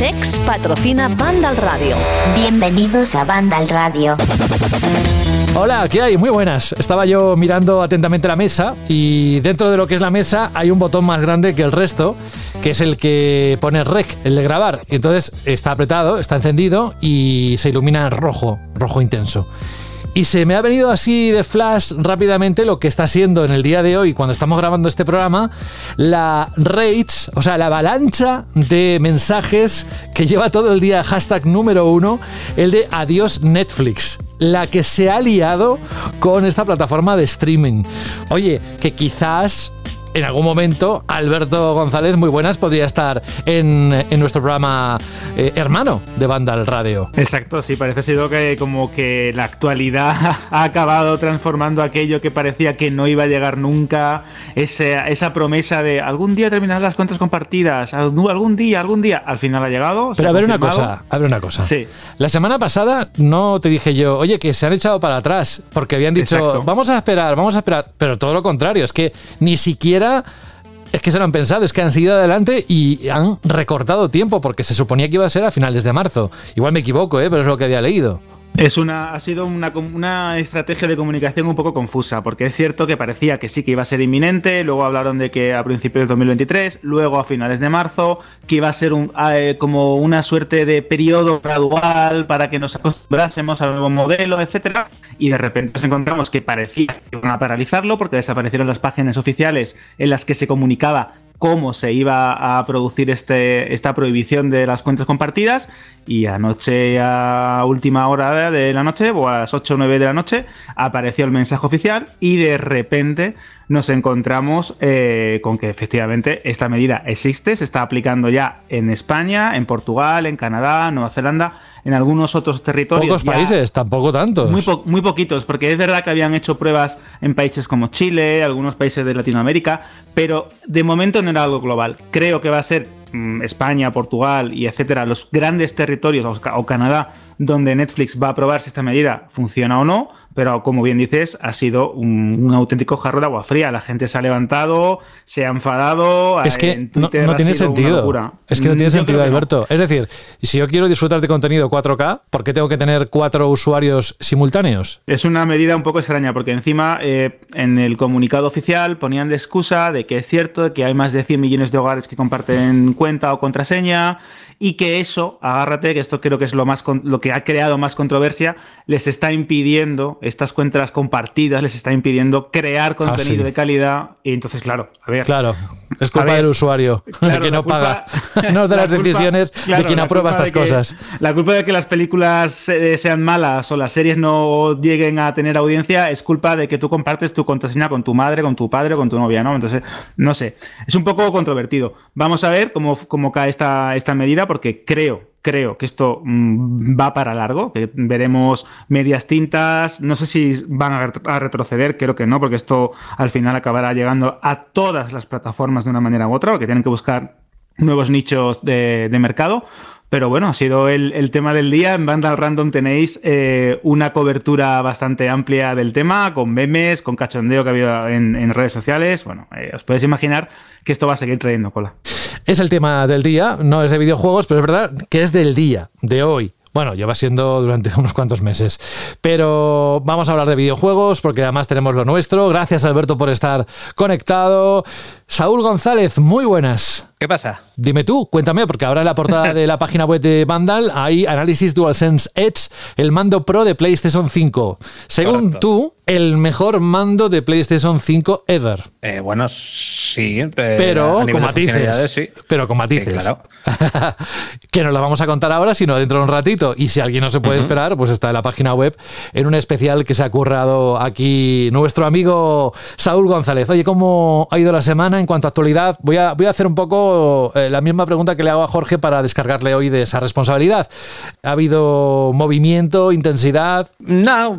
CEX patrocina Banda al Radio. Bienvenidos a Banda al Radio. Hola, ¿qué hay? Muy buenas. Estaba yo mirando atentamente la mesa y dentro de lo que es la mesa hay un botón más grande que el resto, que es el que pone rec, el de grabar. Y entonces está apretado, está encendido y se ilumina en rojo, rojo intenso. Y se me ha venido así de flash rápidamente lo que está siendo en el día de hoy, cuando estamos grabando este programa, la rage, o sea, la avalancha de mensajes que lleva todo el día hashtag número uno, el de adiós Netflix la que se ha liado con esta plataforma de streaming. Oye, que quizás en algún momento Alberto González, muy buenas, podría estar en, nuestro programa eh, hermano de Banda al Radio. Exacto, sí, parece sido que como que la actualidad ha acabado transformando aquello que parecía que no iba a llegar nunca, esa, esa promesa de algún día terminar las cuentas compartidas, algún día, algún día, al final ha llegado. Pero a ver una cosa, a ver una cosa. Sí. La semana pasada no te dije yo, oye, que se han echado para atrás, porque habían dicho, vamos a esperar, vamos a esperar, pero todo lo contrario, es que ni siquiera es que se lo han pensado, es que han seguido adelante y han recortado tiempo porque se suponía que iba a ser a finales de marzo. Igual me equivoco, ¿eh? pero es lo que había leído. Es una, ha sido una, una, estrategia de comunicación un poco confusa, porque es cierto que parecía que sí que iba a ser inminente, luego hablaron de que a principios de 2023, luego a finales de marzo, que iba a ser un, eh, como una suerte de periodo gradual para que nos acostumbrásemos al nuevo modelo, etcétera, y de repente nos encontramos que parecía que iban a paralizarlo porque desaparecieron las páginas oficiales en las que se comunicaba cómo se iba a producir este, esta prohibición de las cuentas compartidas. Y anoche a última hora de la noche o a las 8 o 9 de la noche apareció el mensaje oficial y de repente nos encontramos eh, con que efectivamente esta medida existe, se está aplicando ya en España, en Portugal, en Canadá, Nueva Zelanda en algunos otros territorios. Pocos países, tampoco tantos. Muy, muy poquitos, porque es verdad que habían hecho pruebas en países como Chile, algunos países de Latinoamérica, pero de momento no era algo global. Creo que va a ser mm, España, Portugal y etcétera, los grandes territorios o Canadá donde Netflix va a probar si esta medida funciona o no, pero como bien dices, ha sido un, auténtico jarro de agua fría. La gente se ha levantado, se ha enfadado. Es que no, tiene sentido. Es que no tiene sentido, Alberto. Es decir, si yo quiero disfrutar de contenido 4K, ¿por qué tengo que tener cuatro usuarios simultáneos? Es una medida un poco extraña, porque encima eh, en el comunicado oficial ponían de excusa de que es cierto que hay más de 100 millones de hogares que comparten cuenta o contraseña y que eso, agárrate, que esto creo que es lo, más lo que ha creado más controversia, les está impidiendo, estas cuentas compartidas, les está impidiendo crear ah, contenido de calidad. Y entonces, claro, a ver. Claro, es culpa del usuario, que no paga. no de las decisiones de quien aprueba estas cosas. La culpa de que las películas eh, sean malas o las series no lleguen a tener audiencia es culpa de que tú compartes tu contraseña con tu madre, con tu padre, con tu novia, ¿no? Entonces, no sé. Es un poco controvertido. Vamos a ver cómo, cómo cae esta, esta medida porque creo, creo que esto mm, va para largo, que veremos medias tintas, no sé si van a, retroceder, creo que no, porque esto al final acabará llegando a todas las plataformas de una manera u otra, porque tienen que buscar nuevos nichos de mercado, pero bueno, ha sido el, tema del día. En Vandal Random tenéis eh, una cobertura bastante amplia del tema, con memes, con cachondeo que ha habido en, redes sociales. Bueno, eh, os podéis imaginar que esto va a seguir trayendo cola. Es el tema del día, no es de videojuegos, pero es verdad que es del día, de hoy. Bueno, lleva siendo durante unos cuantos meses. Pero vamos a hablar de videojuegos porque además tenemos lo nuestro. Gracias Alberto por estar conectado. Saúl González, muy buenas. ¿Qué pasa? Dime tú, cuéntame, porque ahora en la portada de la página web de Vandal hay análisis DualSense Edge, el mando Pro de PlayStation 5. Según tú, el mejor mando de PlayStation 5 ever. Eh, bueno, sí, eh, pero con matices. Sí. Pero con matices. claro. que nos la vamos a contar ahora, sino dentro de un ratito. Y si alguien no se puede esperar, pues está en la página web en un especial que se ha currado aquí nuestro amigo Saúl González. Oye, ¿cómo ha ido la semana? En cuanto a actualidad, voy a, voy a hacer un poco eh, la misma pregunta que le hago a Jorge para descargarle hoy de esa responsabilidad. ¿Ha habido movimiento, intensidad? No,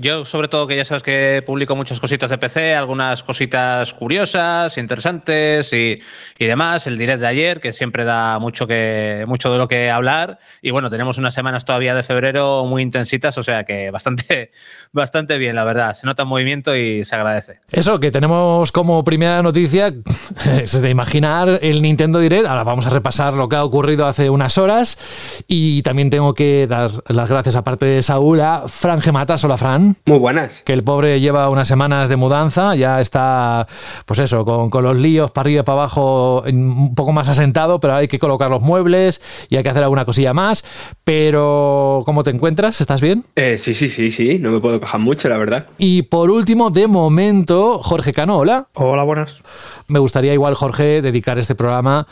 yo sobre todo que ya sabes que publico muchas cositas de PC, algunas cositas curiosas, interesantes y, y demás. El direct de ayer, que siempre da mucho, que, mucho de lo que hablar. Y bueno, tenemos unas semanas todavía de febrero muy intensitas, o sea que bastante, bastante bien, la verdad. Se nota movimiento y se agradece. Eso, que tenemos como primera noticia, es de imaginar el Nintendo Direct. Ahora vamos a repasar lo que ha ocurrido hace unas horas. Y también tengo que dar las gracias, aparte de Saúl, a Fran Gematas. Hola, Fran. Muy buenas. Que el pobre lleva unas semanas de mudanza, ya está, pues eso, con, con los líos para arriba y para abajo, un poco más asentado, pero hay que colocar los muebles y hay que hacer alguna cosilla más. Pero, ¿cómo te encuentras? ¿Estás bien? Eh, sí, sí, sí, sí, no me puedo quejar mucho, la verdad. Y por último, de momento, Jorge Cano, hola. Hola, buenas. Me gustaría igual, Jorge, dedicar este programa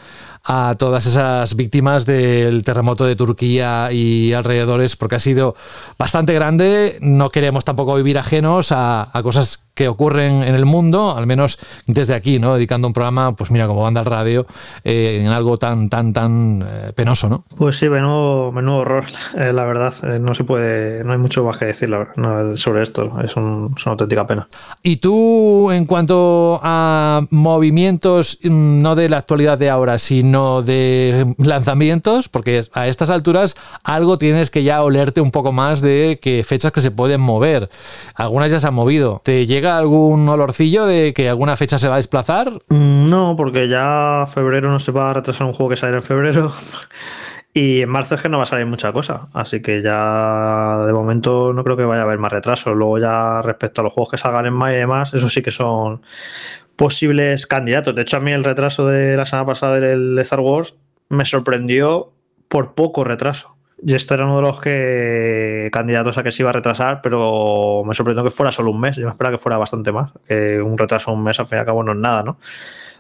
a todas esas víctimas del terremoto de Turquía y alrededores, porque ha sido bastante grande. No queremos tampoco vivir ajenos a, cosas que ocurren en el mundo, al menos desde aquí, ¿no? Dedicando un programa, pues mira, como banda al radio, eh, en algo tan, tan, tan eh, penoso, ¿no? Pues sí, menudo, menudo horror, eh, la verdad. No se puede, no hay mucho más que decir la, no, sobre esto. Es, un, es, una auténtica pena. Y tú, en cuanto a movimientos, mm, no de la actualidad de ahora, sino de lanzamientos, porque a estas alturas algo tienes que ya olerte un poco más de que fechas que se pueden mover. Algunas ya se han movido. ¿Te llega algún olorcillo de que alguna fecha se va a desplazar? Mm, No, porque ya febrero no se va a retrasar un juego que sale en febrero. Y en marzo es que no va a salir mucha cosa. Así que ya de momento no creo que vaya a haber más retrasos. Luego ya respecto a los juegos que salgan en mayo y demás, eso sí que son posibles candidatos. De hecho, a mí el retraso de la semana pasada del Star Wars me sorprendió por poco retraso. Y esto era uno de los que candidatos a que se iba a retrasar, pero me sorprendió que fuera solo un mes. Yo me esperaba que fuera bastante más. Que un retraso de un mes al fin y al cabo no es nada, ¿no?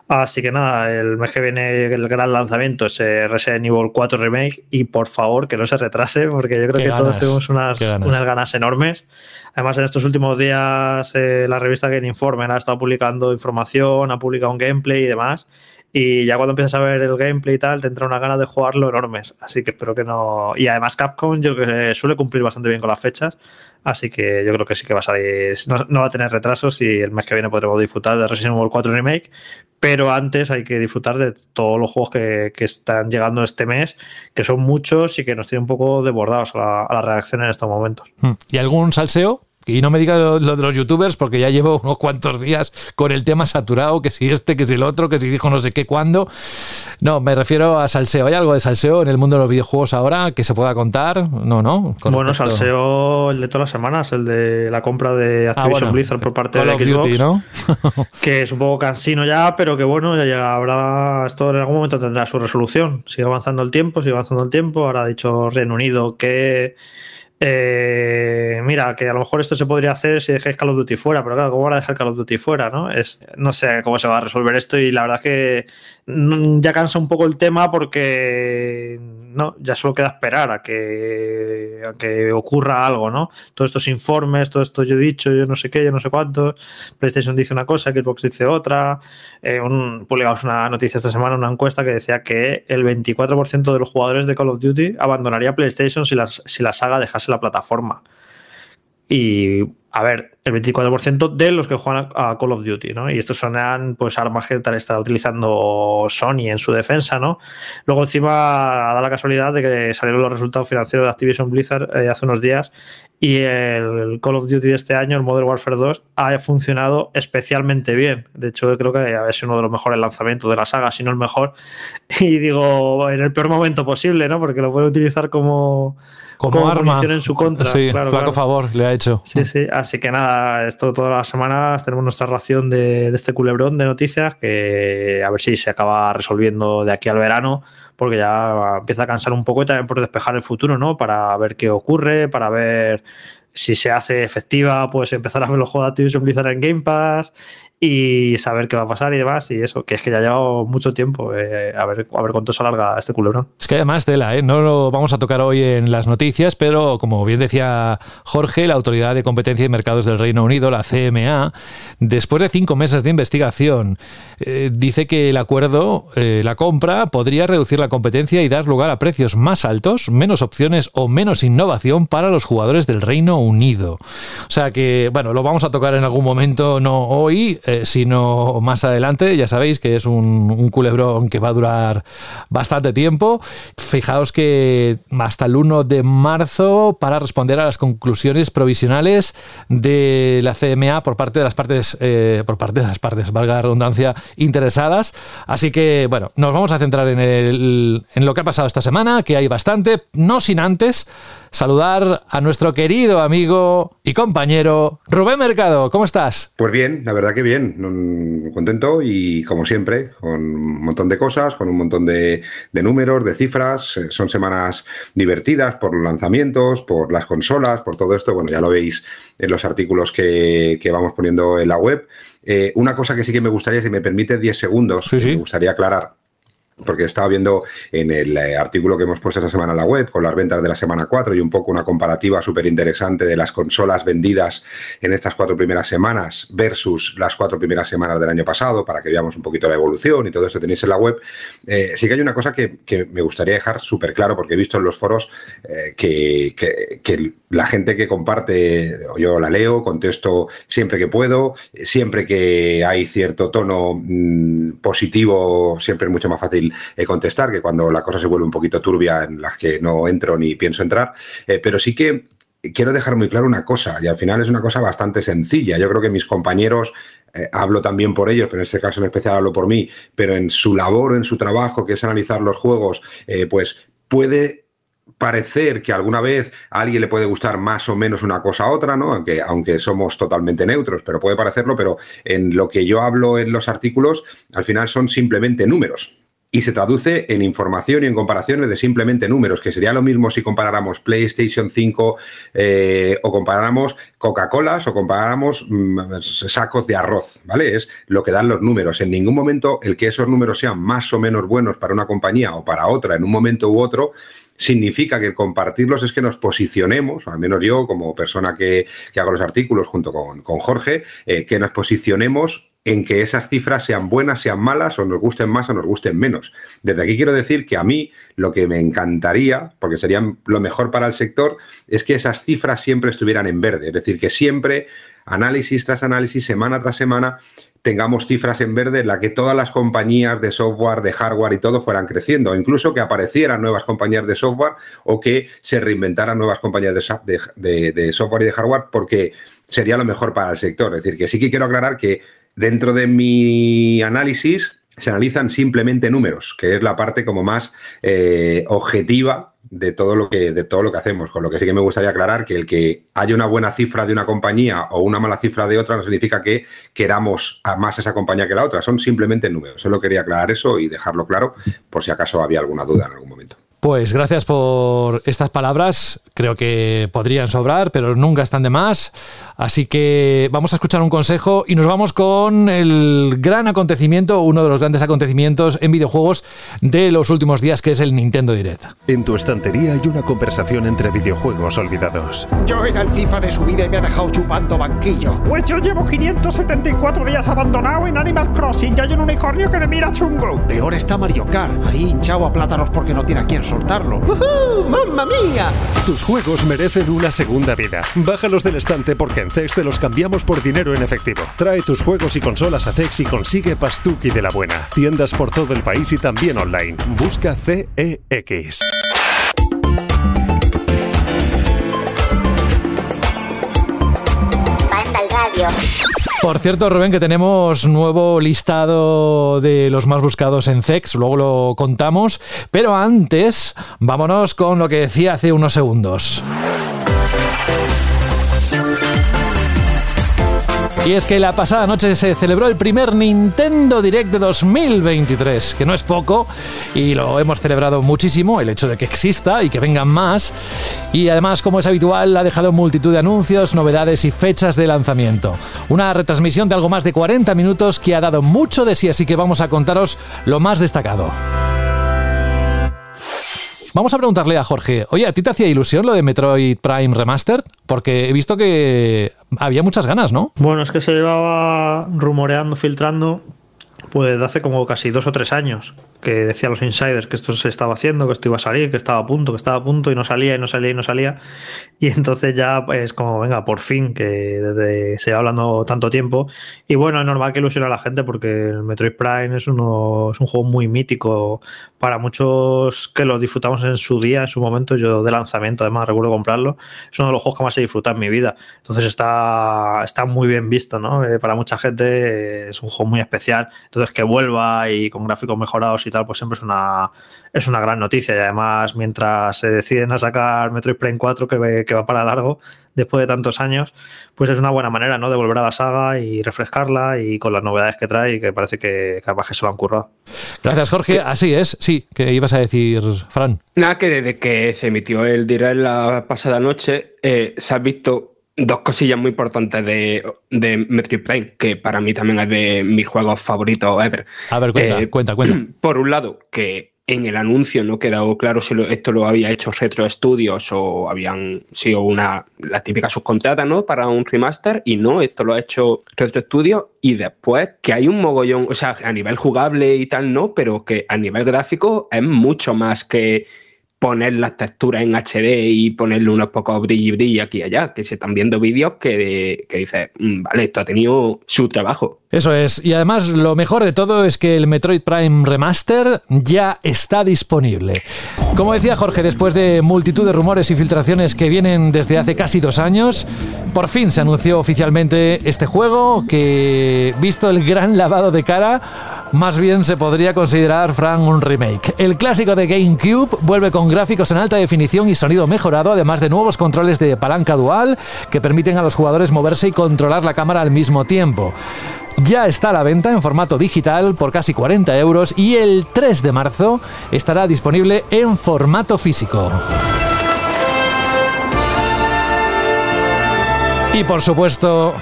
Así que nada, el mes que viene el gran lanzamiento es Resident Evil 4 Remake y por favor que no se retrase porque yo creo que ganas, todos tenemos unas ganas. unas ganas enormes. Además en estos últimos días eh, la revista Game Informer ha estado publicando información, ha publicado un gameplay y demás y ya cuando empiezas a ver el gameplay y tal te entra una ganas de jugarlo enormes. Así que espero que no... Y además Capcom yo creo que suele cumplir bastante bien con las fechas. Así que yo creo que sí que va a salir, no, va a tener retrasos y el mes que viene podremos disfrutar de Resident Evil 4 Remake, pero antes hay que disfrutar de todos los juegos que, que están llegando este mes, que son muchos y que nos tienen un poco desbordados a la, a la reacción en estos momentos. ¿Y algún salseo? Y no me digas lo, lo, de los youtubers porque ya llevo unos cuantos días con el tema saturado, que si este, que si el otro, que si dijo no sé qué cuándo. No, me refiero a salseo. ¿Hay algo de salseo en el mundo de los videojuegos ahora que se pueda contar? No, no. Con bueno, respecto... salseo el de todas las semanas, el de la compra de Activision ah, bueno, Blizzard por parte Call de Xbox, Duty, ¿no? que es un poco cansino ya, pero que bueno, ya, ya habrá, esto en algún momento tendrá su resolución. Sigue avanzando el tiempo, sigue avanzando el tiempo. Ahora ha dicho Reino Unido que eh, mira, que a lo mejor esto se podría hacer si dejáis Call of Duty fuera, pero claro, ¿cómo van a dejar Call of Duty fuera? ¿no? Es, no sé cómo se va a resolver esto y la verdad que ya cansa un poco el tema porque no, ya solo queda esperar a que, a que ocurra algo, ¿no? Todos estos informes, todo esto yo he dicho, yo no sé qué, yo no sé cuánto, PlayStation dice una cosa, Xbox dice otra, eh, un, publicamos una noticia esta semana, una encuesta que decía que el 24% de los jugadores de Call of Duty abandonaría PlayStation si la, si la saga dejase la plataforma. Y a ver, el 24% de los que juegan a Call of Duty, ¿no? Y estos son pues armas que tal está utilizando Sony en su defensa, ¿no? Luego encima da la casualidad de que salieron los resultados financieros de Activision Blizzard eh, hace unos días y el Call of Duty de este año, el Modern Warfare 2, ha funcionado especialmente bien. De hecho, creo que sido uno de los mejores lanzamientos de la saga, si no el mejor. Y digo, en el peor momento posible, ¿no? Porque lo puede utilizar como, como, como arma en su contra. Sí, claro, flaco claro. favor le ha hecho. Sí, sí. Así que nada, esto todas las semanas tenemos nuestra ración de, de, este culebrón de noticias que a ver si se acaba resolviendo de aquí al verano, porque ya empieza a cansar un poco y también por despejar el futuro, ¿no? Para ver qué ocurre, para ver si se hace efectiva, pues empezar a ver los juegos y utilizar en Game Pass y saber qué va a pasar y demás. Y eso, que es que ya lleva mucho tiempo. Eh, a, ver, a ver cuánto se alarga este culebrón. Es que además, Tela, ¿eh? no lo vamos a tocar hoy en las noticias, pero como bien decía Jorge, la Autoridad de Competencia y Mercados del Reino Unido, la CMA, después de cinco meses de investigación, eh, dice que el acuerdo, eh, la compra, podría reducir la competencia y dar lugar a precios más altos, menos opciones o menos innovación para los jugadores del Reino Unido. O sea que, bueno, lo vamos a tocar en algún momento, no hoy, eh, sino más adelante. Ya sabéis que es un, culebrón que va a durar bastante tiempo. Fijaos que hasta el 1 de marzo para responder a las conclusiones provisionales de la CMA por parte de las partes, eh, por parte de las partes, valga la redundancia, interesadas. Así que, bueno, nos vamos a centrar en, el, en lo que ha pasado esta semana, que hay bastante, no sin antes saludar a nuestro querido amigo y compañero Rubén Mercado. ¿Cómo estás? Pues bien, la verdad que bien, contento y como siempre, con un montón de cosas, con un montón de, números, de cifras. Eh, son semanas divertidas por los lanzamientos, por las consolas, por todo esto. Bueno, ya lo veis en los artículos que, vamos poniendo en la web. Eh, una cosa que sí que me gustaría, si me permite 10 segundos, me gustaría aclarar porque estaba viendo en el eh, artículo que hemos puesto esta semana en la web con las ventas de la semana 4 y un poco una comparativa súper interesante de las consolas vendidas en estas cuatro primeras semanas versus las cuatro primeras semanas del año pasado para que veamos un poquito la evolución y todo eso tenéis en la web. Eh, sí que hay una cosa que, me gustaría dejar súper claro porque he visto en los foros eh, que, que, la gente que comparte, yo la leo, contesto siempre que puedo, siempre que hay cierto tono mm, positivo, siempre es mucho más fácil eh, contestar que cuando la cosa se vuelve un poquito turbia en las que no entro ni pienso entrar, eh, pero sí que quiero dejar muy claro una cosa, y al final es una cosa bastante sencilla. Yo creo que mis compañeros eh, hablo también por ellos, pero en este caso en especial hablo por mí, pero en su labor, en su trabajo, que es analizar los juegos, pues puede parecer que alguna vez a alguien le puede gustar más o menos una cosa a otra, ¿no? Aunque, aunque somos totalmente neutros, pero puede parecerlo, pero en lo que yo hablo en los artículos, al final son simplemente números y se traduce en información y en comparaciones de simplemente números, que sería lo mismo si comparáramos PlayStation 5 eh, o comparáramos Coca-Colas o comparáramos mm, sacos de arroz, ¿vale? Es lo que dan los números. En ningún momento el que esos números sean más o menos buenos para una compañía o para otra en un momento u otro significa que compartirlos es que nos posicionemos, o al menos yo como persona que, hago los artículos junto con, Jorge, eh, que nos posicionemos en que esas cifras sean buenas, sean malas, o nos gusten más o nos gusten menos. Desde aquí quiero decir que a mí lo que me encantaría, porque sería lo mejor para el sector, es que esas cifras siempre estuvieran en verde. Es decir, que siempre, análisis tras análisis, semana tras semana, tengamos cifras en verde en la que todas las compañías de software, de hardware y todo fueran creciendo, incluso que aparecieran nuevas compañías de software o que se reinventaran nuevas compañías de, de software y de hardware, porque sería lo mejor para el sector. Es decir, que sí que quiero aclarar que Dentro de mi análisis se analizan simplemente números, que es la parte como más eh, objetiva de todo lo que de todo lo que hacemos. Con lo que sí que me gustaría aclarar que el que haya una buena cifra de una compañía o una mala cifra de otra no significa que queramos a más esa compañía que la otra. Son simplemente números. Solo quería aclarar eso y dejarlo claro por si acaso había alguna duda en algún momento. Pues gracias por estas palabras. Creo que podrían sobrar, pero nunca están de más. Así que vamos a escuchar un consejo y nos vamos con el gran acontecimiento, uno de los grandes acontecimientos en videojuegos de los últimos días, que es el Nintendo Direct. En tu estantería hay una conversación entre videojuegos olvidados. Yo era el FIFA de su vida y me ha dejado chupando banquillo. Pues yo llevo 574 días abandonado en Animal Crossing y hay un unicornio que me mira chungo. Peor está Mario Kart, ahí hinchado a plátanos porque no tiene a quien soltarlo. ¡Mamma mía! Tus juegos merecen una segunda vida. Bájalos del estante porque en CEX te los cambiamos por dinero en efectivo. Trae tus juegos y consolas a CEX y consigue Pastuki de la buena. Tiendas por todo el país y también online. Busca CEX. Por cierto, Rubén, que tenemos nuevo listado de los más buscados en CEX, luego lo contamos, pero antes vámonos con lo que decía hace unos segundos. Y es que la pasada noche se celebró el primer Nintendo Direct de 2023, que no es poco, y lo hemos celebrado muchísimo, el hecho de que exista y que vengan más. Y además, como es habitual, ha dejado multitud de anuncios, novedades y fechas de lanzamiento. Una retransmisión de algo más de 40 minutos que ha dado mucho de sí, así que vamos a contaros lo más destacado. Vamos a preguntarle a Jorge, oye, ¿a ti te hacía ilusión lo de Metroid Prime Remastered? Porque he visto que había muchas ganas, ¿no? Bueno, es que se llevaba rumoreando, filtrando, pues hace como casi dos o tres años, que decían los insiders que esto se estaba haciendo, que esto iba a salir, que estaba a punto, que estaba a punto y no salía y no salía y no salía. Y entonces ya pues como, venga, por fin, que desde se va hablando tanto tiempo. Y bueno, es normal que ilusione a la gente porque el Metroid Prime es, uno, es un juego muy mítico para muchos que lo disfrutamos en su día, en su momento, yo de lanzamiento además recuerdo comprarlo. Es uno de los juegos que más he disfrutado en mi vida. Entonces está, está muy bien visto, ¿no? Eh, para mucha gente es un juego muy especial. Entonces que vuelva y con gráficos mejorados y tal, pues siempre es una, es una gran noticia. Y además, mientras se deciden a sacar Metroid Prime 4, que, ve- que va para largo, después de tantos años, pues es una buena manera, ¿no? De volver a la saga y refrescarla y con las novedades que trae y que parece que Carvaje se lo han currado. Gracias, Jorge. Así es, sí, que ibas a decir, Fran. Nada, que desde que se emitió el direct la pasada noche, eh, se han visto dos cosillas muy importantes de, de Metroid Prime, que para mí también es de mis juegos favoritos ever. A ver, cuenta, Eh, cuenta, cuenta. Por un lado, que en el anuncio no quedó claro si lo- esto lo había hecho Retro Studios o habían sido una las típicas subcontratas, ¿no? Para un remaster y no, esto lo ha hecho Retro Studios y después que hay un mogollón, o sea, a nivel jugable y tal no, pero que a nivel gráfico es mucho más que poner las texturas en HD y ponerle unos pocos brilli brilli aquí y allá, que se están viendo vídeos que, que dices, "Mm, vale, esto ha tenido su trabajo. Eso es. Y además, lo mejor de todo es que el Metroid Prime Remaster ya está disponible. Como decía Jorge, después de multitud de rumores y filtraciones que vienen desde hace casi dos años, por fin se anunció oficialmente este juego que, visto el gran lavado de cara, más bien se podría considerar, Frank, un remake. El clásico de GameCube vuelve con gráficos en alta definición y sonido mejorado, además de nuevos controles de palanca dual que permiten a los jugadores moverse y controlar la cámara al mismo tiempo. Ya está a la venta en formato digital por casi 40 euros y el 3 de marzo estará disponible en formato físico. Y por supuesto,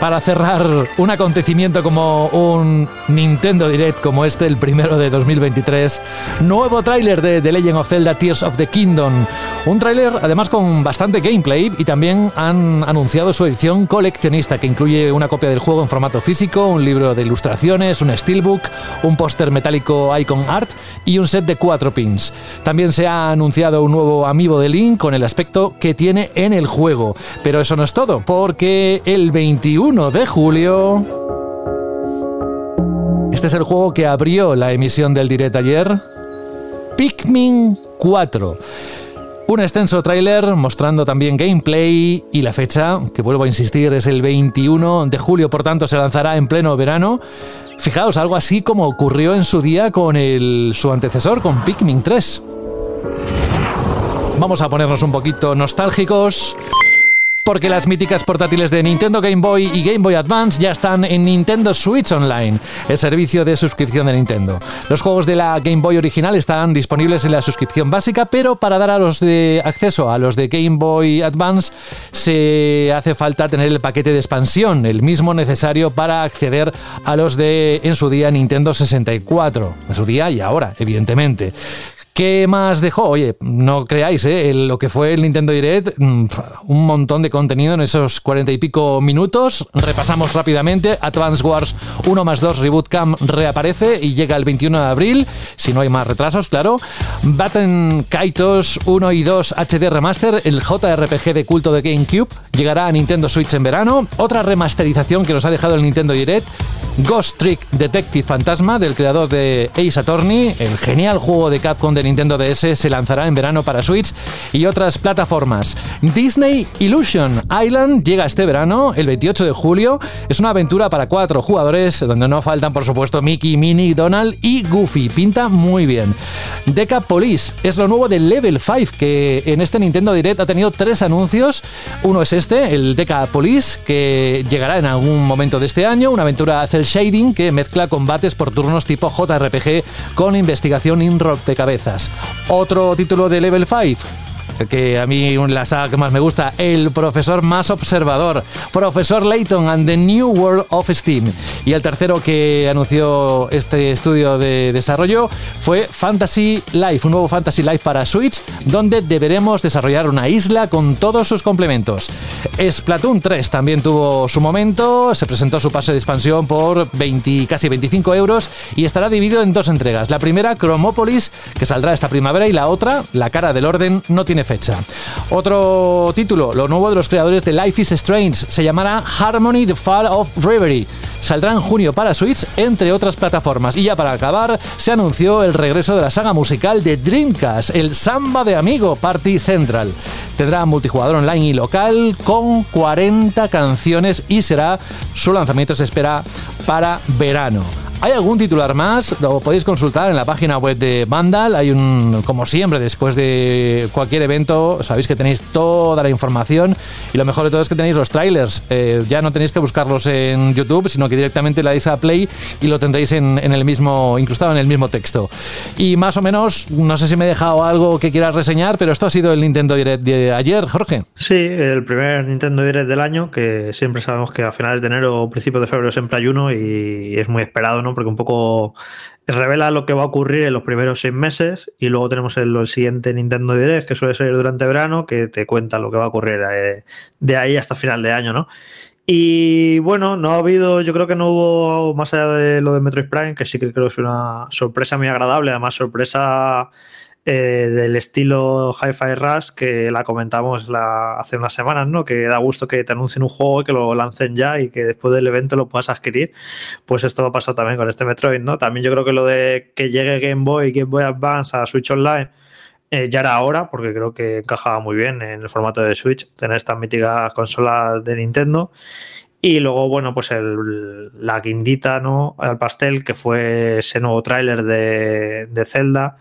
para cerrar un acontecimiento como un Nintendo Direct como este, el primero de 2023, nuevo tráiler de The Legend of Zelda Tears of the Kingdom. Un tráiler además con bastante gameplay y también han anunciado su edición coleccionista que incluye una copia del juego en formato físico, un libro de ilustraciones, un steelbook, un póster metálico Icon Art y un set de cuatro pins. También se ha anunciado un nuevo amiibo de Link con el aspecto que tiene en el juego. Pero eso no es todo, porque el 21 de julio... Este es el juego que abrió la emisión del direct ayer. Pikmin 4. Un extenso tráiler mostrando también gameplay y la fecha, que vuelvo a insistir, es el 21 de julio, por tanto se lanzará en pleno verano. Fijaos, algo así como ocurrió en su día con el, su antecesor, con Pikmin 3. Vamos a ponernos un poquito nostálgicos. Porque las míticas portátiles de Nintendo Game Boy y Game Boy Advance ya están en Nintendo Switch Online, el servicio de suscripción de Nintendo. Los juegos de la Game Boy original están disponibles en la suscripción básica, pero para dar a los de acceso a los de Game Boy Advance se hace falta tener el paquete de expansión, el mismo necesario para acceder a los de en su día Nintendo 64, en su día y ahora, evidentemente. ¿Qué más dejó? Oye, no creáis, ¿eh? Lo que fue el Nintendo Direct, mm, un montón de contenido en esos cuarenta y pico minutos. Repasamos rápidamente. Advance Wars 1 más 2 Reboot Camp reaparece y llega el 21 de abril, si no hay más retrasos, claro. Batten Kaitos 1 y 2 HD Remaster, el JRPG de culto de GameCube, llegará a Nintendo Switch en verano. Otra remasterización que nos ha dejado el Nintendo Direct Ghost Trick Detective Fantasma del creador de Ace Attorney, el genial juego de Capcom de Nintendo DS se lanzará en verano para Switch y otras plataformas. Disney Illusion Island llega este verano, el 28 de julio. Es una aventura para cuatro jugadores donde no faltan por supuesto Mickey, Minnie, Donald y Goofy. Pinta muy bien. Deca Police es lo nuevo de Level 5 que en este Nintendo Direct ha tenido tres anuncios. Uno es este, el Deca Police, que llegará en algún momento de este año, una aventura cel shading que mezcla combates por turnos tipo JRPG con investigación in rompecabezas. Otro título de Level 5, que a mí la saga que más me gusta, El profesor más observador, Profesor Layton and the New World of Steam. Y el tercero que anunció este estudio de desarrollo fue Fantasy Life, un nuevo Fantasy Life para Switch, donde deberemos desarrollar una isla con todos sus complementos. Splatoon 3 también tuvo su momento, se presentó su pase de expansión por 20, casi 25 euros y estará dividido en dos entregas. La primera, Chromopolis, que saldrá esta primavera, y la otra, La cara del orden, no tiene fecha. Otro título, lo nuevo de los creadores de Life is Strange, se llamará Harmony the Fall of Reverie. Saldrá en junio para Switch, entre otras plataformas. Y ya para acabar, se anunció el regreso de la saga musical de Dreamcast, el Samba de Amigo Party Central. Tendrá multijugador online y local con 40 canciones y será su lanzamiento se espera para verano. ¿Hay algún titular más? Lo podéis consultar en la página web de Vandal. Hay un, como siempre, después de cualquier evento, sabéis que tenéis toda la información y lo mejor de todo es que tenéis los trailers. Eh, ya no tenéis que buscarlos en YouTube, sino que directamente le dais a Play y lo tendréis en, el mismo, incrustado en el mismo texto. Y más o menos, no sé si me he dejado algo que quieras reseñar, pero esto ha sido el Nintendo Direct de ayer, Jorge. Sí, el primer Nintendo Direct del año, que siempre sabemos que a finales de enero o principios de febrero siempre hay uno y es muy esperado, ¿no? Porque un poco revela lo que va a ocurrir en los primeros seis meses y luego tenemos el, siguiente Nintendo Direct que suele ser durante verano que te cuenta lo que va a ocurrir eh, de ahí hasta final de año, ¿no? Y bueno, no ha habido, yo creo que no hubo más allá de lo de Metroid Prime, que sí que creo que es una sorpresa muy agradable, además sorpresa eh, del estilo Hi-Fi Rush que la comentamos la, hace unas semanas, ¿no? Que da gusto que te anuncien un juego y que lo lancen ya y que después del evento lo puedas adquirir. Pues esto va a pasar también con este Metroid, ¿no? También yo creo que lo de que llegue Game Boy Game Boy Advance a Switch Online eh, ya era ahora, porque creo que encajaba muy bien en el formato de Switch tener estas míticas consolas de Nintendo. Y luego, bueno, pues la guindita, ¿no? Al pastel, que fue ese nuevo tráiler de, de Zelda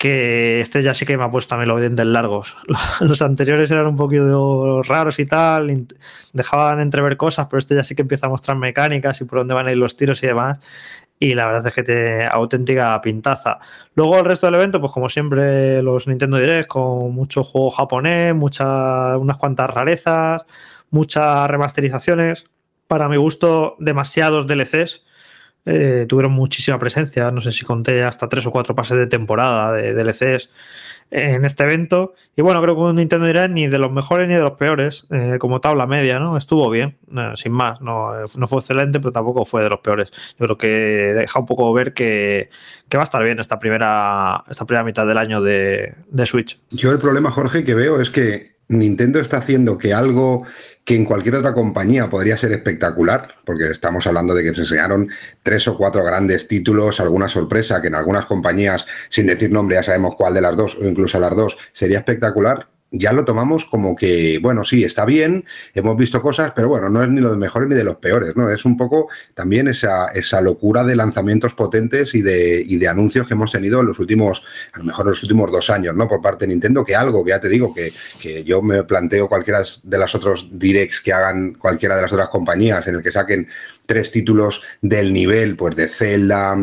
que este ya sí que me ha puesto a mí los dientes largos. Los anteriores eran un poquito raros y tal, dejaban entrever cosas, pero este ya sí que empieza a mostrar mecánicas y por dónde van a ir los tiros y demás. Y la verdad es que tiene auténtica pintaza. Luego el resto del evento, pues como siempre, los Nintendo Direct con mucho juego japonés, muchas, unas cuantas rarezas, muchas remasterizaciones. Para mi gusto, demasiados DLCs eh, tuvieron muchísima presencia. No sé si conté hasta tres o cuatro pases de temporada de DLCs en este evento. Y bueno, creo que un Nintendo Direct ni de los mejores ni de los peores, eh, como tabla media, ¿no? Estuvo bien, eh, sin más. No, no, fue excelente, pero tampoco fue de los peores. Yo creo que deja un poco ver que, que va a estar bien esta primera, esta primera mitad del año de, de Switch. Yo el problema, Jorge, que veo es que Nintendo está haciendo que algo que en cualquier otra compañía podría ser espectacular, porque estamos hablando de que se enseñaron tres o cuatro grandes títulos, alguna sorpresa que en algunas compañías, sin decir nombre, ya sabemos cuál de las dos o incluso las dos, sería espectacular ya lo tomamos como que, bueno, sí, está bien, hemos visto cosas, pero bueno, no es ni lo de mejores ni de los peores, ¿no? Es un poco también esa, esa locura de lanzamientos potentes y de, y de anuncios que hemos tenido en los últimos, a lo mejor en los últimos dos años, ¿no? Por parte de Nintendo, que algo, que ya te digo, que, que yo me planteo cualquiera de las otros directs que hagan cualquiera de las otras compañías en el que saquen tres títulos del nivel, pues de Zelda,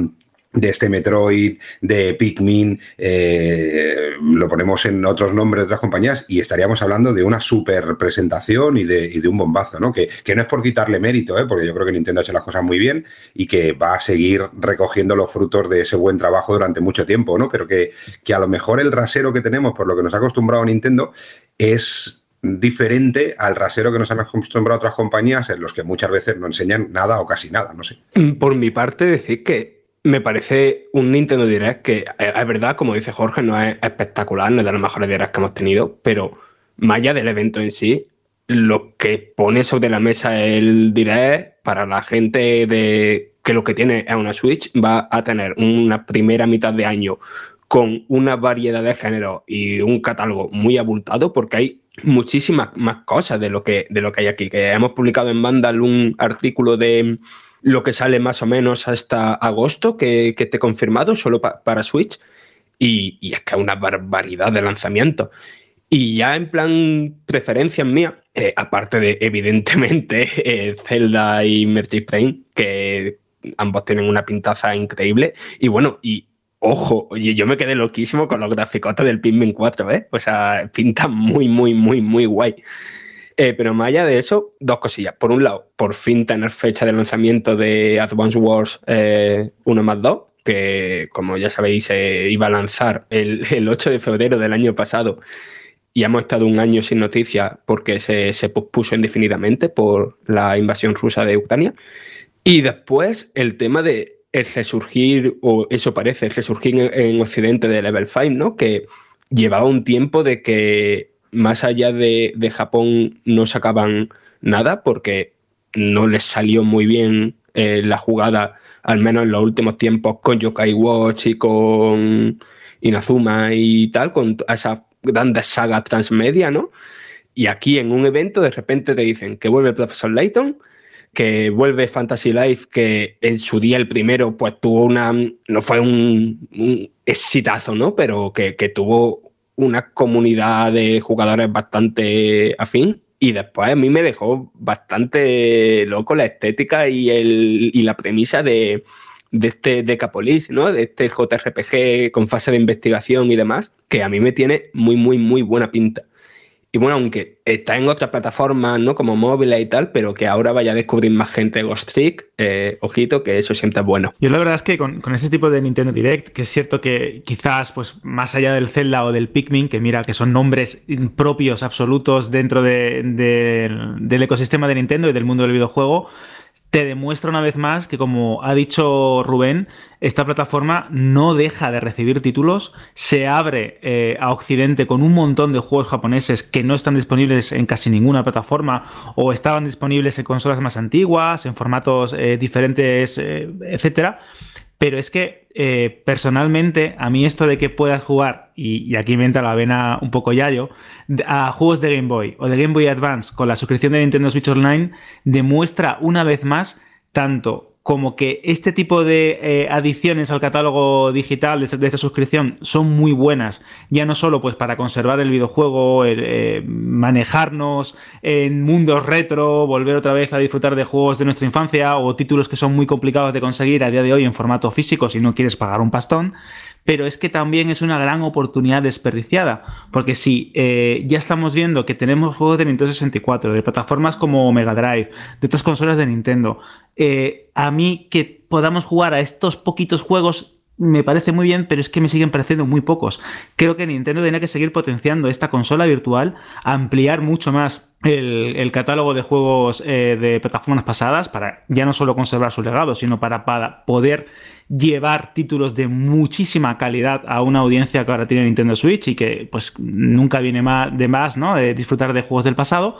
de este Metroid, de Pikmin, eh, lo ponemos en otros nombres de otras compañías y estaríamos hablando de una super presentación y de, y de un bombazo, ¿no? Que, que, no es por quitarle mérito, ¿eh? porque yo creo que Nintendo ha hecho las cosas muy bien y que va a seguir recogiendo los frutos de ese buen trabajo durante mucho tiempo, ¿no? Pero que, que a lo mejor el rasero que tenemos, por lo que nos ha acostumbrado Nintendo, es diferente al rasero que nos han acostumbrado otras compañías en los que muchas veces no enseñan nada o casi nada, no sé. Por mi parte, decir que me parece un Nintendo Direct que eh, es verdad, como dice Jorge, no es espectacular, no es de los mejores directs que hemos tenido, pero más allá del evento en sí, lo que pone sobre la mesa el Direct para la gente de que lo que tiene es una Switch, va a tener una primera mitad de año con una variedad de géneros y un catálogo muy abultado, porque hay muchísimas más cosas de lo que, de lo que hay aquí. Que hemos publicado en Vandal un artículo de lo que sale más o menos hasta agosto, que, que te he confirmado, solo para Switch. Y, y, es que hay una barbaridad de lanzamientos. Y ya en plan preferencias mías, eh, aparte de evidentemente eh, Zelda y Metroid Prime, que ambos tienen una pintaza increíble. Y bueno, y ojo, oye, yo me quedé loquísimo con los graficotes del Pikmin 4, ¿eh? O sea, pinta muy, muy, muy, muy guay. Eh, pero más allá de eso, dos cosillas. Por un lado, por fin tener fecha de lanzamiento de Advance Wars 1 más 2, que como ya sabéis, se iba a lanzar el, el 8 de febrero del año pasado y hemos estado un año sin noticias porque se, se pospuso indefinidamente por la invasión rusa de Ucrania. Y después el tema de el resurgir, o eso parece, el resurgir en, en Occidente de Level 5, ¿no? Que llevaba un tiempo de que más allá de, de, Japón no sacaban nada porque no les salió muy bien eh, la jugada, al menos en los últimos tiempos, con Yokai Watch y con Inazuma y tal, con esa grandes sagas transmedia, ¿no? Y aquí en un evento de repente te dicen que vuelve el profesor Layton, que vuelve Fantasy Life, que en su día el primero pues tuvo una, no fue un, un exitazo, ¿no? Pero que, que, tuvo una comunidad de jugadores bastante afín. Y después a mí me dejó bastante loco la estética y, el, y la premisa de, de este Decapolis, ¿no? De este JRPG con fase de investigación y demás, que a mí me tiene muy, muy, muy buena pinta. Y bueno, aunque está en otras plataformas, ¿no? Como móviles y tal, pero que ahora vaya a descubrir más gente Ghost Trick, eh, ojito, que eso siempre es bueno. Yo la verdad es que con, con, ese tipo de Nintendo Direct, que es cierto que quizás, pues, más allá del Zelda o del Pikmin, que mira, que son nombres propios, absolutos dentro de, de, del ecosistema de Nintendo y del mundo del videojuego, te demuestra una vez más que, como ha dicho Rubén, esta plataforma no deja de recibir títulos, se abre eh, a Occidente con un montón de juegos japoneses que no están en casi ninguna plataforma o estaban disponibles en consolas más antiguas, en formatos eh, diferentes, eh, etcétera. Pero es que eh, personalmente, a mí esto de que puedas jugar, y, y, aquí me entra la vena un poco yayo, a juegos de Game Boy o de Game Boy Advance con la suscripción de Nintendo Switch Online, demuestra una vez más tanto como que este tipo de eh, adiciones al catálogo digital de esta, suscripción son muy buenas, ya no solo pues para conservar el videojuego, el, eh, manejarnos en mundos retro, volver otra vez a disfrutar de juegos de nuestra infancia o títulos que son muy complicados de conseguir a día de hoy en formato físico si no quieres pagar un pastón, pero es que también es una gran oportunidad desperdiciada, porque si eh, ya estamos viendo que tenemos juegos de Nintendo 64, de plataformas como Mega Drive, de otras consolas de Nintendo, eh, a mí que podamos jugar a estos poquitos juegos me parece muy bien, pero es que me siguen pareciendo muy pocos. Creo que Nintendo tenía que seguir potenciando esta consola virtual, ampliar mucho más el, catálogo de juegos eh, de plataformas pasadas para ya no solo conservar su legado, sino para, para poder llevar títulos de muchísima calidad a una audiencia que ahora tiene Nintendo Switch y que pues nunca viene más de más, ¿no? De disfrutar de juegos del pasado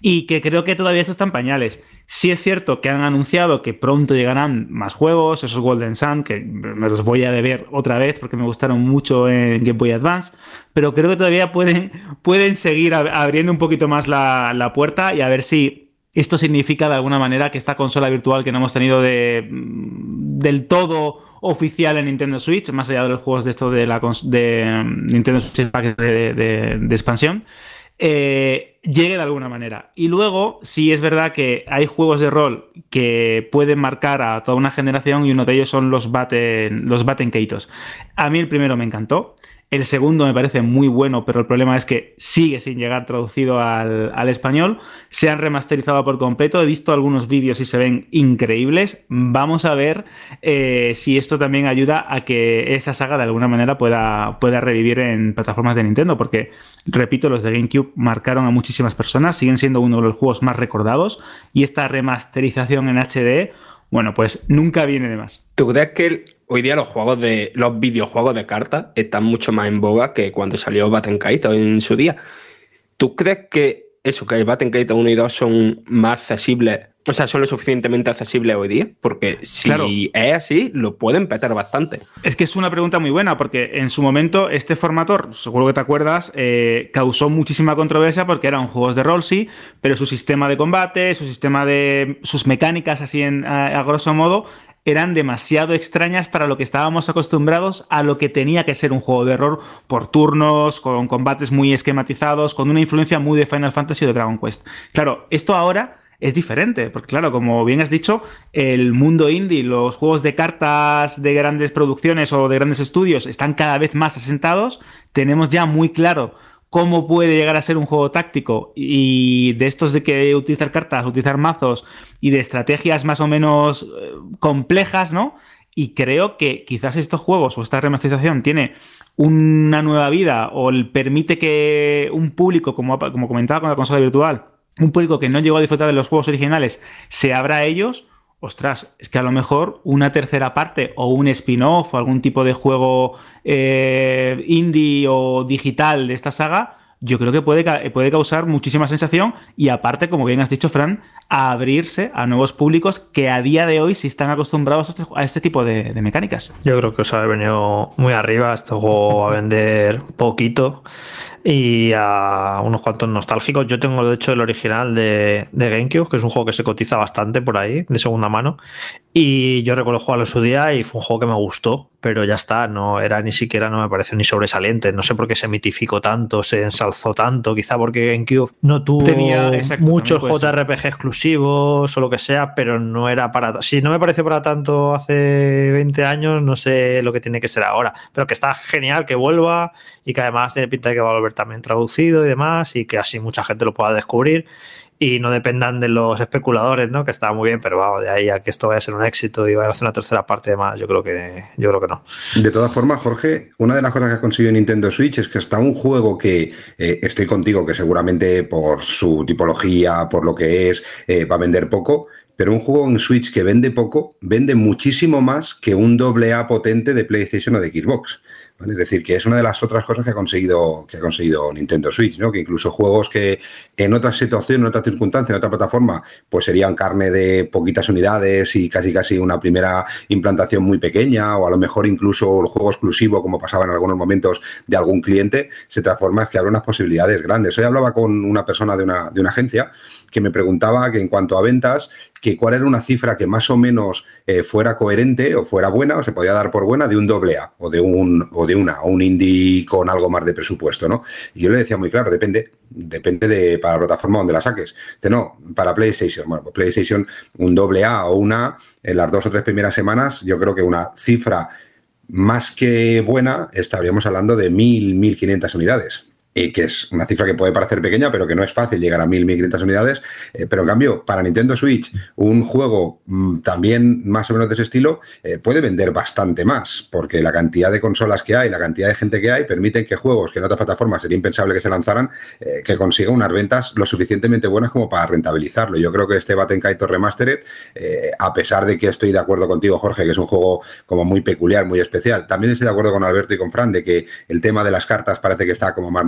y que creo que todavía esto está pañales. Sí es cierto que han anunciado que pronto llegarán más juegos, esos Golden Sun, que me los voy a deber otra vez porque me gustaron mucho en Game Boy Advance, pero creo que todavía pueden, pueden seguir abriendo un poquito más la, la puerta y a ver si esto significa de alguna manera que esta consola virtual que no hemos tenido de, del todo oficial en Nintendo Switch, más allá de los juegos de esto de, la, de Nintendo Switch de, de expansión, eh, llegue de alguna manera. Y luego, sí es verdad que hay juegos de rol que pueden marcar a toda una generación y uno de ellos son los Batten, los Batten Keitos. A mí el primero me encantó. El segundo me parece muy bueno, pero el problema es que sigue sin llegar traducido al, español. Se han remasterizado por completo. He visto algunos vídeos y se ven increíbles. Vamos a ver eh, si esto también ayuda a que esta saga de alguna manera pueda, pueda revivir en plataformas de Nintendo. Porque, repito, los de GameCube marcaron a muchísimas personas. Siguen siendo uno de los juegos más recordados. Y esta remasterización en HD bueno, pues nunca viene de más. ¿Tú crees que hoy día los juegos de los videojuegos de cartas están mucho más en boga que cuando salió Batten en su día? ¿Tú crees que eso, que Batten Kaito 1 y 2 son más accesibles O sea, son lo suficientemente accesibles hoy día, porque si Claro. es así, lo pueden petar bastante. Es que es una pregunta muy buena, porque en su momento este formator, seguro que te acuerdas, eh, causó muchísima controversia porque eran juegos de rol, sí, pero su sistema de combate, su sistema de. sus mecánicas, así en, a, a grosso modo, eran demasiado extrañas para lo que estábamos acostumbrados a lo que tenía que ser un juego de rol por turnos, con combates muy esquematizados, con una influencia muy de Final Fantasy o de Dragon Quest. Claro, esto ahora es diferente, porque claro, como bien has dicho, el mundo indie, los juegos de cartas de grandes producciones o de grandes estudios están cada vez más asentados, tenemos ya muy claro cómo puede llegar a ser un juego táctico y de estos de que utilizar cartas, utilizar mazos y de estrategias más o menos eh, complejas, ¿no? Y creo que quizás estos juegos o esta remasterización tiene una nueva vida o permite que un público, como, como comentaba con la consola virtual, un público que no llegó a disfrutar de los juegos originales se abra a ellos, ostras, es que a lo mejor una tercera parte o un spin-off o algún tipo de juego eh, indie o digital de esta saga, yo creo que puede, puede causar muchísima sensación y aparte, como bien has dicho, Fran, a abrirse a nuevos públicos que a día de hoy sí están acostumbrados a este, este tipo de, mecánicas. Yo creo que os ha venido muy arriba. Este juego a vender poquito y a unos cuantos nostálgicos. Yo tengo, de hecho, el original de, de GameCube, que es un juego que se cotiza bastante por ahí, de segunda mano. Y yo recuerdo jugarlo en su día y fue un juego que me gustó, pero ya está, no era ni siquiera, no me pareció ni sobresaliente. No sé por qué se mitificó tanto, se ensalzó tanto, quizá porque GameCube no tuvo Tenía- exacto, muchos. JRPG exclusivos o lo que sea, pero no era para. Si no me pareció para tanto hace 20 años, no sé lo que tiene que ser ahora. Pero que está genial que vuelva y que además tiene pinta de que va a volver también traducido y demás, y que así mucha gente lo pueda descubrir y no dependan de los especuladores, ¿no? Que está muy bien, pero de ahí a que esto vaya a ser un éxito y vaya a hacer una tercera parte de más, yo creo que, yo creo que no. De todas formas, Jorge, una de las cosas que ha conseguido Nintendo Switch es que hasta un juego que eh, estoy contigo, que seguramente por su tipología, por lo que es, eh, va a vender poco, pero un juego en Switch que vende poco, vende muchísimo más que un doble A potente de PlayStation o de Xbox. Es decir, que es una de las otras cosas que ha conseguido, que ha conseguido Nintendo Switch, ¿no? Que incluso juegos que en otras situaciones, en otras circunstancias, en otra plataforma, pues serían carne de poquitas unidades y casi casi una primera implantación muy pequeña, o a lo mejor incluso el juego exclusivo, como pasaba en algunos momentos de algún cliente, se transforma en que abre unas posibilidades grandes. Hoy hablaba con una persona de una, de una agencia que me preguntaba que en cuanto a ventas, que cuál era una cifra que más o menos eh, fuera coherente o fuera buena o se podía dar por buena de un doble A o de un o de una o un indie con algo más de presupuesto, ¿no? Y yo le decía muy claro, depende, depende de para la plataforma donde la saques. Dice, no, para PlayStation, bueno, pues PlayStation un doble A o una en las dos o tres primeras semanas, yo creo que una cifra más que buena, estaríamos hablando de 1.000, 1.500 unidades. Que es una cifra que puede parecer pequeña, pero que no es fácil llegar a 1.000, 1.500 unidades. eh, pero en cambio, para Nintendo Switch, un juego mm, también más o menos de ese estilo eh, puede vender bastante más, porque la cantidad de consolas que hay, la cantidad de gente que hay, permiten que juegos que en otras plataformas sería impensable que se lanzaran, eh, que consigan unas ventas lo suficientemente buenas como para rentabilizarlo. Yo creo que este Batten Kaitos Remastered, a pesar de que estoy de acuerdo contigo, Jorge, que es un juego como muy peculiar, muy especial, también estoy de acuerdo con Alberto y con Fran de que el tema de las cartas parece que está como más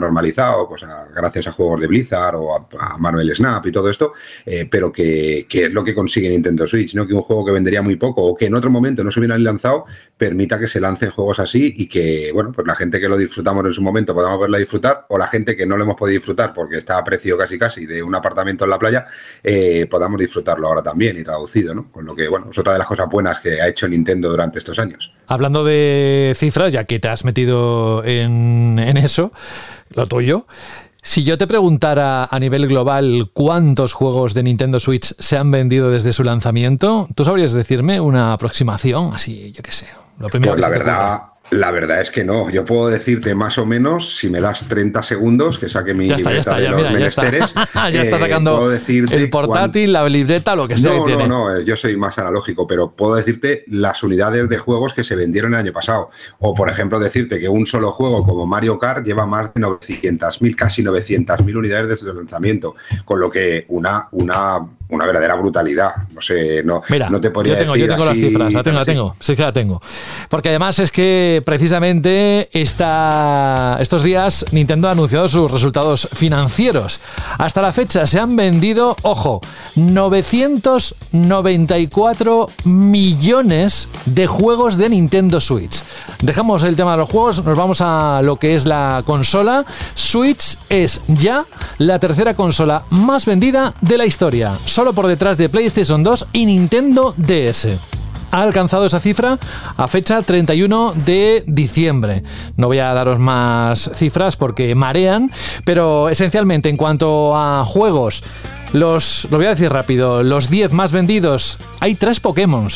pues a- gracias a juegos de Blizzard o a, a Manuel Snap y todo esto, eh, pero que, que es lo que consigue Nintendo Switch, ¿no? Que un juego que vendería muy poco o que en otro momento no se hubiera lanzado, permita que se lancen juegos así y que, bueno, pues la gente que lo disfrutamos en su momento podamos verla disfrutar, o la gente que no lo hemos podido disfrutar porque está a precio casi casi de un apartamento en la playa, eh, podamos disfrutarlo ahora también y traducido, ¿no? Con lo que, bueno, es otra de las cosas buenas que ha hecho Nintendo durante estos años. Hablando de cifras, ya que te has metido en, en eso, lo tuyo. Si yo te preguntara a nivel global cuántos juegos de Nintendo Switch se han vendido desde su lanzamiento, ¿tú sabrías decirme una aproximación? Así, yo qué sé. Lo primero Pues que la verdad, la verdad es que no. Yo puedo decirte más o menos, si me das 30 segundos, que saque mi Ya está, ya libreta de los mira, ya está. menesteres. ya está sacando el portátil, la libreta, lo que sea no, que tiene. No, no, eh, yo soy más analógico, pero puedo decirte las unidades de juegos que se vendieron el año pasado. O, por ejemplo, decirte que un solo juego como Mario Kart lleva más de 900.000, casi 900.000 unidades desde su lanzamiento. Con lo que una, una, una verdadera brutalidad. No sé, no, Mira, no te podría yo tengo, decir yo tengo las cifras, la tengo, la tengo, sí que la tengo. Porque además es que precisamente esta, estos días Nintendo ha anunciado sus resultados financieros. Hasta la fecha se han vendido, ojo, 994 millones de juegos de Nintendo Switch. Dejamos el tema de los juegos, nos vamos a lo que es la consola. Switch es ya la tercera consola más vendida de la historia, solo por detrás de PlayStation 2 y Nintendo DS ha alcanzado esa cifra a fecha 31 de diciembre. No voy a daros más cifras porque marean, pero esencialmente en cuanto a juegos, los, lo voy a decir rápido, los 10 más vendidos, hay tres Pokémon.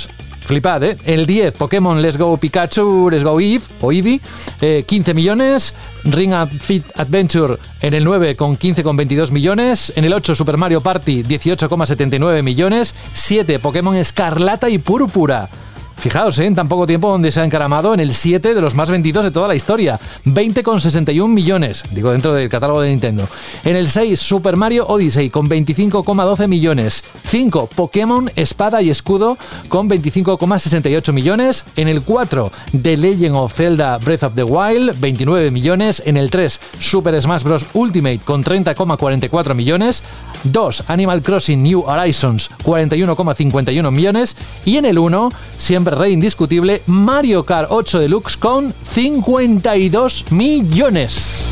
Flipad, ¿eh? El 10, Pokémon Let's Go Pikachu, Let's Go Eve o Eevee, eh, 15 millones. Ring Fit Adventure en el 9 con 15,22 millones. En el 8, Super Mario Party, 18,79 millones. 7, Pokémon Escarlata y Púrpura. Fijaos, ¿eh? en tan poco tiempo donde se ha encaramado en el 7 de los más vendidos de toda la historia. 20,61 millones, digo dentro del catálogo de Nintendo. En el 6, Super Mario Odyssey con 25,12 millones. 5, Pokémon Espada y Escudo con 25,68 millones. En el 4, The Legend of Zelda Breath of the Wild, 29 millones. En el 3, Super Smash Bros. Ultimate con 30,44 millones. 2, Animal Crossing New Horizons, 41,51 millones. Y en el 1, siempre rey indiscutible, Mario Kart 8 Deluxe con 52 millones.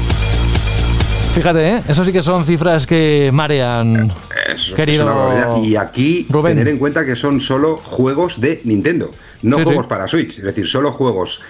Fíjate, ¿eh? eso sí que son cifras que marean. Querido es una barbaridad. Y aquí Rubén. tener en cuenta que son solo juegos de Nintendo, no Sí, juegos sí. para Switch. Es decir, solo juegos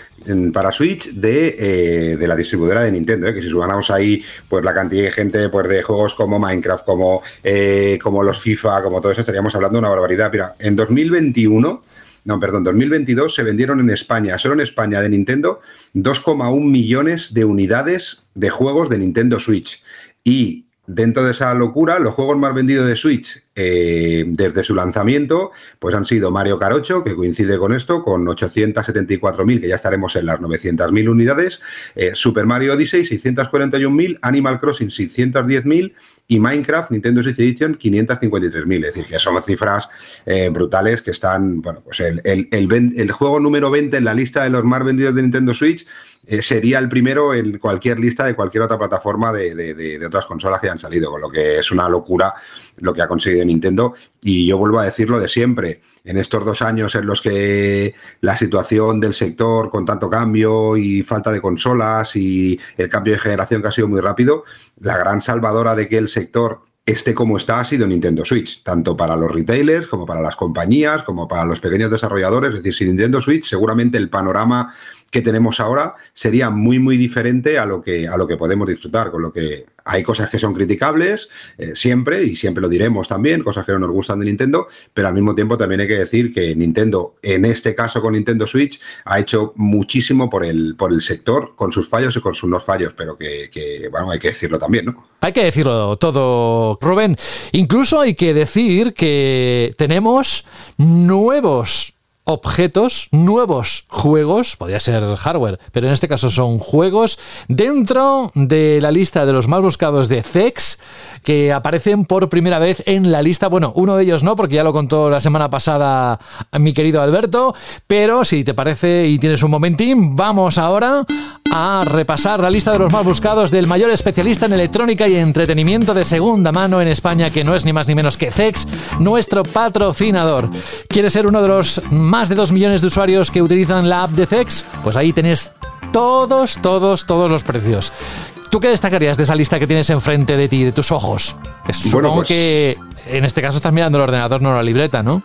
para Switch de, eh, de la distribuidora de Nintendo. ¿eh? Que si sumamos ahí pues la cantidad de gente pues, de juegos como Minecraft, como, eh, como los FIFA, como todo eso, estaríamos hablando de una barbaridad. Mira, en 2021. No, perdón, 2022 se vendieron en España, solo en España de Nintendo, 2,1 millones de unidades de juegos de Nintendo Switch. Y dentro de esa locura, los juegos más vendidos de Switch eh, desde su lanzamiento, pues han sido Mario 8, que coincide con esto, con 874.000, que ya estaremos en las 900.000 unidades, eh, Super Mario Odyssey 641.000, Animal Crossing 610.000 y Minecraft Nintendo Switch Edition 553.000. Es decir, que son cifras eh, brutales que están, bueno, pues el juego número 20 en la lista de los más vendidos de Nintendo Switch eh, sería el primero en cualquier lista de cualquier otra plataforma de, de- otras consolas que han salido, con lo que es una locura lo que ha conseguido Nintendo. Y yo vuelvo a decirlo de siempre, en estos dos años en los que la situación del sector con tanto cambio y falta de consolas y el cambio de generación que ha sido muy rápido, la gran salvadora de que el sector esté como está ha sido Nintendo Switch, tanto para los retailers como para las compañías, como para los pequeños desarrolladores. Es decir, sin Nintendo Switch, seguramente el panorama que tenemos ahora sería muy, muy diferente a lo que, a lo que podemos disfrutar. Con lo que hay cosas que son criticables eh, siempre, y siempre lo diremos también, cosas que no nos gustan de Nintendo, pero al mismo tiempo también hay que decir que Nintendo, en este caso con Nintendo Switch, ha hecho muchísimo por el, por el sector, con sus fallos y con sus no fallos, pero que, que, bueno, hay que decirlo también, ¿no? Hay que decirlo todo, Rubén. Incluso hay que decir que tenemos nuevos objetos, nuevos juegos, podría ser hardware, pero en este caso son juegos dentro de la lista de los más buscados de CEX que aparecen por primera vez en la lista. Bueno, uno de ellos no, porque ya lo contó la semana pasada mi querido Alberto, pero si te parece y tienes un momentín, vamos ahora a repasar la lista de los más buscados del mayor especialista en electrónica y entretenimiento de segunda mano en España, que no es ni más ni menos que CEX, nuestro patrocinador. ¿Quieres ser uno de los más de 2 millones de usuarios que utilizan la app de CEX? Pues ahí tenés todos, todos, todos los precios. ¿Tú qué destacarías de esa lista que tienes enfrente de ti, de tus ojos? Bueno, Supongo pues- que en este caso estás mirando el ordenador, no la libreta, ¿no?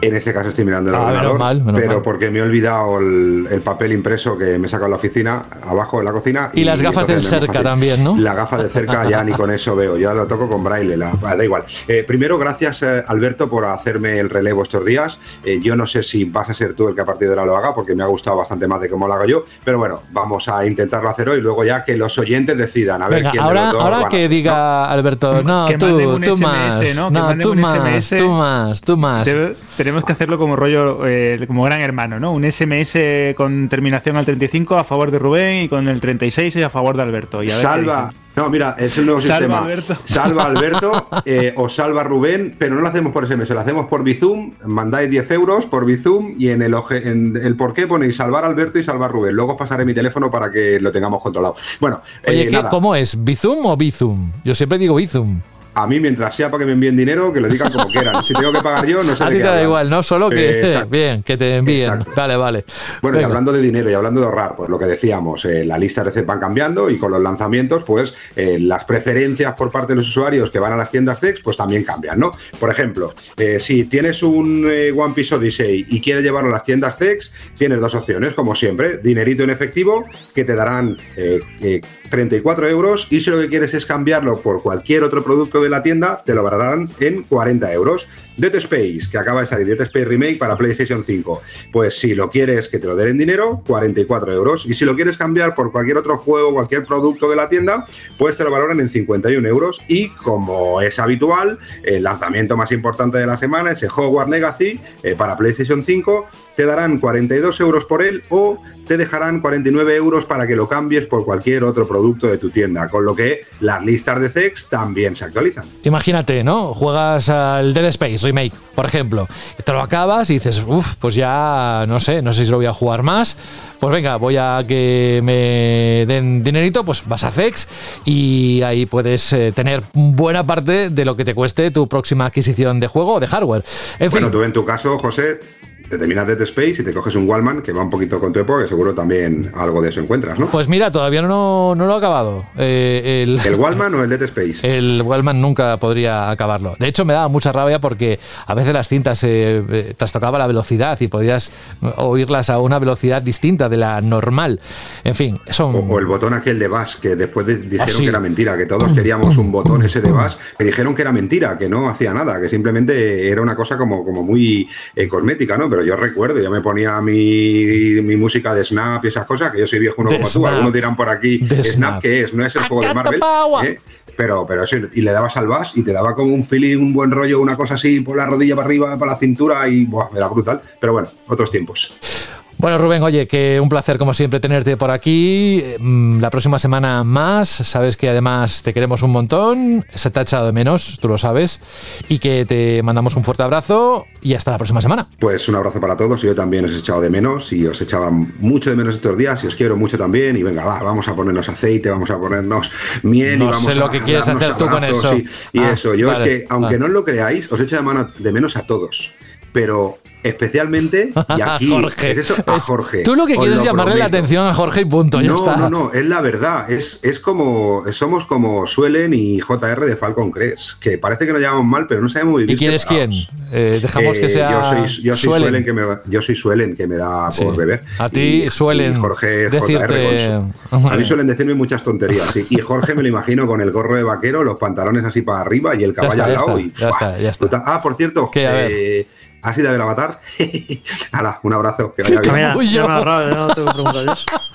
En este caso estoy mirando el Ah, menos mal, menos pero mal. porque me he olvidado el, el papel impreso que me he sacado en la oficina, abajo en la cocina. Y las gafas del cerca fácil. también, ¿no? La gafa de cerca ya ni con eso veo, ya lo toco con braille, la- ah, da igual. Eh, primero, gracias eh, Alberto por hacerme el relevo estos días. Eh, yo no sé si vas a ser tú el que a partir de ahora lo haga, porque me ha gustado bastante más de cómo lo hago yo, pero bueno, vamos a intentarlo hacer hoy luego ya que los oyentes decidan. A ver Venga, quién de ahora, los dos ahora van que diga Alberto, no, Que tú, tú SMS, más, ¿no? Que no, manden tú un más, SMS. tú más, tú más. Te- tenemos que hacerlo como rollo, eh, como gran hermano, ¿no? Un SMS con terminación al 35 a favor de Rubén y con el 36 a favor de Alberto. Y a ver qué Salva. No, mira, es el nuevo Salva sistema. Alberto. Salva Alberto eh, o salva Rubén, pero no lo hacemos por SMS, lo hacemos por Bizum. Mandáis 10 euros por Bizum y en el, oje- en el por qué ponéis salvar Alberto y salvar Rubén. Luego os pasaré mi teléfono para que lo tengamos controlado. Bueno, Oye, eh, ¿qué- ¿cómo es? ¿Bizum o Bizum? Yo siempre digo Bizum. A mí mientras sea para que me envíen dinero, que lo digan como quieran. Si tengo que pagar yo, no sé A ti qué te da hablan. igual, ¿no? Solo Eh, que, exacto. bien, que te envíen. Exacto. Vale, vale. Bueno, y hablando de dinero y hablando de ahorrar, pues lo que decíamos, eh, la lista de van cambiando y con los lanzamientos, pues eh, las preferencias por parte de los usuarios que van a las tiendas CEX, pues también cambian, ¿no? Por ejemplo, eh, si tienes un eh, One Piece Odyssey y quieres llevarlo a las tiendas CEX, tienes dos opciones, como siempre, dinerito en efectivo, que te darán eh, eh, 34 euros, y si lo que quieres es cambiarlo por cualquier otro producto de la tienda, te lo darán en 40 euros. Dead Space, que acaba de salir, Dead Space Remake para PlayStation 5. Pues si lo quieres que te lo den en dinero, 44 euros. Y si lo quieres cambiar por cualquier otro juego, cualquier producto de la tienda, pues te lo valoran en 51 euros. Y como es habitual, el lanzamiento más importante de la semana, ese Hogwarts Legacy eh, para PlayStation 5, te darán 42 euros por él o te dejarán 49 euros para que lo cambies por cualquier otro producto de tu tienda. Con lo que las listas de CEX también se actualizan. Imagínate, ¿no? Juegas al Dead Space Remake, por ejemplo, te lo acabas y dices, uff, pues ya no sé, no sé si lo voy a jugar más. Pues venga, voy a que me den dinerito, pues vas a Zex y ahí puedes eh, tener buena parte de lo que te cueste tu próxima adquisición de juego o de hardware. En bueno, fin, tú en tu caso, José, te terminas Dead Space y te coges un Wallman que va un poquito con tu época, que seguro también algo de eso encuentras, ¿no? pues mira, todavía no, no lo he acabado. Eh, el, ¿El Wallman o el Dead Space? El Wellman nunca podría acabarlo. De hecho, me daba mucha rabia porque a veces las cintas eh, eh, trastocaba la velocidad y podías oírlas a una velocidad distinta de la normal. En fin, son. O, o el botón aquel de Bass, que después de- dijeron Ah, sí. que era mentira, que todos queríamos un botón ese de Bass, que dijeron que era mentira, que no hacía nada, que simplemente era una cosa como, como muy eh, cosmética, ¿no? Pero yo recuerdo, yo me ponía mi, mi música de Snap y esas cosas, que yo soy viejo uno como tú, algunos dirán por aquí, Snap, Snap. que es? No es el juego de Marvel. ¿eh? Pero, pero sí, y le dabas al Bass y te daba como un feeling, un buen rollo, una cosa así por la rodilla para arriba, para la cintura y buah, era brutal. Pero bueno, otros tiempos. Bueno, Rubén, oye, que un placer como siempre tenerte por aquí. Mm, La próxima semana más. Sabes que además te queremos un montón. Se te ha echado de menos, tú lo sabes. Y que te mandamos un fuerte abrazo y hasta la próxima semana. Pues un abrazo para todos. Yo también os he echado de menos y os echaba mucho de menos estos días y os quiero mucho también. Y venga, va, vamos a ponernos aceite, vamos a ponernos miel No y vamos sé lo a que quieres hacer tú con eso. Y, y Ah, eso, yo vale, es que, aunque vale. no lo creáis, os echo de, mano, de menos a todos. Pero especialmente, y aquí, Jorge. es eso, a Jorge. Tú lo que quieres es llamarle la atención a Jorge y punto. Ya no, está. no, no, es la verdad. Es, es como somos como Suelen y JR de Falcon Crest, que parece que nos llamamos mal, pero no sabemos vivir. ¿Y quién es quién? Eh, dejamos que Eh, sea. Yo soy, yo soy Suelen. Suelen, que me, yo soy Suelen que me da Sí. por beber. A ti Y- suelen y Jorge decirte- JR con su- A mí suelen decirme muchas tonterías. sí. Y Jorge me lo imagino con el gorro de vaquero, los pantalones así para arriba y el caballo al lado. y, ya está, ya está. Ah, por cierto, ¿has ido a ver Avatar? Hala, un abrazo. Que vaya bien. Mira, yo. me no tengo preguntas.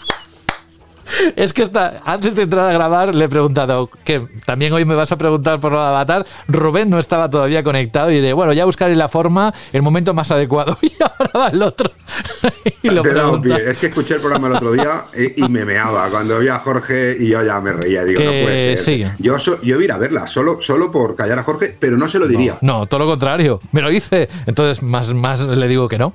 Es que está, antes de entrar a grabar le he preguntado que también hoy me vas a preguntar por lo de Avatar. Rubén no estaba todavía conectado y diré, bueno, ya buscaré la forma, el momento más adecuado. Y ahora va el otro. y lo Te. Es que escuché el programa el otro día eh, y me meaba cuando vi a Jorge y yo ya me reía. Digo, Que no puede ser. sí. Yo, so- yo iba a ir a verla solo, solo por callar a Jorge, pero no se lo diría. No, todo lo contrario. Me lo dice. Entonces, más, más le digo que no.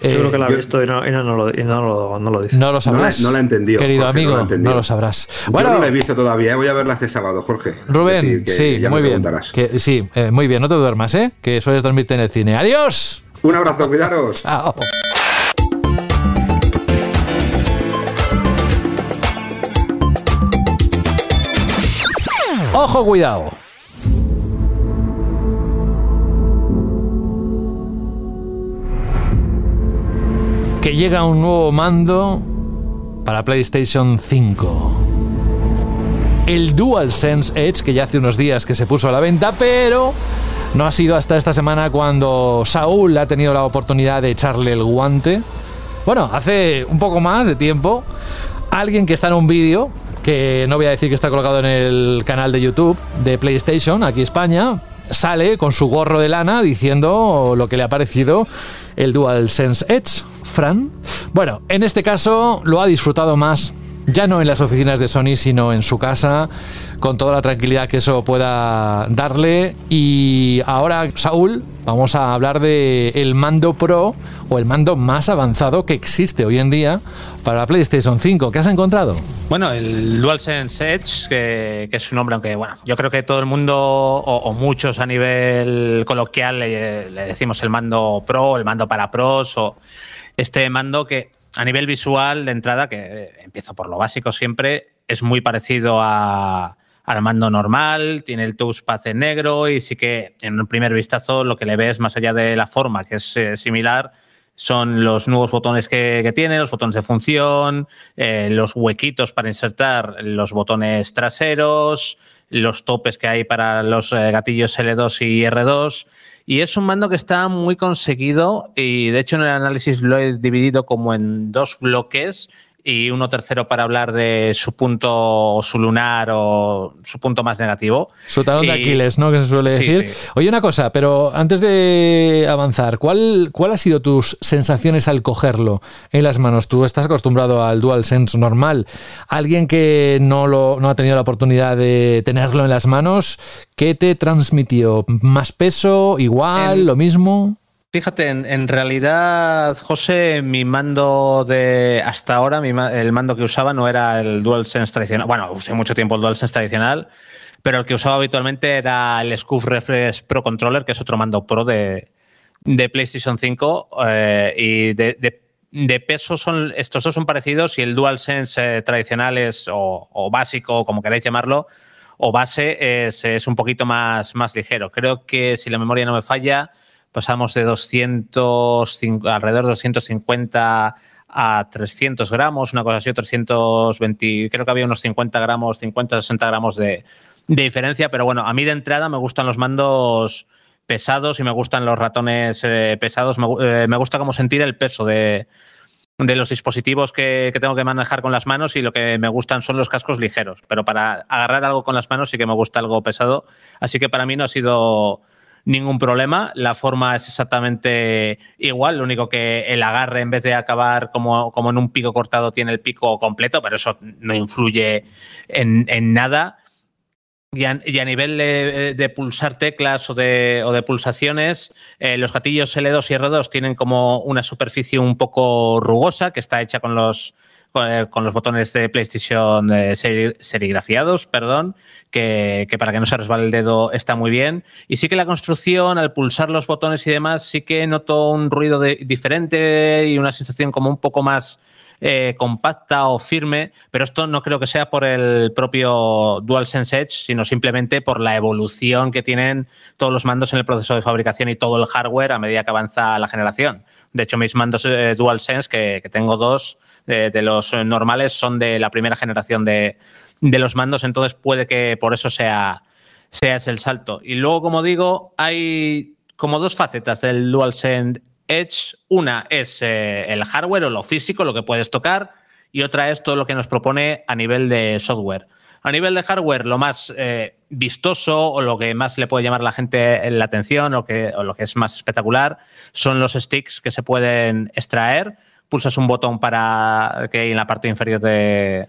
Eh, Yo creo que la ha yo- visto y no, y no, no lo, y no lo- no lo dice. no lo sabrás. No la- no la he entendido, Querido Jorge, amigo, no, lo sabrás. Yo Bueno, no la he visto todavía, eh, voy a verla este sábado, Jorge. Rubén, sí, muy bien. Que, sí, eh, muy bien, no te duermas, ¿eh? Que sueles dormirte en el cine. ¡Adiós! Un abrazo, cuidaros. Chao. Ojo, cuidado. Que llega un nuevo mando para PlayStation 5. El DualSense Edge, que ya hace unos días que se puso a la venta, pero no ha sido hasta esta semana cuando Saúl ha tenido la oportunidad de echarle el guante. Bueno, hace un poco más de tiempo, alguien que está en un vídeo, que no voy a decir que está colocado en el canal de YouTube de PlayStation, aquí España, sale con su gorro de lana diciendo lo que le ha parecido el DualSense Edge. Fran. Bueno, en este caso lo ha disfrutado más ya no en las oficinas de Sony, sino en su casa, con toda la tranquilidad que eso pueda darle. Y ahora, Saúl, vamos a hablar de el mando Pro o el mando más avanzado que existe hoy en día para la PlayStation 5. ¿Qué has encontrado? Bueno, el DualSense Edge, que, es su nombre, aunque bueno, yo creo que todo el mundo o, muchos a nivel coloquial le, le decimos el mando Pro, el mando para pros o este mando que a nivel visual, de entrada, que empiezo por lo básico siempre, es muy parecido a, al mando normal, tiene el touchpad en negro y sí que en un primer vistazo lo que le ves más allá de la forma, que es eh, similar, son los nuevos botones que, tiene, los botones de función, eh, los huequitos para insertar los botones traseros, los topes que hay para los eh, gatillos L2 y R2 y es un mando que está muy conseguido y de hecho en el análisis lo he dividido como en dos bloques y uno tercero para hablar de su punto, su lunar o su punto más negativo. Su talón de Aquiles, ¿no? Que se suele decir. Oye, una cosa, pero antes de avanzar, ¿cuál, ¿cuál ha sido tus sensaciones al cogerlo en las manos? Tú estás acostumbrado al DualSense normal. Alguien que no, lo, no ha tenido la oportunidad de tenerlo en las manos, ¿qué te transmitió? ¿Más peso? ¿Igual? ¿Lo mismo? Fíjate, en, realidad, José, mi mando de hasta ahora, el mando que usaba no era el DualSense tradicional. Bueno, usé mucho tiempo el DualSense tradicional, pero el que usaba habitualmente era el Scoof Reflex Pro Controller, que es otro mando pro de, PlayStation 5. Eh, y de, peso son estos dos son parecidos y el DualSense eh, tradicional es o, básico, como queráis llamarlo, o base es, es un poquito más, más ligero. Creo que si la memoria no me falla pasamos de 200, alrededor de 250 a 300 gramos, una cosa así, 320, creo que había unos 50 gramos, 50, 60 gramos de, diferencia, pero bueno, a mí de entrada me gustan los mandos pesados y me gustan los ratones eh, pesados, eh, me, gusta como sentir el peso de, los dispositivos que, que, tengo que manejar con las manos y lo que me gustan son los cascos ligeros, pero para agarrar algo con las manos sí que me gusta algo pesado, así que para mí no ha sido ningún problema. La forma es exactamente igual, lo único que el agarre en vez de acabar como, como en un pico cortado tiene el pico completo, pero eso no influye en, nada. Y a, nivel de, pulsar teclas o de, o de pulsaciones, eh, los gatillos L2 y R2 tienen como una superficie un poco rugosa que está hecha con los, eh, con los botones de PlayStation eh, serigrafiados, perdón, que, para que no se resbale el dedo está muy bien. Y sí que la construcción, al pulsar los botones y demás, sí que noto un ruido diferente y una sensación como un poco más eh, compacta o firme, pero esto no creo que sea por el propio DualSense Edge, sino simplemente por la evolución que tienen todos los mandos en el proceso de fabricación y todo el hardware a medida que avanza la generación. De hecho, mis mandos DualSense, que, que tengo dos, de, los normales son de la primera generación de, los mandos, entonces puede que por eso sea, sea ese el salto. Y luego, como digo, hay como dos facetas del DualSense Edge. Una es eh, el hardware o lo físico, lo que puedes tocar, y otra es todo lo que nos propone a nivel de software. A nivel de hardware, lo más eh, vistoso o lo que más le puede llamar a la gente la atención o, o lo que es más espectacular son los sticks que se pueden extraer. Pulsas un botón para que hay en la parte inferior de,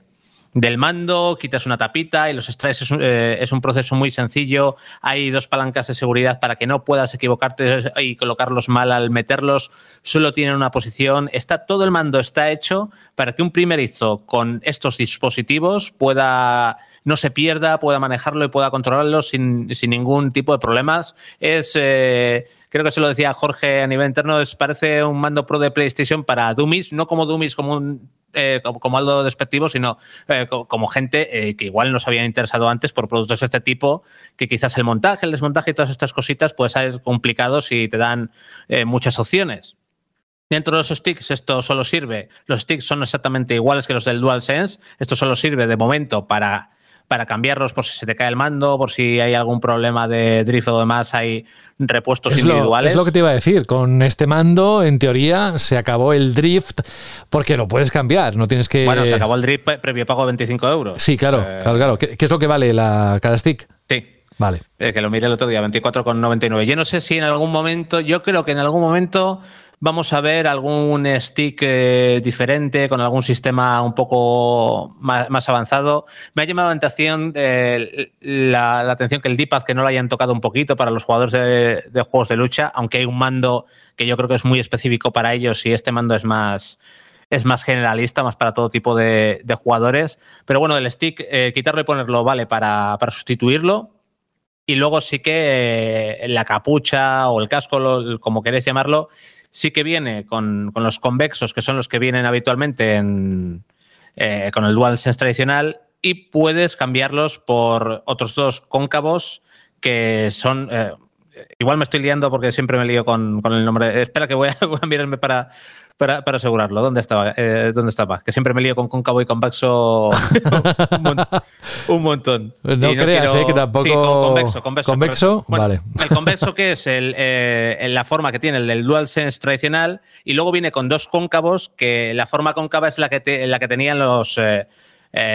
del mando, quitas una tapita y los extraes. Es un, eh, es un, proceso muy sencillo. Hay dos palancas de seguridad para que no puedas equivocarte y colocarlos mal al meterlos. Solo tienen una posición. Está, todo el mando está hecho para que un primerizo con estos dispositivos pueda no se pierda, pueda manejarlo y pueda controlarlo sin, ningún tipo de problemas. Es, eh, creo que se lo decía Jorge a nivel interno, es, parece un mando pro de PlayStation para dummies, no como dummies como un eh, como, algo despectivo, sino eh, como gente que igual nos habían interesado antes por productos de este tipo, que quizás el montaje, el desmontaje y todas estas cositas puede ser complicado si te dan muchas opciones. Dentro de los sticks, esto solo sirve, los sticks son exactamente iguales que los del DualSense, esto solo sirve de momento para para cambiarlos por si se te cae el mando, por si hay algún problema de drift o demás, hay repuestos individuales. es lo que te iba a decir, con este mando, en teoría, se acabó el drift porque lo puedes cambiar, no tienes que... Bueno, se acabó el drift previo pago de 25 euros. Sí, claro, eh, claro, claro. ¿Qué, es lo que vale la, cada stick? Sí. Vale. Eh, que lo miré el otro día, 24,99. Yo no sé si en algún momento, yo creo que en algún momento vamos a ver algún stick eh, diferente, con algún sistema un poco más, avanzado. Me ha llamado la atención, eh, la, atención que el D-pad que no lo hayan tocado un poquito para los jugadores de, de, juegos de lucha, aunque hay un mando que yo creo que es muy específico para ellos y este mando es más, es más generalista, más para todo tipo de, de jugadores. Pero bueno, el stick, eh, quitarlo y ponerlo vale para, para sustituirlo. Y luego sí que la capucha o el casco, lo, como queréis llamarlo, sí que viene con, con, los convexos, que son los que vienen habitualmente en, eh, con el DualSense tradicional, y puedes cambiarlos por otros dos cóncavos que son. Eh, igual me estoy liando porque siempre me lío con, con el nombre. Espera que voy a, voy a mirarme para, para, para, asegurarlo. ¿Dónde estaba? Eh, ¿Dónde estaba? Que siempre me lío con cóncavo y convexo un, un, montón. No, no creas, quiero... eh, que tampoco. Sí, con convexo. Convexo. convexo bueno, vale. El convexo, que es el, eh, la forma que tiene el del DualSense tradicional, y luego viene con dos cóncavos, que la forma cóncava es la que, te, la que tenían los.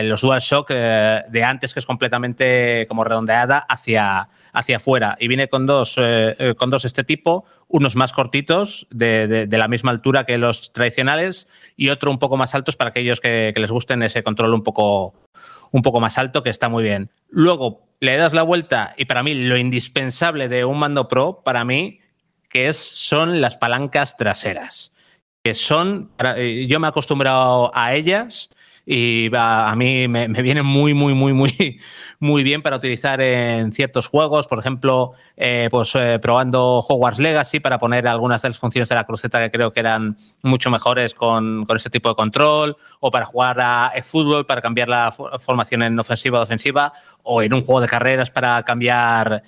Los DualShock de antes, que es completamente como redondeada hacia, hacia afuera. Y viene con dos, eh, con dos este tipo, unos más cortitos, de, la misma altura que los tradicionales, y otro un poco más altos para aquellos que, les gusten ese control un poco, un poco más alto, que está muy bien. Luego le das la vuelta, y para mí lo indispensable de un mando pro, para mí, que es, son las palancas traseras. Que son, yo me he acostumbrado a ellas y a, a mí me, me, viene muy, muy, muy, muy, muy bien para utilizar en ciertos juegos, por ejemplo, eh, pues eh, probando Hogwarts Legacy para poner algunas de las funciones de la cruceta que creo que eran mucho mejores con, con este tipo de control, o para jugar a fútbol para cambiar la formación en ofensiva o defensiva, o en un juego de carreras para cambiar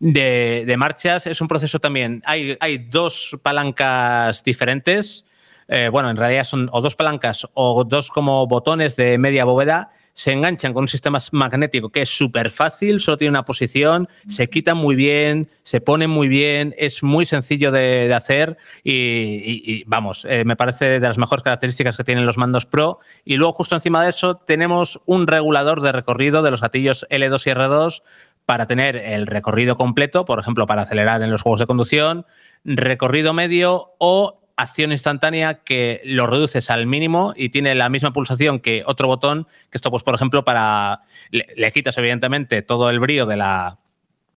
de, de marchas. Es un proceso también, hay, hay dos palancas diferentes eh, bueno, en realidad son o dos palancas o dos como botones de media bóveda, se enganchan con un sistema magnético que es súper fácil, solo tiene una posición, se quitan muy bien, se ponen muy bien, es muy sencillo de, de hacer y, y, y vamos, eh, me parece de las mejores características que tienen los mandos Pro. Y luego justo encima de eso tenemos un regulador de recorrido de los gatillos L2 y R2 para tener el recorrido completo, por ejemplo, para acelerar en los juegos de conducción, recorrido medio o acción instantánea que lo reduces al mínimo y tiene la misma pulsación que otro botón, que esto, pues, por ejemplo, para. Le, quitas, evidentemente, todo el brillo de la,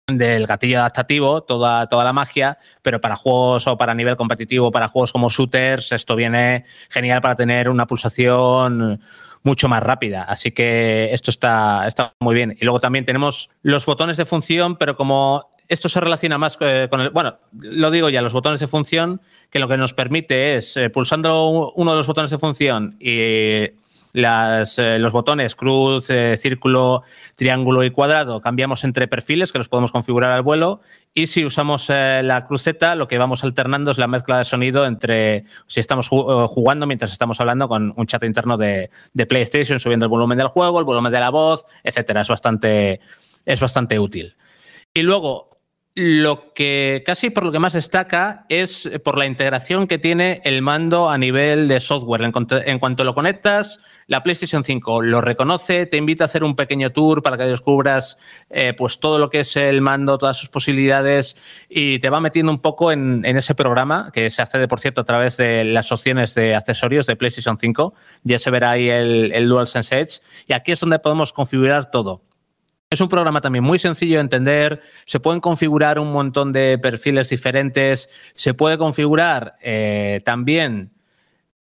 del gatillo adaptativo, toda, toda la magia, pero para juegos o para nivel competitivo, para juegos como shooters, esto viene genial para tener una pulsación mucho más rápida. Así que esto está, está muy bien. Y luego también tenemos los botones de función, pero como esto se relaciona más eh, con el. Bueno, lo digo ya, los botones de función, que lo que nos permite es, eh, pulsando uno de los botones de función y las, eh, los botones cruz, círculo, triángulo y cuadrado, cambiamos entre perfiles que los podemos configurar al vuelo. Y si usamos la cruceta, lo que vamos alternando es la mezcla de sonido entre si estamos jugando mientras estamos hablando con un chat interno de, de PlayStation, subiendo el volumen del juego, el volumen de la voz, etcétera. Es bastante, es bastante útil. Y luego, lo que casi por lo que más destaca es por la integración que tiene el mando a nivel de software. En, cuanto lo conectas, la PlayStation 5 lo reconoce, te invita a hacer un pequeño tour para que descubras eh, pues todo lo que es el mando, todas sus posibilidades y te va metiendo un poco en, en, ese programa que se accede, por cierto, a través de las opciones de accesorios de PlayStation 5. Ya se verá ahí el, el DualSense Edge y aquí es donde podemos configurar todo es un programa también muy sencillo de entender, se pueden configurar un montón de perfiles diferentes, se puede configurar eh, también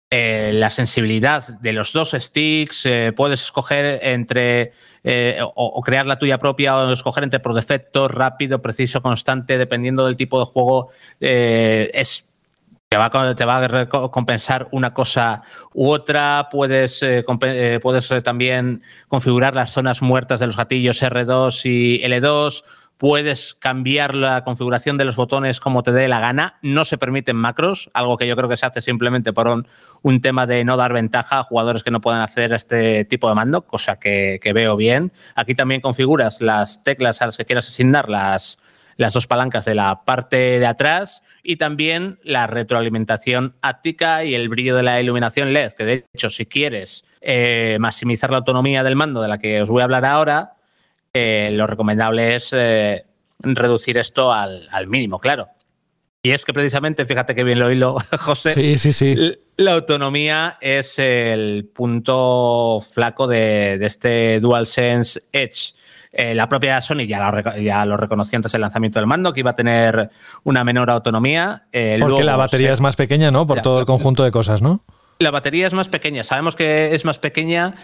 eh, la sensibilidad de los dos sticks, eh, puedes escoger entre o, o, crear la tuya propia o escoger entre por defecto, rápido, preciso, constante, dependiendo del tipo de juego. es te va, a, te compensar una cosa u otra, puedes, eh, eh, puedes también configurar las zonas muertas de los gatillos R2 y L2, puedes cambiar la configuración de los botones como te dé la gana, no se permiten macros, algo que yo creo que se hace simplemente por un, un tema de no dar ventaja a jugadores que no puedan hacer este tipo de mando, cosa que, que veo bien. Aquí también configuras las teclas a las que quieras asignar las, las dos palancas de la parte de atrás y también la retroalimentación áptica y el brillo de la iluminación LED, que de hecho si quieres eh, maximizar la autonomía del mando de la que os voy a hablar ahora, eh, lo recomendable es eh, reducir esto al, al mínimo, claro. Y es que precisamente, fíjate que bien lo hilo, José. Sí, sí, sí. La autonomía es el punto flaco de, de este DualSense Edge. Eh, la propia Sony ya lo, ya lo reconoció antes del lanzamiento del mando, que iba a tener una menor autonomía. Eh, Porque luego la batería se- es más pequeña, ¿no? Por todo el conjunto de cosas, ¿no? la batería es más pequeña. Sabemos que es más pequeña.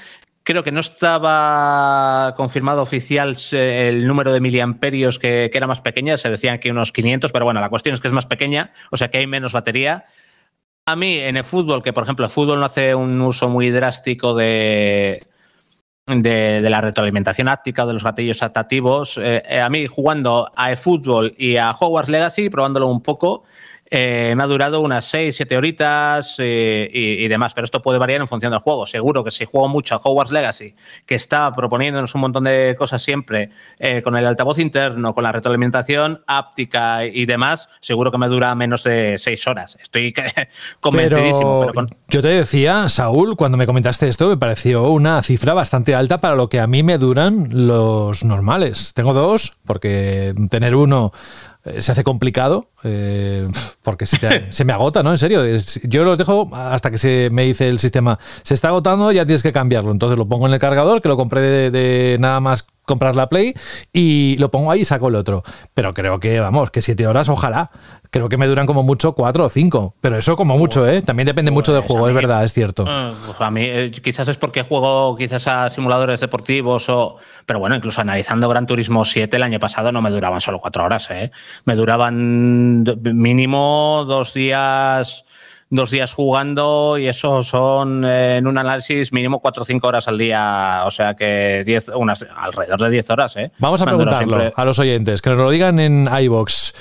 Creo que no estaba confirmado oficial eh, el número de miliamperios que, que era más pequeña. Se decían que unos 500, pero bueno, la cuestión es que es más pequeña, o sea que hay menos batería. A mí, en el fútbol, que por ejemplo el fútbol no hace un uso muy drástico de, de, la retroalimentación áptica de los gatillos adaptativos, eh, eh, a mí jugando a eFootball y a Hogwarts Legacy, probándolo un poco, eh, me ha durado unas 6, 7 horitas eh, y, y demás, pero esto puede variar en función del juego. Seguro que si juego mucho a Hogwarts Legacy, que está proponiéndonos un montón de cosas siempre, eh, con el altavoz interno, con la retroalimentación áptica y demás, seguro que me dura menos de 6 horas. Estoy convencidísimo. Pero pero con- yo te decía, Saúl, cuando me comentaste esto, me pareció una cifra bastante alta para lo que a mí me duran los normales. Tengo dos, porque tener uno se hace complicado, eh, porque se, te- se me agota, ¿no? En serio, yo los dejo hasta que se me dice el sistema, se está agotando, ya tienes que cambiarlo. Entonces lo pongo en el cargador, que lo compré de, de nada más comprar la Play, y lo pongo ahí y saco el otro. Pero creo que, vamos, que siete horas, ojalá. Creo que me duran como mucho cuatro o cinco. Pero eso como mucho, ¿eh? También depende mucho del juego, es verdad, es cierto. Eh, pues a mí eh, quizás es porque juego quizás a simuladores deportivos o pero bueno incluso analizando Gran Turismo 7 el año pasado no me duraban solo cuatro horas ¿eh? me duraban d- dos días dos días jugando y eso son eh, en un análisis mínimo cuatro o cinco horas al día o sea que diez unas alrededor de 10 horas ¿eh? Vamos a preguntarlo siempre- a los oyentes, que nos lo digan en iBox.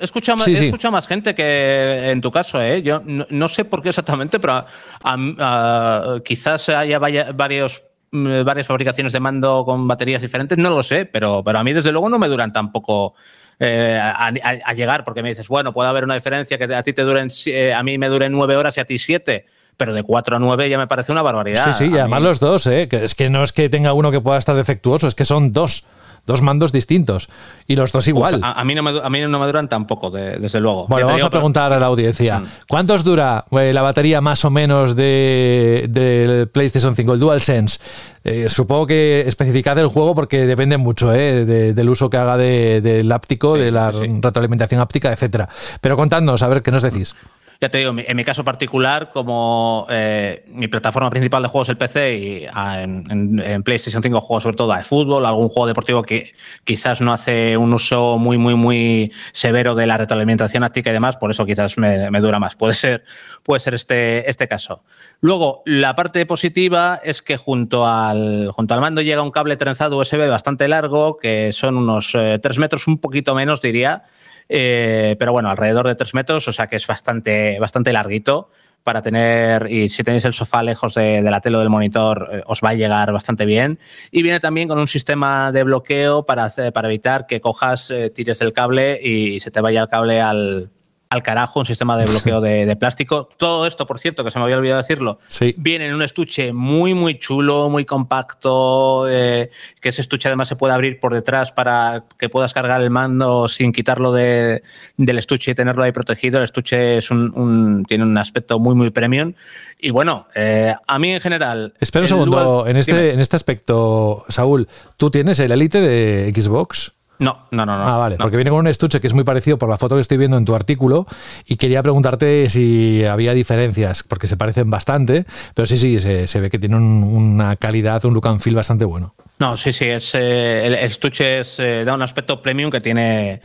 Escuchado más, Sí, escuchado más gente que en tu caso, ¿eh? Yo no, no sé por qué exactamente, pero a- a- quizás haya vaya- varios, mm, varias fabricaciones de mando con baterías diferentes, no lo sé, pero, pero a mí desde luego no me duran tampoco. Eh, a, a- a llegar, porque me dices, bueno, puede haber una diferencia que a ti te duren, si- eh, a mí me duren nueve horas y a ti siete, pero de cuatro a nueve ya me parece una barbaridad. Sí, sí, y además mí- los dos, ¿eh? Que es que no es que tenga uno que pueda estar defectuoso, es que son dos. Dos mandos distintos. Y los dos igual. A, a mí no me, a mí no me duran tampoco, de- desde luego. Bueno, vamos digo, a pero- preguntar a la audiencia. Mm. ¿Cuántos dura eh, la batería más o menos de- del PlayStation 5, el DualSense? Eh, supongo que especificad el juego porque depende mucho eh, de- del uso que haga de- del áptico, Sí, de la sí, retroalimentación áptica, etcétera. Pero contadnos, a ver qué nos decís. Ya te digo, en mi caso particular, como eh, mi plataforma principal de juegos es el PC y ah, en, PlayStation 5 juego sobre todo de fútbol, algún juego deportivo que quizás no hace un uso muy, muy, muy severo de la retroalimentación áptica y demás, por eso quizás me, me dura más. Puede ser, puede ser este, este caso. Luego, la parte positiva es que junto al, junto al mando llega un cable trenzado USB bastante largo, que son unos 3 metros, un poquito menos, diría. Eh, pero bueno, alrededor de 3 metros, o sea que es bastante, bastante larguito para tener, y si tenéis el sofá lejos de, la tele o del monitor, eh, os va a llegar bastante bien. Y viene también con un sistema de bloqueo para, hacer- para evitar que cojas, eh, tires el cable y se te vaya el cable al, al carajo, un sistema de bloqueo de, de plástico. Todo esto, por cierto, que se me había olvidado decirlo, Sí. viene en un estuche muy, muy chulo, muy compacto, eh, que ese estuche además se puede abrir por detrás para que puedas cargar el mando sin quitarlo de- del estuche y tenerlo ahí protegido. El estuche es un, un- tiene un aspecto muy, muy premium. Y bueno, eh, a mí en general... Espera un segundo, en este, Dime. en este aspecto, Saúl, ¿tú tienes el Elite de Xbox? No, no, no. no ah, vale, no. porque viene con un estuche que es muy parecido por la foto que estoy viendo en tu artículo y quería preguntarte si había diferencias, porque se parecen bastante, pero sí, sí, se, se ve que tiene un- una calidad, un look and feel bastante bueno. No, sí, sí, es, eh, el, estuche es, eh, da un aspecto premium que tiene,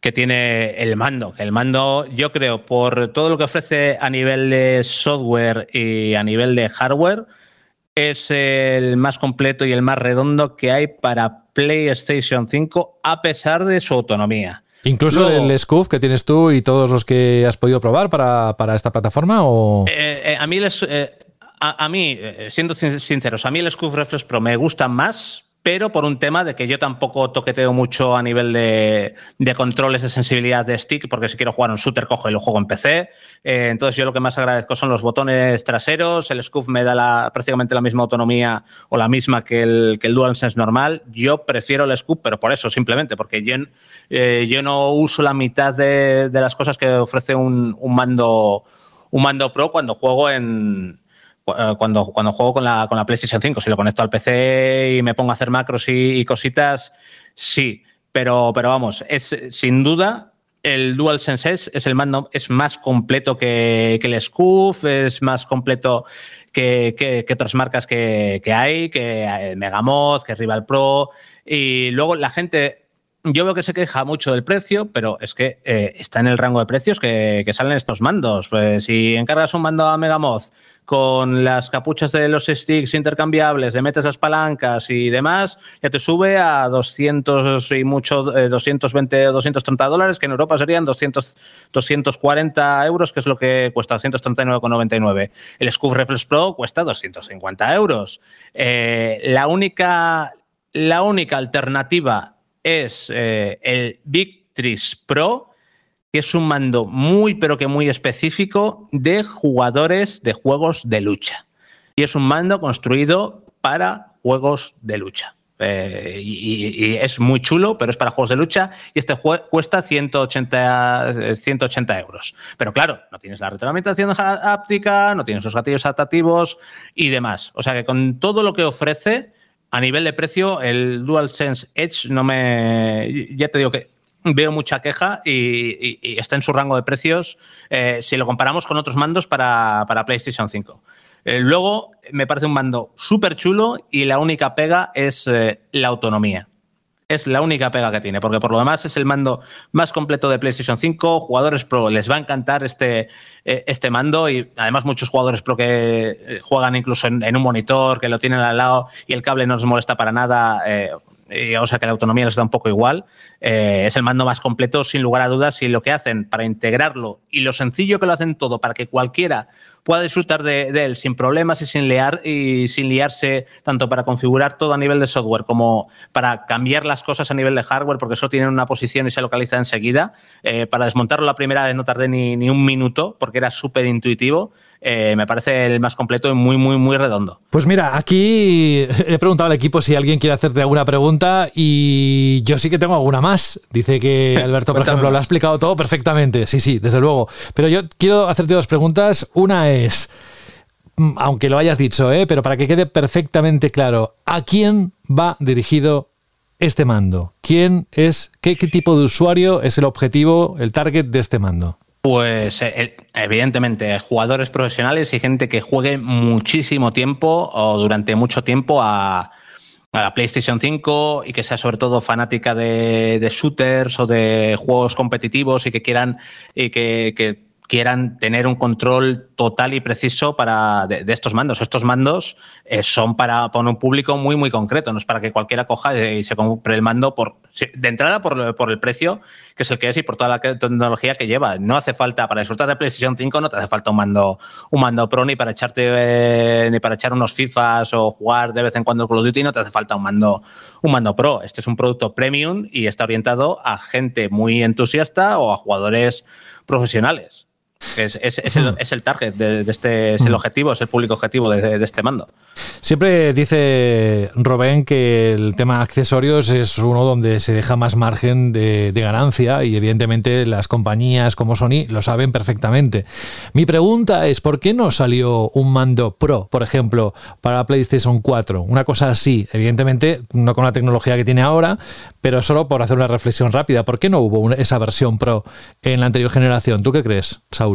que tiene el mando. El mando, yo creo, por todo lo que ofrece a nivel de software y a nivel de hardware, es el más completo y el más redondo que hay para PlayStation 5, a pesar de su autonomía. Incluso Luego- el Scoof que tienes tú y todos los que has podido probar para, para esta plataforma o... Eh, eh, a mí, les, eh, a, a mí, siendo sin- sinceros, a mí el Scoof Reflex Pro me gusta más pero por un tema de que yo tampoco toqueteo mucho a nivel de, de, controles de sensibilidad de stick, porque si quiero jugar un shooter cojo y lo juego en PC. Eh, entonces yo lo que más agradezco son los botones traseros, el Scoof me da la, prácticamente la misma autonomía o la misma que el, que el DualSense normal. Yo prefiero el Scoof, pero por eso, simplemente, porque yo, eh, yo no uso la mitad de, de, las cosas que ofrece un, un, mando, un mando Pro cuando juego en, cuando, cuando juego con la, con la PlayStation 5, si lo conecto al PC y me pongo a hacer macros y, cositas, sí. Pero, pero vamos, es sin duda el DualSense S es el mando es más completo que, que el Scoof, es más completo que, que, que otras marcas que, hay, que Megamoth, que Rival Pro. Y luego la gente, yo veo que se queja mucho del precio, pero es que eh, está en el rango de precios que, salen estos mandos. Pues si encargas un mando a Megamoth con las capuchas de los sticks intercambiables, le metes las palancas y demás, ya te sube a 200 y mucho, eh, 220 o 230 dólares, que en Europa serían 200, 240 euros, que es lo que cuesta 139,99. El Scoof Reflex Pro cuesta 250 euros. Eh, la, única, la única alternativa es eh, el Victris Pro, que es un mando muy, pero que muy específico de jugadores de juegos de lucha. Y es un mando construido para juegos de lucha. Eh, y, es muy chulo, pero es para juegos de lucha y este cuesta 180, 180 euros. Pero claro, no tienes la retroalimentación áptica, no tienes los gatillos adaptativos y demás. O sea que con todo lo que ofrece, a nivel de precio, el DualSense Edge no me. Ya te digo que veo mucha queja y, está en su rango de precios eh, si lo comparamos con otros mandos para, para PlayStation 5. Eh, luego, me parece un mando súper chulo y la única pega es eh, la autonomía. Es la única pega que tiene, porque por lo demás es el mando más completo de PlayStation 5. Jugadores Pro les va a encantar este, eh, este mando y además muchos jugadores Pro que juegan incluso en, un monitor, que lo tienen al lado y el cable no les molesta para nada. Eh, o sea que la autonomía les da un poco igual. Eh, es el mando más completo, sin lugar a dudas, y lo que hacen para integrarlo y lo sencillo que lo hacen todo para que cualquiera pueda disfrutar de, de él sin problemas y sin, liar, y sin liarse tanto para configurar todo a nivel de software como para cambiar las cosas a nivel de hardware, porque eso tiene una posición y se localiza enseguida. Eh, para desmontarlo la primera vez no tardé ni, ni un minuto porque era súper intuitivo. Eh, me parece el más completo y muy, muy, muy redondo. Pues mira, aquí he preguntado al equipo si alguien quiere hacerte alguna pregunta y yo sí que tengo alguna más. Dice que Alberto, por ejemplo, lo ha explicado todo perfectamente. Sí, sí, desde luego. Pero yo quiero hacerte dos preguntas. Una es, aunque lo hayas dicho, ¿eh? pero para que quede perfectamente claro, ¿a quién va dirigido este mando? ¿Quién es, qué, qué tipo de usuario es el objetivo, el target de este mando? Pues eh, evidentemente jugadores profesionales y gente que juegue muchísimo tiempo o durante mucho tiempo a, la PlayStation 5 y que sea sobre todo fanática de, shooters o de juegos competitivos y que quieran y que quieran tener un control total y preciso para de, estos mandos. Estos mandos eh, son para, para, un público muy, muy concreto, no es para que cualquiera coja y se compre el mando por, de entrada por, por, el precio, que es el que es, y por toda la tecnología que lleva. No hace falta, para disfrutar de PlayStation 5, no te hace falta un mando, un mando Pro ni para echarte eh, ni para echar unos FIFAs o jugar de vez en cuando Call of Duty, no te hace falta un mando, un mando Pro. Este es un producto premium y está orientado a gente muy entusiasta o a jugadores profesionales. Es, es, es, el, es, el, target de, de, este, es el objetivo, es el público objetivo de, de, este mando. Siempre dice Robén que el tema accesorios es uno donde se deja más margen de, ganancia y evidentemente las compañías como Sony lo saben perfectamente. Mi pregunta es, ¿por qué no salió un mando Pro, por ejemplo, para PlayStation 4? Una cosa así, evidentemente no con la tecnología que tiene ahora, pero solo por hacer una reflexión rápida. ¿Por qué no hubo una, esa versión Pro en la anterior generación? ¿Tú qué crees, Saúl?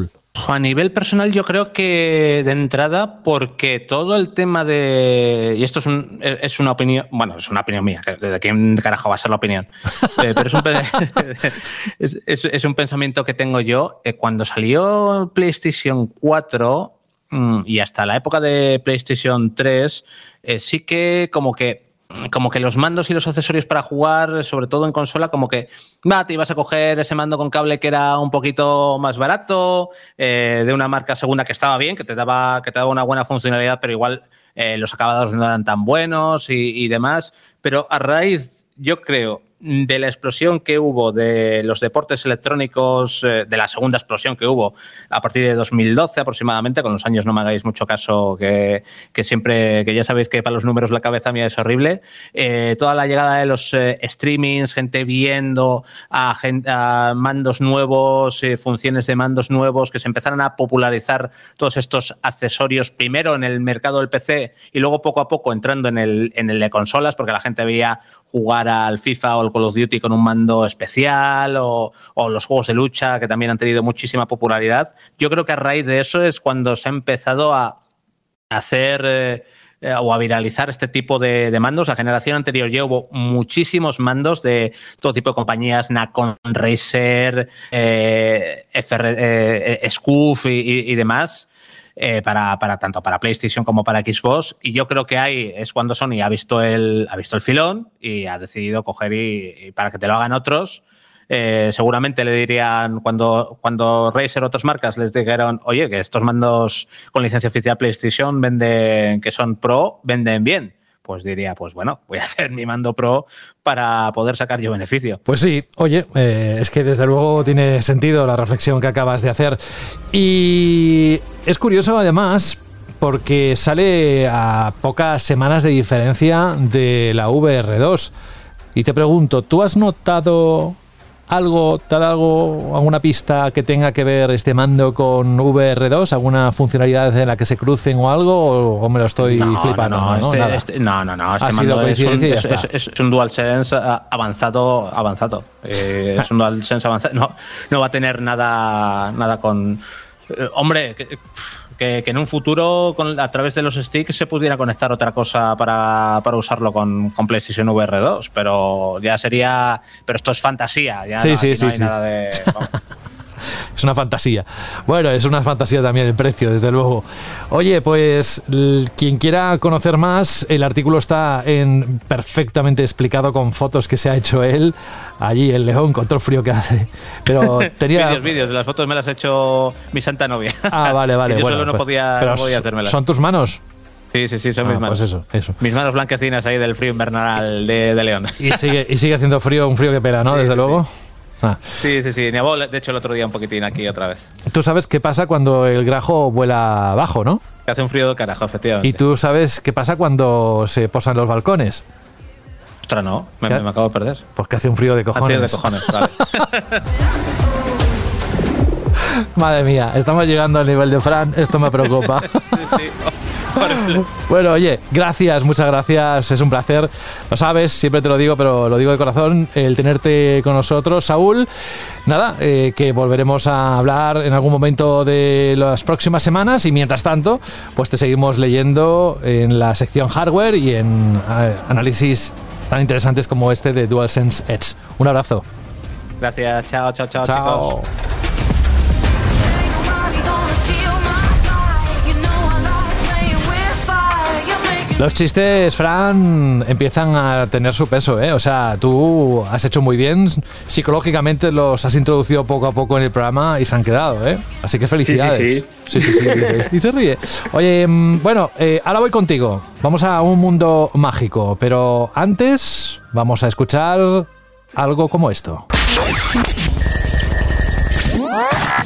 A nivel personal, yo creo que de entrada, porque todo el tema de. Y esto es, un, es una opinión. Bueno, es una opinión mía. ¿De quién carajo va a ser la opinión? Eh, pero es un, es, es, es un, pensamiento que tengo yo. Eh, cuando salió PlayStation 4 mmm, y hasta la época de PlayStation 3, eh, sí que como que como que los mandos y los accesorios para jugar, sobre todo en consola, como que va, te ibas a coger ese mando con cable que era un poquito más barato, eh, de una marca segunda que estaba bien, que te daba, que te daba una buena funcionalidad, pero igual eh, los acabados no eran tan buenos y demás. Pero a raíz, yo creo, de la explosión que hubo de los deportes electrónicos, eh, de la segunda explosión que hubo a partir de 2012 aproximadamente, con los años no me hagáis mucho caso, que, que siempre, que ya sabéis que para los números la cabeza mía es horrible, eh, toda la llegada de los eh, streamings, gente viendo a, mandos nuevos, funciones de mandos nuevos, que se empezaron a popularizar todos estos accesorios, primero en el mercado del PC y luego poco a poco entrando en el, en el de consolas, porque la gente veía jugar al FIFA o al Call of Duty con un mando especial o, o los juegos de lucha que también han tenido muchísima popularidad. Yo creo que a raíz de eso es cuando se ha empezado a hacer eh, o a viralizar este tipo de, mandos. La generación anterior ya hubo muchísimos mandos de todo tipo de compañías, Nacon, Razer, eh, FR, eh, eh, Scoof y demás. Eh, para, para tanto para PlayStation como para Xbox y yo creo que ahí es cuando Sony ha visto el, ha visto el filón y ha decidido coger y, y para que te lo hagan otros eh, seguramente le dirían cuando, cuando Razer otras marcas les dijeron, oye, que estos mandos con licencia oficial PlayStation venden, que son pro, venden bien. Pues diría, pues bueno, voy a hacer mi mando pro para poder sacar yo beneficio. Pues sí, oye, eh, es que desde luego tiene sentido la reflexión que acabas de hacer. Y es curioso además porque sale a pocas semanas de diferencia de la VR2. Y te pregunto, ¿tú has notado algo, dado algo, alguna pista que tenga que ver este mando con VR2? ¿Alguna funcionalidad en la que se crucen o algo? ¿O, o me lo estoy flipando? No, no, este, Nada. este- no, no, no, este Ha sido mando es un, es, es- es un DualSense ah, avanzado, avanzado. Eh, es un DualSense avanzado. No, no va a tener nada, nada con... eh, hombre, que, que- que en un futuro con- a través de los sticks se pudiera conectar otra cosa para, para usarlo con, con PlayStation VR 2, pero ya sería... Pero esto es fantasía, ya Sí, no, sí, sí, no hay nada de... vamos. Es una fantasía. Bueno, es una fantasía también el precio, desde luego. Oye, pues quien quiera conocer más, el artículo está en perfectamente explicado con fotos que se ha hecho él allí el león con todo el frío que hace. Pero tenía Vídeos, vídeos, las fotos me las ha hecho mi santa novia. Ah, vale, vale. Yo bueno, solo no pues- podía, no podía son- hacérmelas. ¿Son tus manos? Sí, sí, sí, son Ah, mis manos. pues eso, eso. Mis manos blanquecinas ahí del frío invernal de, de León. Y sigue, y sigue haciendo frío, un frío que pela, ¿no? Sí, Desde sí, luego. Ah. Sí, sí, sí. Nevó, de hecho, el otro día un poquitín aquí otra vez. Tú sabes qué pasa cuando el grajo vuela abajo, ¿no? Que hace un frío del carajo, efectivamente. Y tú sabes qué pasa cuando se posan los balcones. Ostras, no, me, me acabo de perder. Porque hace un frío de Hace cojones. frío de cojones, vale. Madre mía, estamos llegando al nivel de Fran, esto me preocupa. Bueno, oye, gracias, muchas gracias, es un placer. Lo sabes, siempre te lo digo, pero lo digo de corazón, el tenerte con nosotros, Saúl. Nada, eh, que volveremos a hablar en algún momento de las próximas semanas y mientras tanto, pues te seguimos leyendo en la sección hardware y en eh, análisis tan interesantes como este de DualSense Edge. Un abrazo. Gracias, chao, chao, chao, Chao. chicos. Los chistes, Fran, empiezan a tener su peso, ¿eh? O sea, tú has hecho muy bien, psicológicamente los has introducido poco a poco en el programa y se han quedado, ¿eh? Así que felicidades. sí. sí, sí, sí, y se ríe. Oye, mm, bueno, eh, ahora voy contigo. Vamos a un mundo mágico, pero antes vamos a escuchar algo como esto.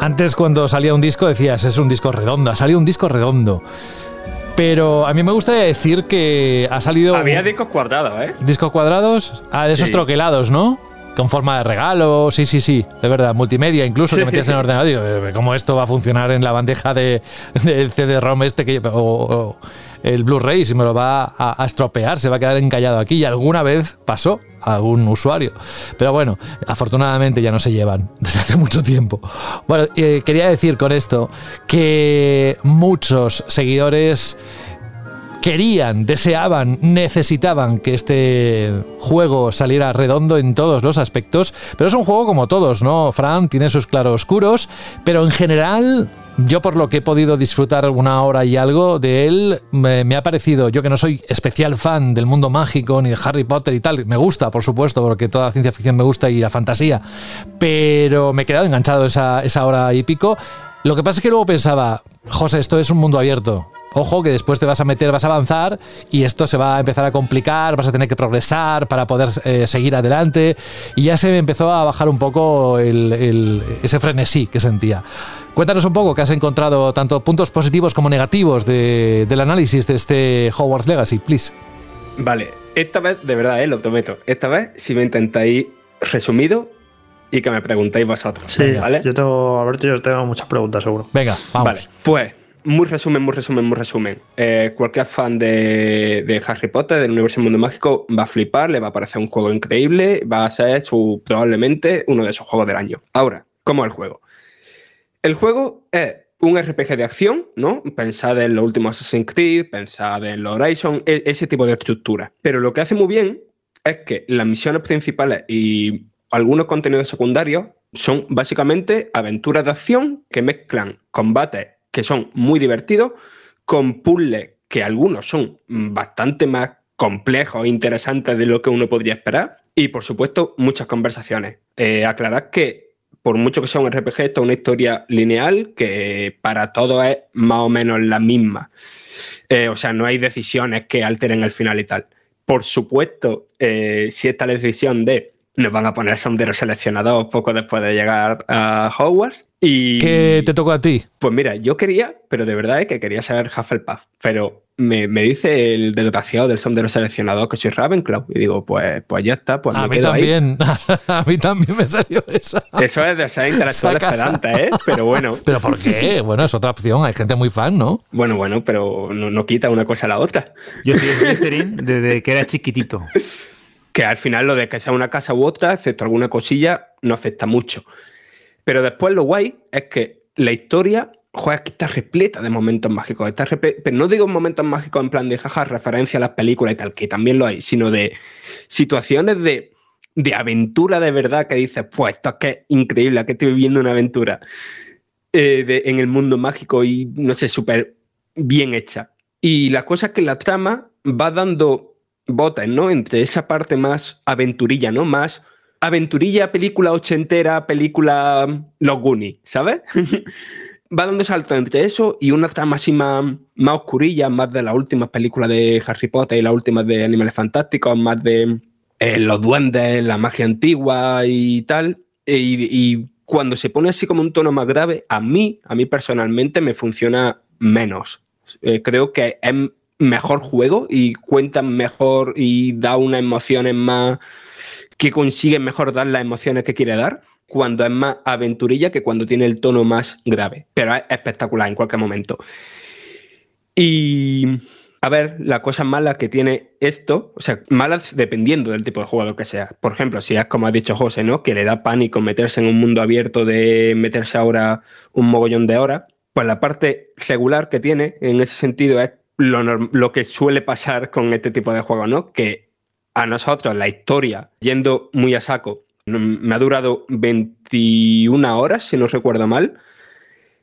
Antes cuando salía un disco decías, es un disco redondo, ha salido un disco redondo. Pero a mí me gustaría decir que ha salido... Había un- discos cuadrados, ¿eh? ¿Discos cuadrados? Ah, de esos Sí. troquelados, ¿no? Con forma de regalo, sí, sí, sí, de verdad, multimedia incluso, que metías en el ordenador. Digo, eh, ¿cómo esto va a funcionar en la bandeja de, del CD-ROM este que, o, o el Blu-ray, si me lo va a, a estropear, se va a quedar encallado aquí. Y alguna vez pasó a algún usuario. Pero bueno, afortunadamente ya no se llevan desde hace mucho tiempo. Bueno, eh, quería decir con esto que muchos seguidores querían, deseaban, necesitaban que este juego saliera redondo en todos los aspectos, pero es un juego como todos, ¿no? Fran tiene sus claroscuros, pero en general yo por lo que he podido disfrutar una hora y algo de él, me, ha parecido, yo que no soy especial fan del mundo mágico ni de Harry Potter y tal, me gusta, por supuesto, porque toda la ciencia ficción me gusta y la fantasía, pero me he quedado enganchado esa, esa hora y pico. Lo que pasa es que luego pensaba, José, esto es un mundo abierto. Ojo que después te vas a meter, vas a avanzar y esto se va a empezar a complicar, vas a tener que progresar para poder eh, seguir adelante y ya se me empezó a bajar un poco el, el, ese frenesí que sentía. Cuéntanos un poco qué has encontrado, tanto puntos positivos como negativos de, del análisis de este Hogwarts Legacy, please. Vale, esta vez, de verdad, eh, lo prometo, esta vez si me intentáis resumido y que me preguntéis vosotros. Sí, ¿vale? yo tengo, Alberto, yo tengo muchas preguntas seguro. Venga, vamos. Vale, pues muy resumen, muy resumen, muy resumen. Eh, cualquier fan de, de, Harry Potter, del universo del mundo mágico, va a flipar, le va a parecer un juego increíble, va a ser su, probablemente uno de sus juegos del año. Ahora, ¿cómo es el juego? El juego es un RPG de acción, ¿no? Pensad en los últimos Assassin's Creed, pensad en los Horizon, e, ese tipo de estructura. Pero lo que hace muy bien es que las misiones principales y algunos contenidos secundarios son básicamente aventuras de acción que mezclan combates que son muy divertidos, con puzzles que algunos son bastante más complejos e interesantes de lo que uno podría esperar. Y por supuesto, muchas conversaciones. Eh, aclarar que, por mucho que sea un RPG, esto es una historia lineal que para todos es más o menos la misma. Eh, o sea, no hay decisiones que alteren el final y tal. Por supuesto, eh, si esta decisión de nos van a poner sonderos seleccionados poco después de llegar a Hogwarts. Y, ¿Qué te tocó a ti? Pues mira, yo quería, pero de verdad es que quería saber Hufflepuff, pero me, me dice el desgraciado del sondero seleccionador que soy Ravenclaw y digo, pues, pues ya está, pues a me mí quedo también, a mí también me salió esa. Eso es de ser intelectual esperante, ¿eh? Pero bueno. ¿Pero por qué? Bueno, es otra opción, hay gente muy fan, ¿no? Bueno, bueno, pero no, no quita una cosa a la otra. Yo soy Slytherin desde que era chiquitito que al final lo de que sea una casa u otra, excepto alguna cosilla, no afecta mucho. Pero después lo guay es que la historia, joder, que está repleta de momentos mágicos. Está pero no digo momentos mágicos en plan de jaja, referencia a las películas y tal, que también lo hay, sino de situaciones de, de aventura de verdad que dices, pues esto es que es increíble, que estoy viviendo una aventura eh, en el mundo mágico y no sé, súper bien hecha. Y la cosa es que la trama va dando botas, ¿no? Entre esa parte más aventurilla, ¿no? Más aventurilla, película ochentera, película Los Goonies, ¿sabes? Va dando salto entre eso y una trama así más, más oscurilla, más de las últimas películas de Harry Potter y las últimas de Animales Fantásticos, más de eh, los duendes, la magia antigua y tal. Y, y cuando se pone así como un tono más grave, a mí, a mí personalmente me funciona menos. Eh, creo que es mejor juego y cuentan mejor y da unas emociones más que consigue mejor dar las emociones que quiere dar cuando es más aventurilla que cuando tiene el tono más grave. Pero es espectacular en cualquier momento. Y a ver, la cosa mala que tiene esto, o sea, malas dependiendo del tipo de jugador que sea. Por ejemplo, si es como ha dicho José, ¿no? Que le da pánico meterse en un mundo abierto de meterse ahora un mogollón de horas, pues la parte regular que tiene en ese sentido es lo, que suele pasar con este tipo de juegos, ¿no? Que a nosotros la historia, yendo muy a saco, me ha durado 21 horas, si no recuerdo mal.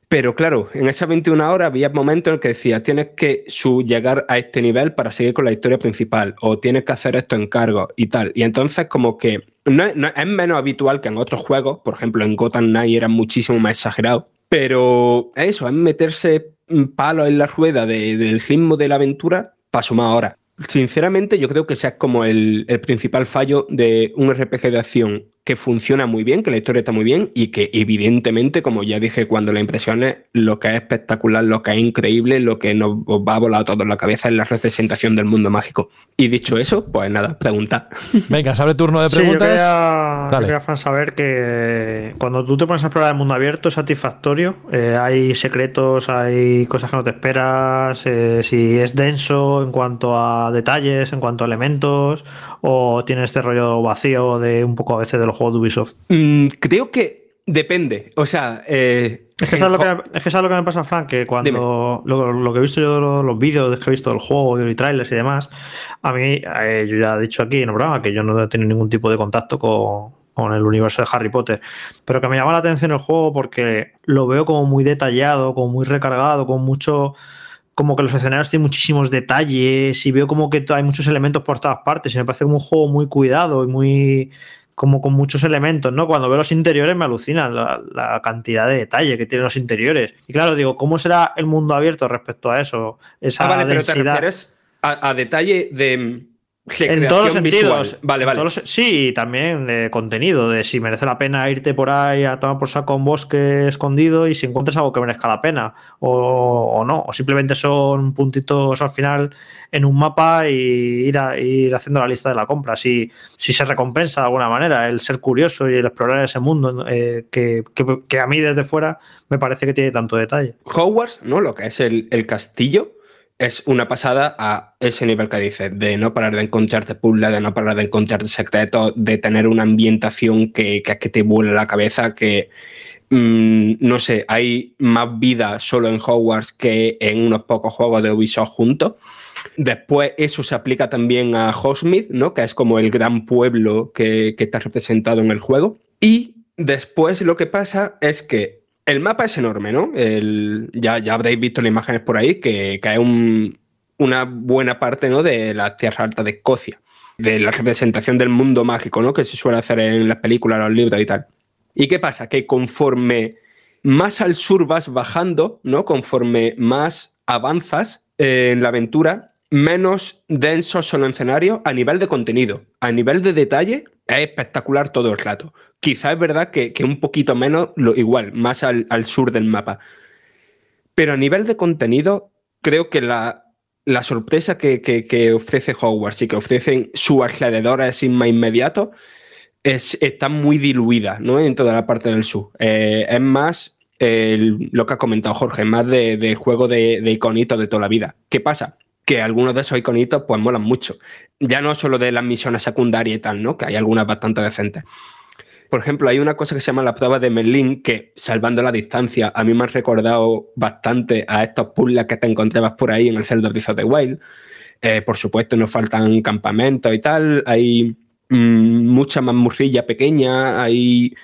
Pero claro, en esas 21 horas había momentos en que decía, tienes que llegar a este nivel para seguir con la historia principal, o tienes que hacer esto en cargo y tal. Y entonces como que no, no, es menos habitual que en otros juegos, por ejemplo en Gotham Knight era muchísimo más exagerado, pero eso, es meterse palo en la rueda de, del ritmo de la aventura para sumar ahora. Sinceramente, yo creo que ese es como el, principal fallo de un RPG de acción que funciona muy bien, que la historia está muy bien y que evidentemente, como ya dije cuando la impresiones, lo que es espectacular, lo que es increíble, lo que nos va a volar a todos la cabeza es la representación del mundo mágico. Y dicho eso, pues nada, pregunta. Venga, se abre turno de Sí, yo preguntas. yo Dale. quería, saber que cuando tú te pones a explorar el mundo abierto es satisfactorio. Eh, hay secretos, hay cosas que no te esperas. eh, si es denso en cuanto a detalles, en cuanto a elementos, o tiene este rollo vacío de un poco a veces de los juegos de Ubisoft. Mm, creo que depende. O sea, eh, Es que, sabes lo que, es que sabes lo que me pasa, Frank, que cuando lo, lo que he visto yo, los, los vídeos que he visto del juego y trailers y demás, a mí, eh, yo ya he dicho aquí en el programa que yo no he tenido ningún tipo de contacto con, con el universo de Harry Potter, pero que me llama la atención el juego porque lo veo como muy detallado, como muy recargado, con mucho... Como que los escenarios tienen muchísimos detalles y veo como que hay muchos elementos por todas partes y me parece como un juego muy cuidado y muy como con muchos elementos, ¿no? Cuando veo los interiores me alucina la, la cantidad de detalle que tienen los interiores. Y claro, digo, ¿cómo será el mundo abierto respecto a eso? Esa Ah, vale, pero te refieres a, a detalle de En todos los sentidos. Vale, vale. los- sí, y también de contenido, de si merece la pena irte por ahí a tomar por saco un bosque escondido y si encuentras algo que merezca la pena o, o no, o simplemente son puntitos al final en un mapa y ir, a- ir haciendo la lista de la compra. Si, si se recompensa de alguna manera el ser curioso y el explorar ese mundo eh, que, que- que a mí desde fuera me parece que tiene tanto detalle. Hogwarts, ¿no? Lo que es el, el castillo, es una pasada a ese nivel que dices, de no parar de encontrarte puzzles, de no parar de encontrarte secretos, de tener una ambientación que, que, que te vuela la cabeza, que mm, no sé, hay más vida solo en Hogwarts que en unos pocos juegos de Ubisoft juntos. Después eso se aplica también a Hogsmeade, ¿no? Que es como el gran pueblo que, que está representado en el juego. Y después lo que pasa es que el mapa es enorme, ¿no? Ya, habréis visto las imágenes por ahí, que, un- una buena parte ¿no? de la Tierra Alta de Escocia, de la representación del mundo mágico, ¿no? Que se suele hacer en las películas, los libros y tal. ¿Y qué pasa? Que conforme más al sur vas bajando, ¿no? Conforme más avanzas eh, en la aventura, menos densos son los escenarios a nivel de contenido. A nivel de detalle, es espectacular todo el rato. Quizá es verdad que, un poquito menos, lo, igual, más al, sur del mapa. Pero a nivel de contenido, creo que la, sorpresa que, ofrece Hogwarts y que ofrecen sus alrededores más inmediato es, está muy diluida ¿no? en toda la parte del sur. Eh, es más lo que ha comentado Jorge, más de, juego de, de iconitos de toda la vida. ¿Qué pasa? Que algunos de esos iconitos pues molan mucho. Ya no solo de las misiones secundarias y tal, ¿no? Que hay algunas bastante decentes. Por ejemplo, hay una cosa que se llama la prueba de Merlín, que salvando la distancia, a mí me han recordado bastante a estos puzzles que te encontrabas por ahí en el Zelda Breath of the Wild. Eh, por supuesto, nos faltan campamentos y tal. Hay mm, mucha mamurrilla pequeña. Hay.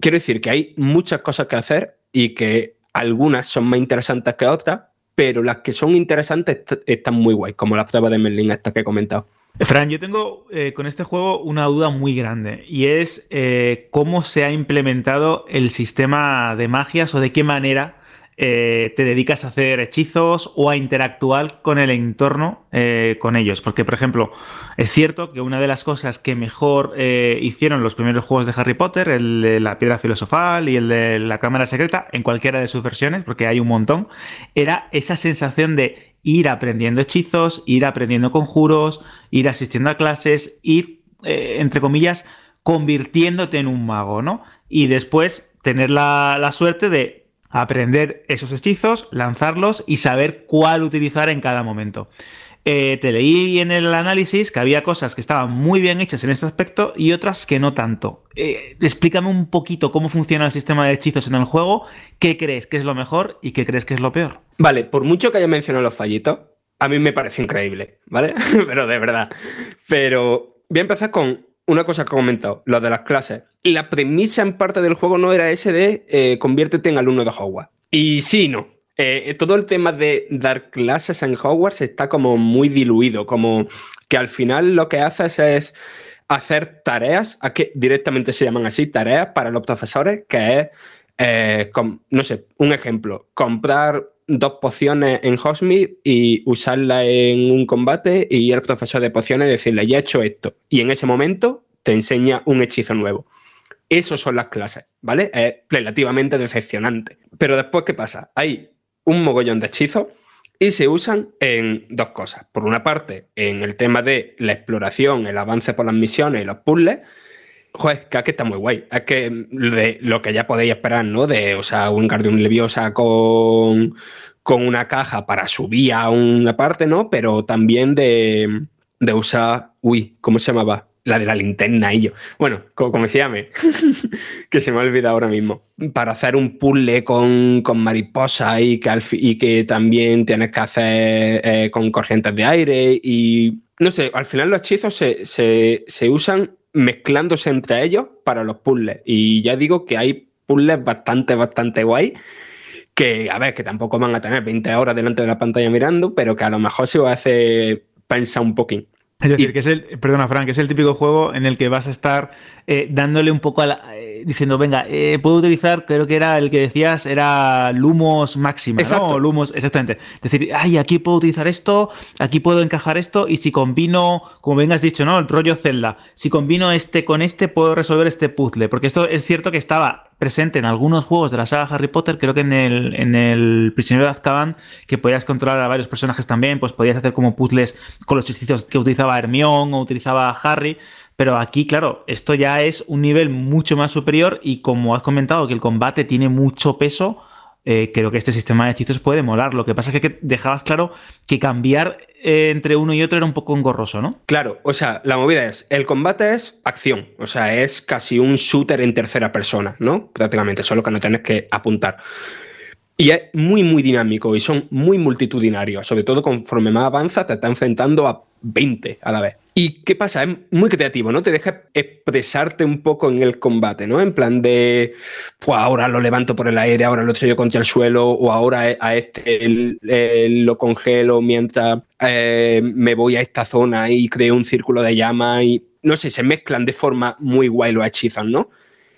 Quiero decir que hay muchas cosas que hacer y que algunas son más interesantes que otras, pero las que son interesantes est- están muy guay, como la prueba de Merlín esta que he comentado. Fran, yo tengo eh, con este juego una duda muy grande y es eh, cómo se ha implementado el sistema de magias o de qué manera eh, te dedicas a hacer hechizos o a interactuar con el entorno eh, con ellos. Porque, por ejemplo, es cierto que una de las cosas que mejor eh, hicieron los primeros juegos de Harry Potter, el de la piedra filosofal y el de la cámara secreta, en cualquiera de sus versiones, porque hay un montón, era esa sensación de ir aprendiendo hechizos, ir aprendiendo conjuros, ir asistiendo a clases, ir, entre comillas, convirtiéndote en un mago, ¿no? Y después tener la suerte de aprender esos hechizos, lanzarlos y saber cuál utilizar en cada momento. Eh, te leí en el análisis que había cosas que estaban muy bien hechas en este aspecto y otras que no tanto. Eh, explícame un poquito cómo funciona el sistema de hechizos en el juego, qué crees que es lo mejor y qué crees que es lo peor. Vale, por mucho que haya mencionado los fallitos, a mí me parece increíble, ¿vale? Pero de verdad. Pero voy a empezar con una cosa que he comentado, lo de las clases. La premisa en parte del juego no era ese de eh, conviértete en alumno de Hogwarts. Y sí, no. Eh, todo el tema de dar clases en Hogwarts está como muy diluido, como que al final lo que haces es hacer tareas, a que directamente se llaman así, tareas para los profesores, que es, eh, no sé, un ejemplo, comprar dos pociones en Hogsmeade y usarla en un combate y el profesor de pociones decirle, ya he hecho esto. Y en ese momento te enseña un hechizo nuevo. Esas son las clases, ¿vale? Es relativamente decepcionante. Pero después, ¿qué pasa? Hay un mogollón de hechizos y se usan en dos cosas. Por una parte, en el tema de la exploración, el avance por las misiones y los puzzles. Joder, que aquí está muy guay. Es que de lo que ya podéis esperar, ¿no? De, o sea, un Guardian Leviosa con, con una caja para subir a una parte, ¿no? Pero también de, de usar. Uy, ¿cómo se llamaba? La de la linterna y yo. Bueno, como, se llame, que se me ha olvidado ahora mismo. Para hacer un puzzle con, con mariposas y que, y que también tienes que hacer eh, con corrientes de aire. Y no sé, al final los hechizos se, se usan mezclándose entre ellos para los puzzles. Y ya digo que hay puzzles bastante, bastante guay que, a ver, que tampoco van a tener 20 horas delante de la pantalla mirando, pero que a lo mejor se os hace pensar un poquín. Es decir, que es el, perdona Frank, que es el típico juego en el que vas a estar eh, dándole un poco a la, eh, diciendo, venga, eh, puedo utilizar, creo que era el que decías, era Lumos máxima, ¿no? O Lumos, exactamente. Es decir, ay, aquí puedo utilizar esto, aquí puedo encajar esto, y si combino, como bien has dicho, ¿no? El rollo Zelda, si combino este con este, puedo resolver este puzzle. Porque esto es cierto que estaba presente en algunos juegos de la saga Harry Potter, creo que en el, en el Prisionero de Azkaban, que podías controlar a varios personajes también, pues podías hacer como puzzles con los hechizos que utilizaba Hermione o utilizaba Harry, pero aquí, claro, esto ya es un nivel mucho más superior y como has comentado que el combate tiene mucho peso, eh, creo que este sistema de hechizos puede molar. Lo que pasa es que dejabas claro que cambiar eh, entre uno y otro era un poco engorroso, ¿no? Claro, o sea, la movida es, el combate es acción, o sea, es casi un shooter en tercera persona, ¿no? Prácticamente, solo que no tienes que apuntar. Y es muy, muy dinámico y son muy multitudinarios, sobre todo conforme más avanza te está enfrentando a 20 a la vez. ¿Y qué pasa? Es muy creativo, ¿no? Te deja expresarte un poco en el combate, ¿no? En plan de, pues ahora lo levanto por el aire, ahora lo yo contra el suelo, o ahora a este lo congelo mientras eh, me voy a esta zona y creo un círculo de llama y, no sé, se mezclan de forma muy guay los hechizos, ¿no?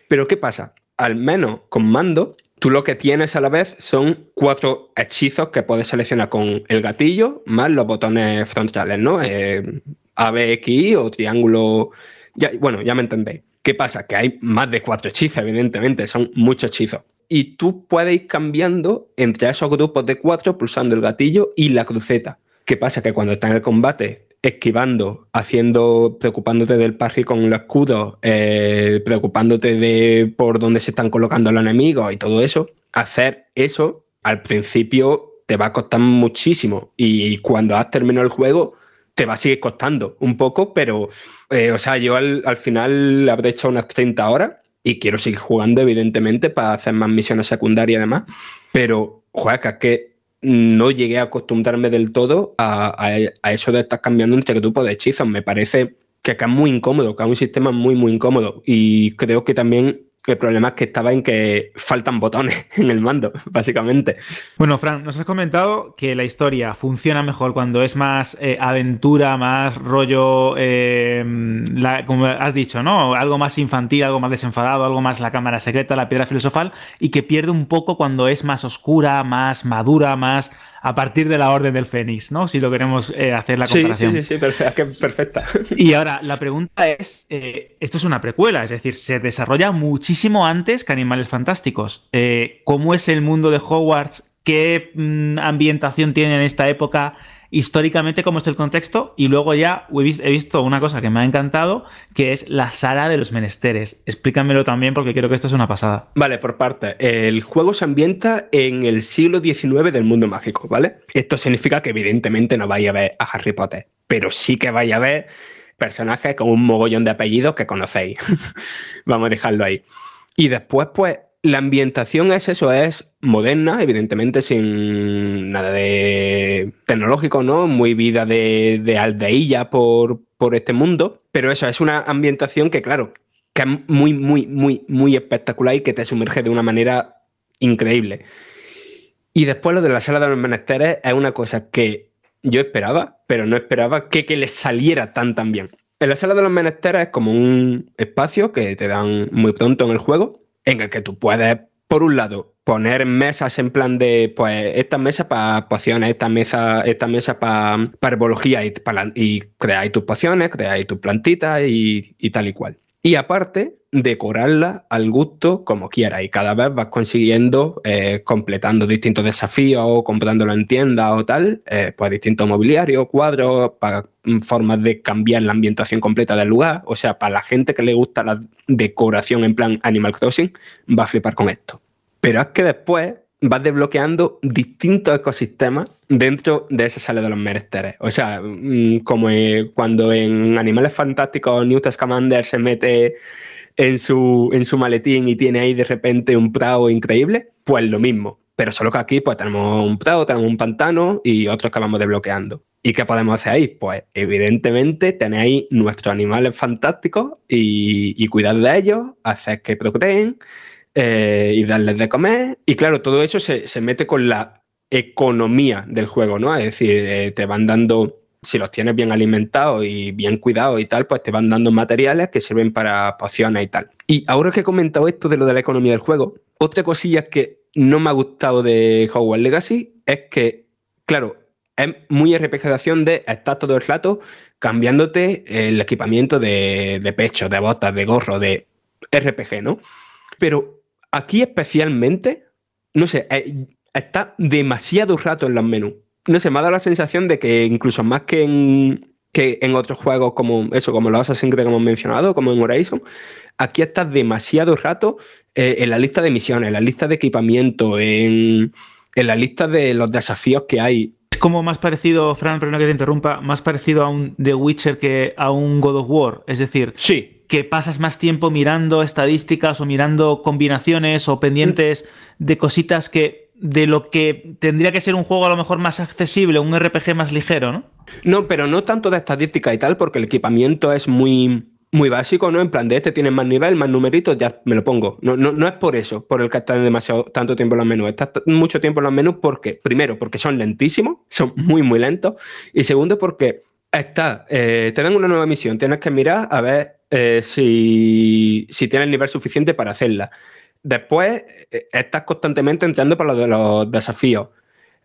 Pero ¿qué pasa? Al menos con mando, tú lo que tienes a la vez son cuatro hechizos que puedes seleccionar con el gatillo más los botones frontales, ¿no? Eh, ABX o triángulo. Ya, bueno, ya me entendéis. ¿Qué pasa? Que hay más de cuatro hechizos, evidentemente, son muchos hechizos. Y tú puedes ir cambiando entre esos grupos de cuatro pulsando el gatillo y la cruceta. ¿Qué pasa? Que cuando estás en el combate, esquivando, haciendo, preocupándote del parry con los escudos, eh, preocupándote de por dónde se están colocando los enemigos y todo eso, hacer eso al principio te va a costar muchísimo. Y cuando has terminado el juego, te va a seguir costando un poco, pero, eh, o sea, yo al, al, final habré hecho unas 30 horas y quiero seguir jugando, evidentemente, para hacer más misiones secundarias y demás, pero, que es que no llegué a acostumbrarme del todo a, a, eso de estar cambiando entre grupos de hechizos. Me parece que acá es muy incómodo, que es un sistema muy, muy incómodo. Y creo que también el problema es que estaba en que faltan botones en el mando, básicamente. Bueno, Fran, nos has comentado que la historia funciona mejor cuando es más eh, aventura, más rollo, eh, como has dicho, ¿no? Algo más infantil, algo más desenfadado, algo más la cámara secreta, la piedra filosofal, y que pierde un poco cuando es más oscura, más madura, más a partir de la Orden del Fénix, ¿no? Si lo queremos eh, hacer la comparación. Sí, sí, sí, perfecta. perfecta. Y ahora, la pregunta es, eh, esto es una precuela, es decir, se desarrolla muchísimo antes que Animales Fantásticos. Eh, ¿Cómo es el mundo de Hogwarts? ¿Qué mm, ambientación tiene en esta época? Históricamente cómo es el contexto y luego ya he visto una cosa que me ha encantado, que es la sala de los menesteres. Explícamelo también porque creo que esto es una pasada. Vale, por parte. El juego se ambienta en el siglo XIX del mundo mágico, ¿vale? Esto significa que evidentemente no vais a ver a Harry Potter, pero sí que vais a ver personajes con un mogollón de apellidos que conocéis. Vamos a dejarlo ahí. Y después, pues, la ambientación es eso, es moderna, evidentemente sin nada de tecnológico, ¿no? Muy vida de, de aldeilla por, por este mundo, pero eso es una ambientación que, claro, que es muy, muy, muy, muy espectacular y que te sumerge de una manera increíble. Y después lo de la sala de los menesteres es una cosa que yo esperaba, pero no esperaba que, que les saliera tan tan bien. En la sala de los menesteres es como un espacio que te dan muy pronto en el juego, en el que tú puedes, por un lado, poner mesas en plan de, pues, esta mesa para pociones, esta mesa, esta mesa para herbología y, para, y creáis tus pociones, creáis tus plantitas y, tal y cual. Y aparte, decorarla al gusto como quieras. Y cada vez vas consiguiendo, eh, completando distintos desafíos, o comprándolo en tiendas o tal, eh, pues distintos mobiliarios, cuadros, para mm, formas de cambiar la ambientación completa del lugar. O sea, para la gente que le gusta la decoración en plan Animal Crossing, va a flipar con esto. Pero es que después vas desbloqueando distintos ecosistemas dentro de esa sala de los menesteres. O sea, mm, como eh, cuando en Animales Fantásticos Newt Scamander se mete en su, en su maletín y tiene ahí de repente un prado increíble, pues lo mismo. Pero solo que aquí pues tenemos un prado, tenemos un pantano y otros que vamos desbloqueando. ¿Y qué podemos hacer ahí? Pues evidentemente tenéis nuestros animales fantásticos y, y cuidar de ellos, hacer que procreen, eh, y darles de comer. Y claro, todo eso se, se, mete con la economía del juego, ¿no? Es decir, eh, te van dando, si los tienes bien alimentados y bien cuidados y tal, pues te van dando materiales que sirven para pociones y tal. Y ahora que he comentado esto de lo de la economía del juego, otra cosilla que no me ha gustado de Hogwarts Legacy es que, claro, es muy acción de estar todo el rato cambiándote el equipamiento de, de pecho, de botas, de gorro, de RPG, ¿no? Pero aquí especialmente, no sé, eh, está demasiado rato en los menús. No sé, me ha dado la sensación de que incluso más que en, que en otros juegos como eso, como los Assassin's Creed que hemos mencionado, como en Horizon, aquí está demasiado rato eh, en la lista de misiones, en la lista de equipamiento, en, en la lista de los desafíos que hay. Es como más parecido, Fran, perdona que te interrumpa, más parecido a un The Witcher que a un God of War. Es decir, sí que pasas más tiempo mirando estadísticas o mirando combinaciones o pendientes de cositas que de lo que tendría que ser un juego a lo mejor más accesible, un RPG más ligero, ¿no? No, pero no tanto de estadística y tal, porque el equipamiento es muy, muy básico, ¿no? En plan, de este tiene más nivel, más numeritos, ya me lo pongo. No, no, no es por eso, por el que están demasiado tanto tiempo en los menús. Estás mucho tiempo en los menús porque, primero, porque son lentísimos, son muy, muy lentos. Y segundo, porque está, eh, te dan una nueva misión, tienes que mirar a ver eh, si, si tienes el nivel suficiente para hacerla. Después, eh, estás constantemente entrando para lo de los desafíos.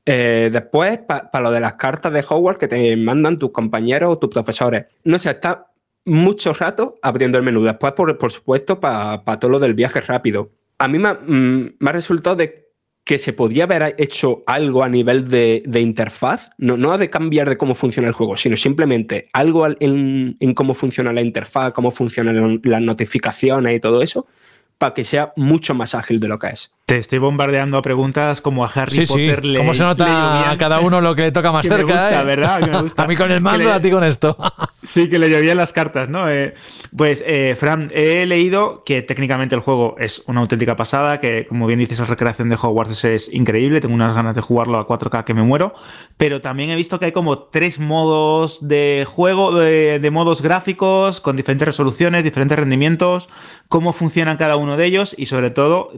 Eh, después, para lo de las cartas de Hogwarts que te mandan tus compañeros o tus profesores. No sé, está mucho rato abriendo el menú. Después, por, por supuesto, para todo lo del viaje rápido. A mí me, mm, me ha resultado de que se podría haber hecho algo a nivel de, interfaz, no, no de cambiar de cómo funciona el juego, sino simplemente algo en, en cómo funciona la interfaz, cómo funcionan las notificaciones y todo eso, para que sea mucho más ágil de lo que es. Te estoy bombardeando a preguntas como a Harry sí, Potter. Sí. ¿Cómo se nota a cada uno lo que le toca más que cerca? Me gusta, eh? ¿verdad? Que me gusta. a mí con el mando, le... a ti con esto. sí, que le llovían las cartas, ¿no? Eh, pues, eh, Fran, he leído que técnicamente el juego es una auténtica pasada, que como bien dices, la recreación de Hogwarts es increíble, tengo unas ganas de jugarlo a 4K que me muero, pero también he visto que hay como tres modos de juego, de, de modos gráficos, con diferentes resoluciones, diferentes rendimientos, cómo funcionan cada uno de ellos y sobre todo,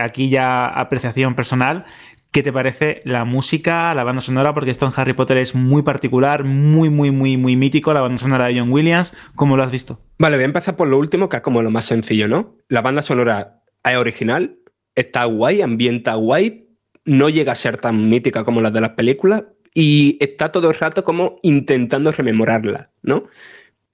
aquí ya apreciación personal. ¿Qué te parece la música, la banda sonora? Porque esto en Harry Potter es muy particular, muy, muy, muy, muy mítico, la banda sonora de John Williams. ¿Cómo lo has visto? Vale, voy a empezar por lo último, que es como lo más sencillo, ¿no? La banda sonora es original, está guay, ambienta guay, no llega a ser tan mítica como las de las películas y está todo el rato como intentando rememorarla, ¿no?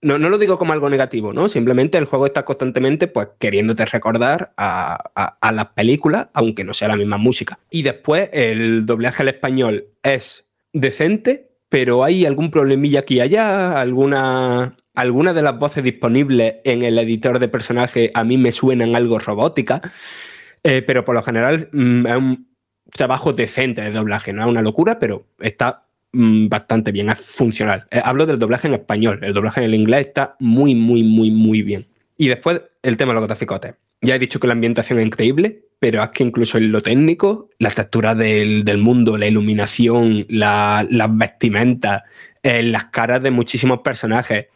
No, no, lo digo como algo negativo, ¿no? Simplemente el juego está constantemente pues queriéndote recordar a, a, las películas, aunque no sea la misma música. Y después el doblaje al español es decente, pero hay algún problemilla aquí y allá, alguna, alguna de las voces disponibles en el editor de personaje a mí me suenan algo robótica, eh, pero por lo general mm, es un trabajo decente de doblaje, no es una locura, pero está bastante bien, es funcional. Eh, hablo del doblaje en español, el doblaje en el inglés está muy, muy, muy, muy bien. Y después el tema de los graficotes. Ya he dicho que la ambientación es increíble, pero es que incluso en lo técnico, la textura del, del mundo, la iluminación, la, las vestimentas, eh, las caras de muchísimos personajes,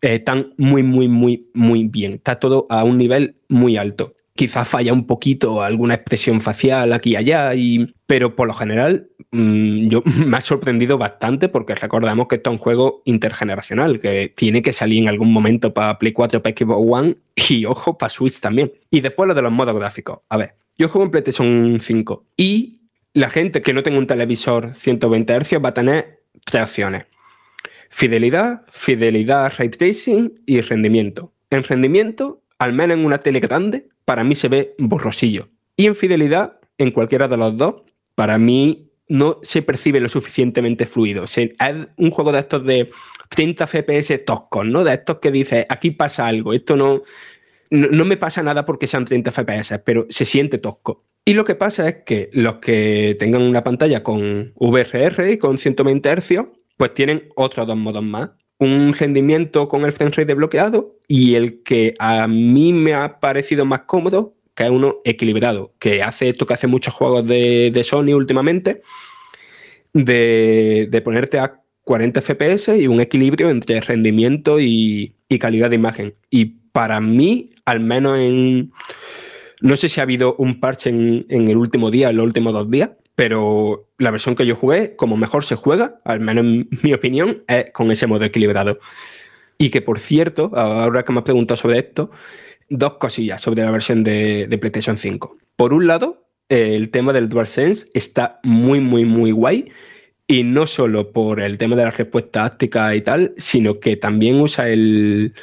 están muy, muy, muy, muy bien. Está todo a un nivel muy alto. Quizás falla un poquito alguna expresión facial aquí y allá, y, pero por lo general mmm, yo me ha sorprendido bastante porque recordamos que esto es un juego intergeneracional, que tiene que salir en algún momento para Play 4, para Xbox One y ojo, para Switch también. Y después lo de los modos gráficos. A ver, yo juego en PlayStation 5 y la gente que no tenga un televisor 120 Hz va a tener tres opciones. Fidelidad, fidelidad ray tracing y rendimiento. en rendimiento, al menos en una tele grande, para mí se ve borrosillo. Y en fidelidad, en cualquiera de los dos, para mí no se percibe lo suficientemente fluido. Es un juego de estos de 30 FPS toscos, ¿no? De estos que dices, aquí pasa algo, esto no, no, no me pasa nada porque sean 30 FPS, pero se siente tosco. Y lo que pasa es que los que tengan una pantalla con VRR y con 120 Hz, pues tienen otros dos modos más. Un rendimiento con el frame desbloqueado y el que a mí me ha parecido más cómodo, que es uno equilibrado, que hace esto que hace muchos juegos de, de Sony últimamente, de, de ponerte a 40 FPS y un equilibrio entre rendimiento y, y calidad de imagen. Y para mí, al menos en... No sé si ha habido un parche en, en el último día, en los últimos dos días, pero la versión que yo jugué, como mejor se juega, al menos en mi opinión, es con ese modo equilibrado. Y que, por cierto, ahora que me has preguntado sobre esto, dos cosillas sobre la versión de, PlayStation 5. Por un lado, el tema del DualSense está muy, muy, muy guay. Y no solo por el tema de la respuesta táctica y tal, sino que también usa el,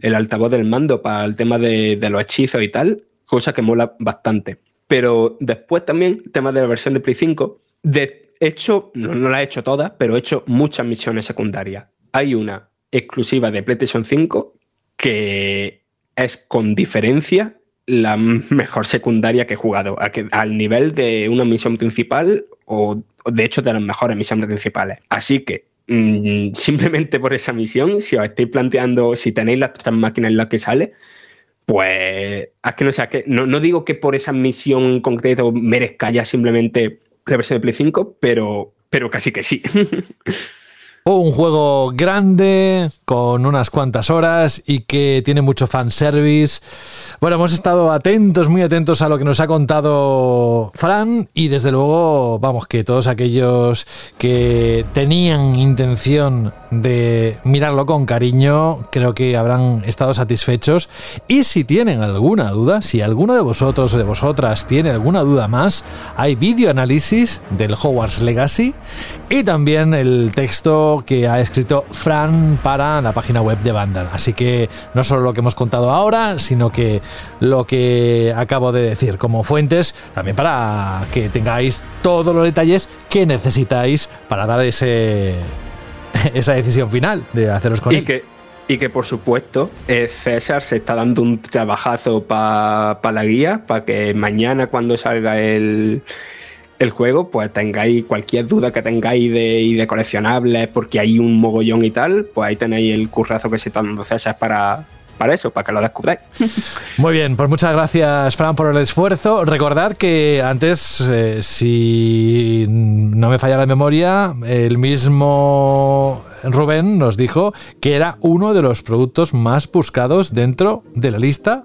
el altavoz del mando para el tema de, de los hechizos y tal, cosa que mola bastante. Pero después también, el tema de la versión de Play 5, de hecho, no, no la he hecho todas, pero he hecho muchas misiones secundarias. Hay una exclusiva de PlayStation 5 que es con diferencia la mejor secundaria que he jugado, que- al nivel de una misión principal o de hecho de las mejores misiones principales. Así que mm, simplemente por esa misión, si os estáis planteando, si tenéis las tres máquinas en las que sale, pues es que no sé, que no, no digo que por esa misión en concreto merezca ya simplemente la versión de Play 5, pero, pero casi que sí. Un juego grande, con unas cuantas horas y que tiene mucho fanservice. Bueno, hemos estado atentos, muy atentos a lo que nos ha contado Fran y desde luego, vamos, que todos aquellos que tenían intención de mirarlo con cariño, creo que habrán estado satisfechos. Y si tienen alguna duda, si alguno de vosotros o de vosotras tiene alguna duda más, hay vídeo análisis del Hogwarts Legacy y también el texto que ha escrito Fran para la página web de Vandal. Así que no solo lo que hemos contado ahora, sino que lo que acabo de decir como fuentes, también para que tengáis todos los detalles que necesitáis para dar ese esa decisión final de haceros con y él. que, y que por supuesto eh, César se está dando un trabajazo para la guía, para que mañana cuando salga el, el juego, pues tengáis cualquier duda que tengáis de, de coleccionables, porque hay un mogollón y tal, pues ahí tenéis el currazo que se está dando César para, para eso, para que lo descubráis. Muy bien, pues muchas gracias, Fran, por el esfuerzo. Recordad que antes, eh, si no me falla la memoria, el mismo Rubén nos dijo que era uno de los productos más buscados dentro de la lista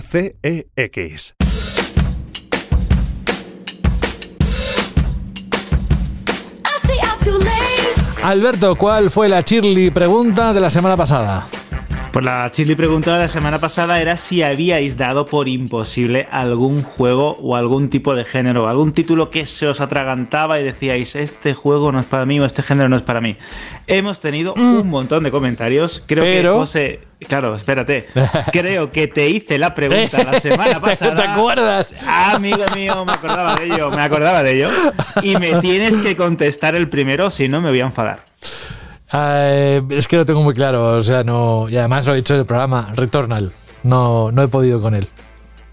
CEX. Alberto, ¿cuál fue la Shirley pregunta de la semana pasada? Pues la Chili pregunta de la semana pasada era si habíais dado por imposible algún juego o algún tipo de género, algún título que se os atragantaba y decíais, este juego no es para mí o este género no es para mí. Hemos tenido un montón de comentarios. Creo que José. Claro, espérate. Creo que te hice la pregunta la semana pasada. ¿Te acuerdas? Amigo mío, me acordaba de ello, me acordaba de ello. Y me tienes que contestar el primero, si no me voy a enfadar. Eh, es que lo tengo muy claro, o sea, no. Y además lo he dicho en el programa, Returnal. No, no he podido con él.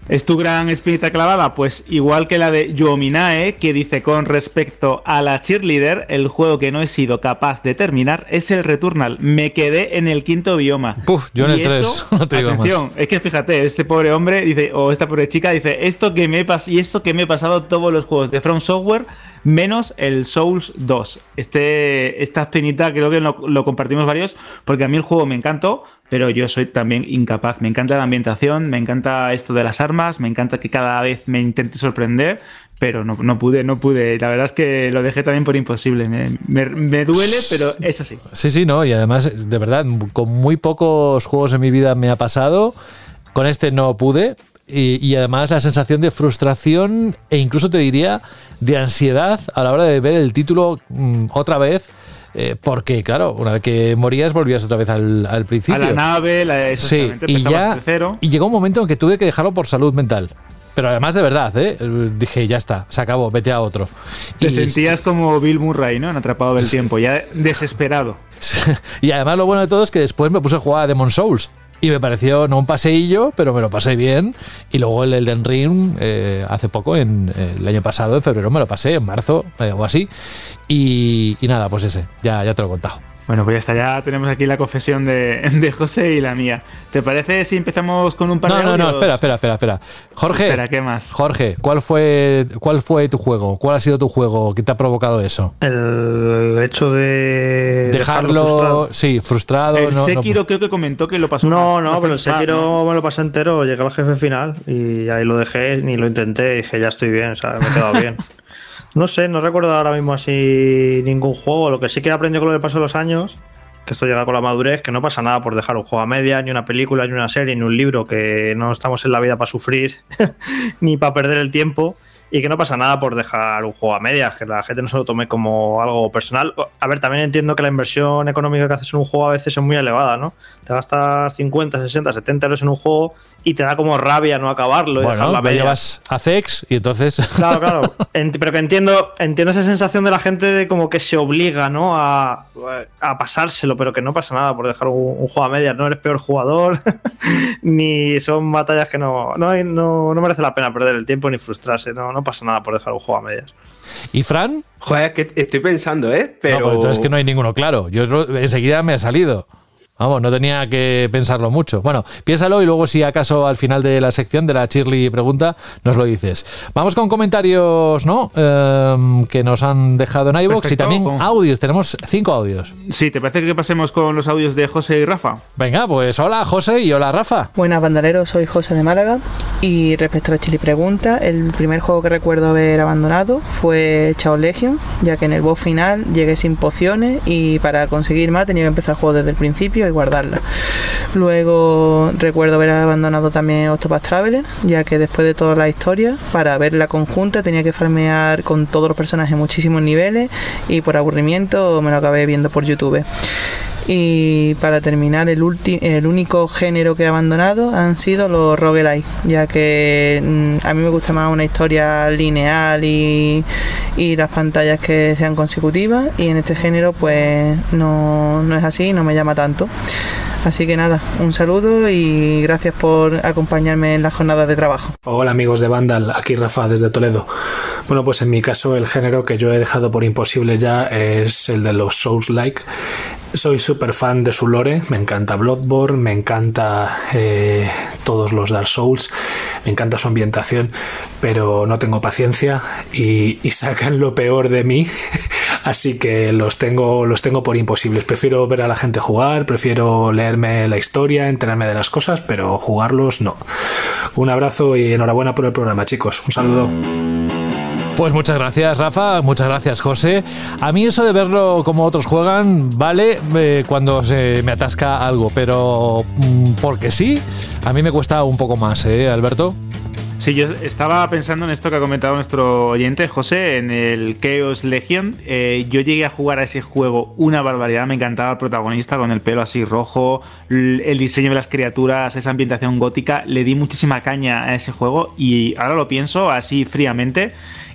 ¿Es tu gran espinita clavada? Pues igual que la de Yominae, que dice con respecto a la cheerleader, el juego que no he sido capaz de terminar es el Returnal. Me quedé en el quinto bioma. Puf, yo en el Y 3, eso, no te digo más. atención, es que fíjate, este pobre hombre dice, o esta pobre chica dice, esto que me he y esto que me he pasado todos los juegos de From Software, menos el Souls 2. Este, esta espinita creo que lo, lo compartimos varios, porque a mí el juego me encantó, pero yo soy también incapaz. Me encanta la ambientación, me encanta esto de las armas, me encanta que cada vez me intente sorprender, pero no, no pude, no pude. La verdad es que lo dejé también por imposible. Me, me- me duele, pero es así. Sí, sí, no, y además, de verdad, con muy pocos juegos en mi vida me ha pasado. Con este no pude. Y, y además la sensación de frustración e incluso te diría de ansiedad a la hora de ver el título mm, otra vez. eh, porque, claro, una vez que morías volvías otra vez al, al principio. A la nave, la, Sí, exactamente, y empezabas ya de cero. y llegó un momento en que tuve que dejarlo por salud mental. Pero además de verdad, ¿eh? dije, ya está, se acabó, vete a otro. Te Y- sentías como Bill Murray, ¿no? En Atrapado del Tiempo, ya desesperado. y además lo bueno de todo es que después me puse a jugar a Demon Souls. Y me pareció, no un paseillo, pero me lo pasé bien. Y luego el Elden Ring, eh, hace poco, en, eh, el año pasado, en febrero, me lo pasé, en marzo eh, o así. Y, nada, pues ese, ya, ya te lo he contado. Bueno, pues ya está, ya tenemos aquí la confesión de, de José y la mía. ¿Te parece si empezamos con un par No, de no, no, audios? espera, espera, espera, espera. Jorge, Espera, ¿qué más? Jorge, ¿cuál fue, ¿cuál fue tu juego? ¿Cuál ha sido tu juego que te ha provocado eso? El hecho de Dejarlo, frustrado. sí, frustrado. El no- no- Sekiro creo que comentó que lo pasó No, más- no, más pero el Sekiro me lo pasé entero, llegué al jefe final y ahí lo dejé, ni lo intenté, dije ya estoy bien, o sea, me he quedado bien. No sé, no recuerdo ahora mismo así ningún juego, lo que sí que aprendido con lo que pasó los años, que esto llega con la madurez, que no pasa nada por dejar un juego a media, ni una película, ni una serie, ni un libro, que no estamos en la vida para sufrir, ni para perder el tiempo. Y que no pasa nada por dejar un juego a medias, que la gente no se lo tome como algo personal. A ver, también entiendo que la inversión económica que haces en un juego a veces es muy elevada, ¿no? Te gastas 50, 60, 70 euros en un juego y te da como rabia no acabarlo y Bueno, dejarlo a medias. llevas a Zex y entonces. Claro, claro. Pero que entiendo, entiendo esa sensación de la gente de como que se obliga, ¿no? A, a pasárselo, pero que no pasa nada por dejar un, un juego a medias. No eres peor jugador, ni son batallas que no, no, no, no merece la pena perder el tiempo ni frustrarse. No, no pasa nada por dejar un juego a medias. ¿Y Fran? Joder, que estoy pensando, ¿eh? Pero. No, pues entonces que no hay ninguno claro. Yo enseguida me ha salido. Vamos, no tenía que pensarlo mucho. Bueno, piénsalo y luego si acaso al final de la sección de la Shirley pregunta nos lo dices. Vamos con comentarios, ¿no? Em, que nos han dejado en iVoox y también con- audios. Tenemos cinco audios. Sí, ¿te parece que pasemos con los audios de José y Rafa? Venga, pues hola José y hola Rafa. Buenas bandoleros, soy José de Málaga y respecto a la Chili Pregunta, el primer juego que recuerdo haber abandonado fue Chao Legion, ya que en el boss final llegué sin pociones y para conseguir más tenía que empezar el juego desde el principio y guardarla. Luego recuerdo haber abandonado también Octopath Traveler, ya que después de toda la historia, para ver la conjunta tenía que farmear con todos los personajes muchísimos niveles y por aburrimiento me lo acabé viendo por YouTube. Y para terminar, el, ulti- el único género que he abandonado han sido los roguelike, ya que mm, a mí me gusta más una historia lineal y, y las pantallas que sean consecutivas, y en este género pues no, no es así, no me llama tanto. Así que nada, un saludo y gracias por acompañarme en las jornadas de trabajo. Hola amigos de Vandal, aquí Rafa desde Toledo. Bueno, pues en mi caso el género que yo he dejado por imposible ya es el de los Souls-like. Soy súper fan de su lore, me encanta Bloodborne, me encanta eh, todos los Dark Souls, me encanta su ambientación, pero no tengo paciencia y, y sacan lo peor de mí, así que los tengo, los tengo por imposibles. Prefiero ver a la gente jugar, prefiero leerme la historia, enterarme de las cosas, pero jugarlos no. Un abrazo y enhorabuena por el programa, chicos. Un saludo. Pues muchas gracias, Rafa. Muchas gracias, José. A mí eso de verlo como otros juegan, vale eh, cuando se me atasca algo, pero mm, porque sí, a mí me cuesta un poco más, ¿eh, Alberto? Sí, yo estaba pensando en esto que ha comentado nuestro oyente, José, en el Chaos Legion. Eh, yo llegué a jugar a ese juego una barbaridad, me encantaba el protagonista con el pelo así rojo, el diseño de las criaturas, esa ambientación gótica. Le di muchísima caña a ese juego y ahora lo pienso así fríamente.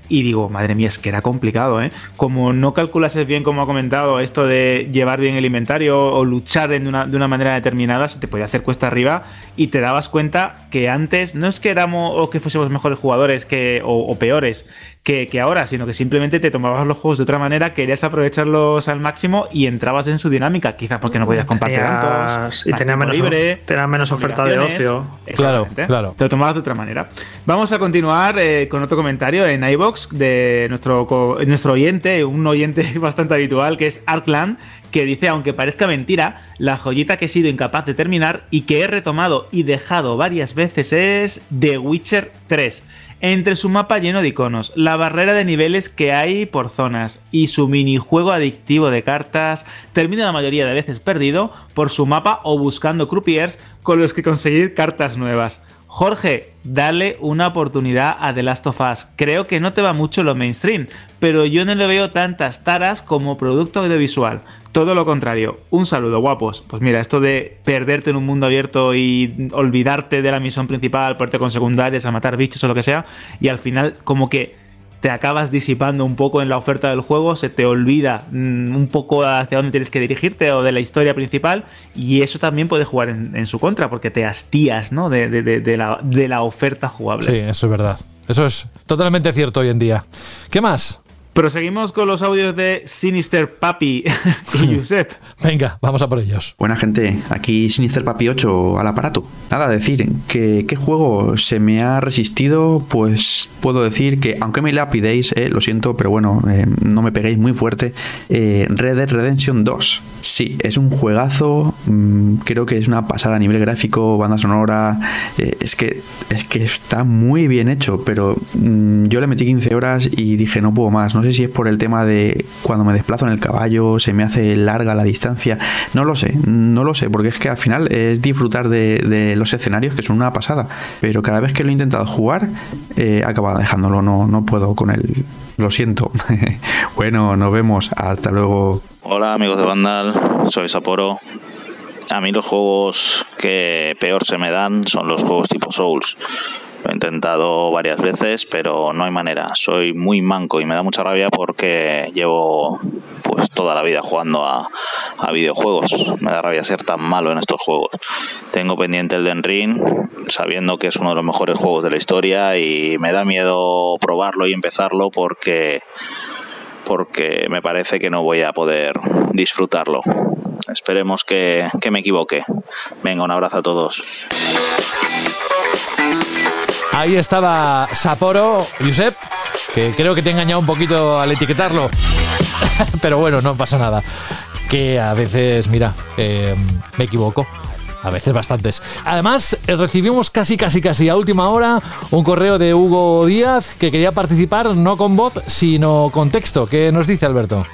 Y digo, madre mía, es que era complicado, ¿eh? Como no calculases bien, como ha comentado, esto de llevar bien el inventario o luchar de una, de una manera determinada, se te podía hacer cuesta arriba y te dabas cuenta que antes no es que éramos o que fuésemos mejores jugadores que, o peores que, que ahora, sino que simplemente te tomabas los juegos de otra manera, querías aprovecharlos al máximo y entrabas en su dinámica, quizás porque no podías compartir Tenías- tantos. y más tenía tiempo menos- libre, tenía menos oferta de ocio. Claro, Exactamente. claro. Te lo tomabas de otra manera. Vamos a continuar eh, con otro comentario en iBox de nuestro, nuestro oyente, un oyente bastante habitual, que es Arkland, que dice, aunque parezca mentira, la joyita que he sido incapaz de terminar y que he retomado y dejado varias veces es The Witcher 3. Entre su mapa lleno de iconos, la barrera de niveles que hay por zonas y su minijuego adictivo de cartas, termino la mayoría de veces perdido por su mapa o buscando croupiers con los que conseguir cartas nuevas. Jorge, dale una oportunidad a The Last of Us. Creo que no te va mucho lo mainstream, pero yo no le veo tantas taras como producto audiovisual. Todo lo contrario. Un saludo, guapos. Pues mira, esto de perderte en un mundo abierto y olvidarte de la misión principal, ponerte con secundarias, a matar bichos o lo que sea, y al final como que te acabas disipando un poco en la oferta del juego, se te olvida mm, un poco hacia dónde tienes que dirigirte o de la historia principal y eso también puede jugar en, en su contra porque te hastías ¿no? de, de- de- la, de la oferta jugable. Sí, eso es verdad. Eso es totalmente cierto hoy en día. ¿Qué más? Proseguimos con los audios de Sinister Papi y Josep. Venga, vamos a por ellos. Buena gente, aquí Sinister Papi 8 al aparato. Nada, decir que qué juego se me ha resistido, pues puedo decir que, aunque me lapidéis, eh, lo siento, pero bueno, eh, no me peguéis muy fuerte, eh, Red Dead Redemption 2. Sí, es un juegazo, mm, creo que es una pasada a nivel gráfico, banda sonora, eh, es, que, es que está muy bien hecho, pero mm, yo le metí 15 horas y dije no puedo más, no sé si es por el tema de cuando me desplazo en el caballo, se me hace larga la distancia, no lo sé, no lo sé, porque es que al final es disfrutar de, de los escenarios que son una pasada, pero cada vez que lo he intentado jugar, eh, acaba dejándolo, no, no puedo con él, lo siento. bueno, nos vemos, hasta luego. Hola amigos de Vandal, soy Sapporo. A mí los juegos que peor se me dan son los juegos tipo Souls. Lo he intentado varias veces, pero no hay manera. Soy muy manco y me da mucha rabia porque llevo pues toda la vida jugando a, a videojuegos. Me da rabia ser tan malo en estos juegos. Tengo pendiente el Den Ring, sabiendo que es uno de los mejores juegos de la historia y me da miedo probarlo y empezarlo porque porque me parece que no voy a poder disfrutarlo. Esperemos que, que me equivoque. Venga, un abrazo a todos. Ahí estaba Sapporo, Josep, que creo que te he engañado un poquito al etiquetarlo. Pero bueno, no pasa nada. Que a veces, mira, eh, me equivoco. A veces bastantes. Además, eh, recibimos casi, casi, casi a última hora un correo de Hugo Díaz que quería participar no con voz, sino con texto. ¿Qué nos dice Alberto?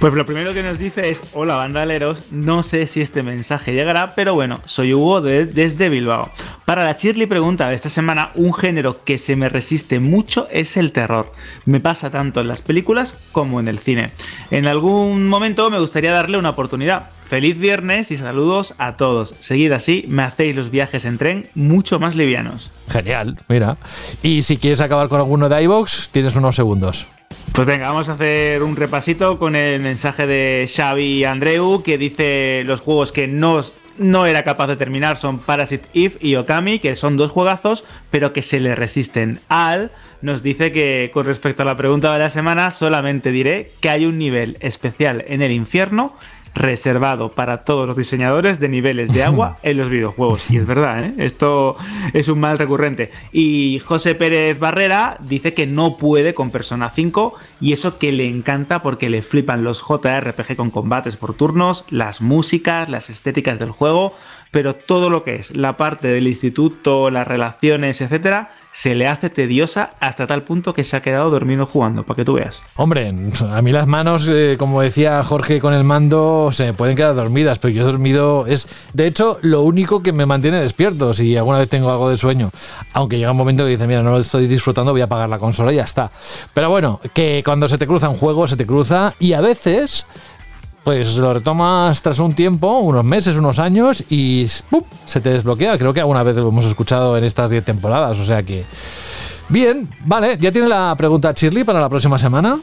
Pues lo primero que nos dice es, hola bandaleros, no sé si este mensaje llegará, pero bueno, soy Hugo de- desde Bilbao. Para la Shirley pregunta de esta semana, un género que se me resiste mucho es el terror. Me pasa tanto en las películas como en el cine. En algún momento me gustaría darle una oportunidad. Feliz viernes y saludos a todos. Seguid así, me hacéis los viajes en tren mucho más livianos. Genial, mira. Y si quieres acabar con alguno de iVox, tienes unos segundos. Pues venga, vamos a hacer un repasito con el mensaje de Xavi Andreu que dice los juegos que no, no era capaz de terminar son Parasite Eve y Okami, que son dos juegazos, pero que se le resisten. Al nos dice que con respecto a la pregunta de la semana solamente diré que hay un nivel especial en el infierno reservado para todos los diseñadores de niveles de agua en los videojuegos. Y es verdad, ¿eh? esto es un mal recurrente. Y José Pérez Barrera dice que no puede con Persona 5 y eso que le encanta porque le flipan los JRPG con combates por turnos, las músicas, las estéticas del juego, pero todo lo que es la parte del instituto, las relaciones, etcétera, se le hace tediosa hasta tal punto que se ha quedado dormido jugando, para que tú veas. Hombre, a mí las manos, eh, como decía Jorge con el mando, se pueden quedar dormidas, pero yo he dormido es, de hecho, lo único que me mantiene despierto si alguna vez tengo algo de sueño. Aunque llega un momento que dice, mira, no lo estoy disfrutando, voy a apagar la consola y ya está. Pero bueno, que cuando se te cruza un juego, se te cruza y a veces pues lo retomas tras un tiempo, unos meses, unos años y ¡pum! se te desbloquea. Creo que alguna vez lo hemos escuchado en estas 10 temporadas, o sea que... Bien, vale, ¿ya tiene la pregunta Shirley para la próxima semana?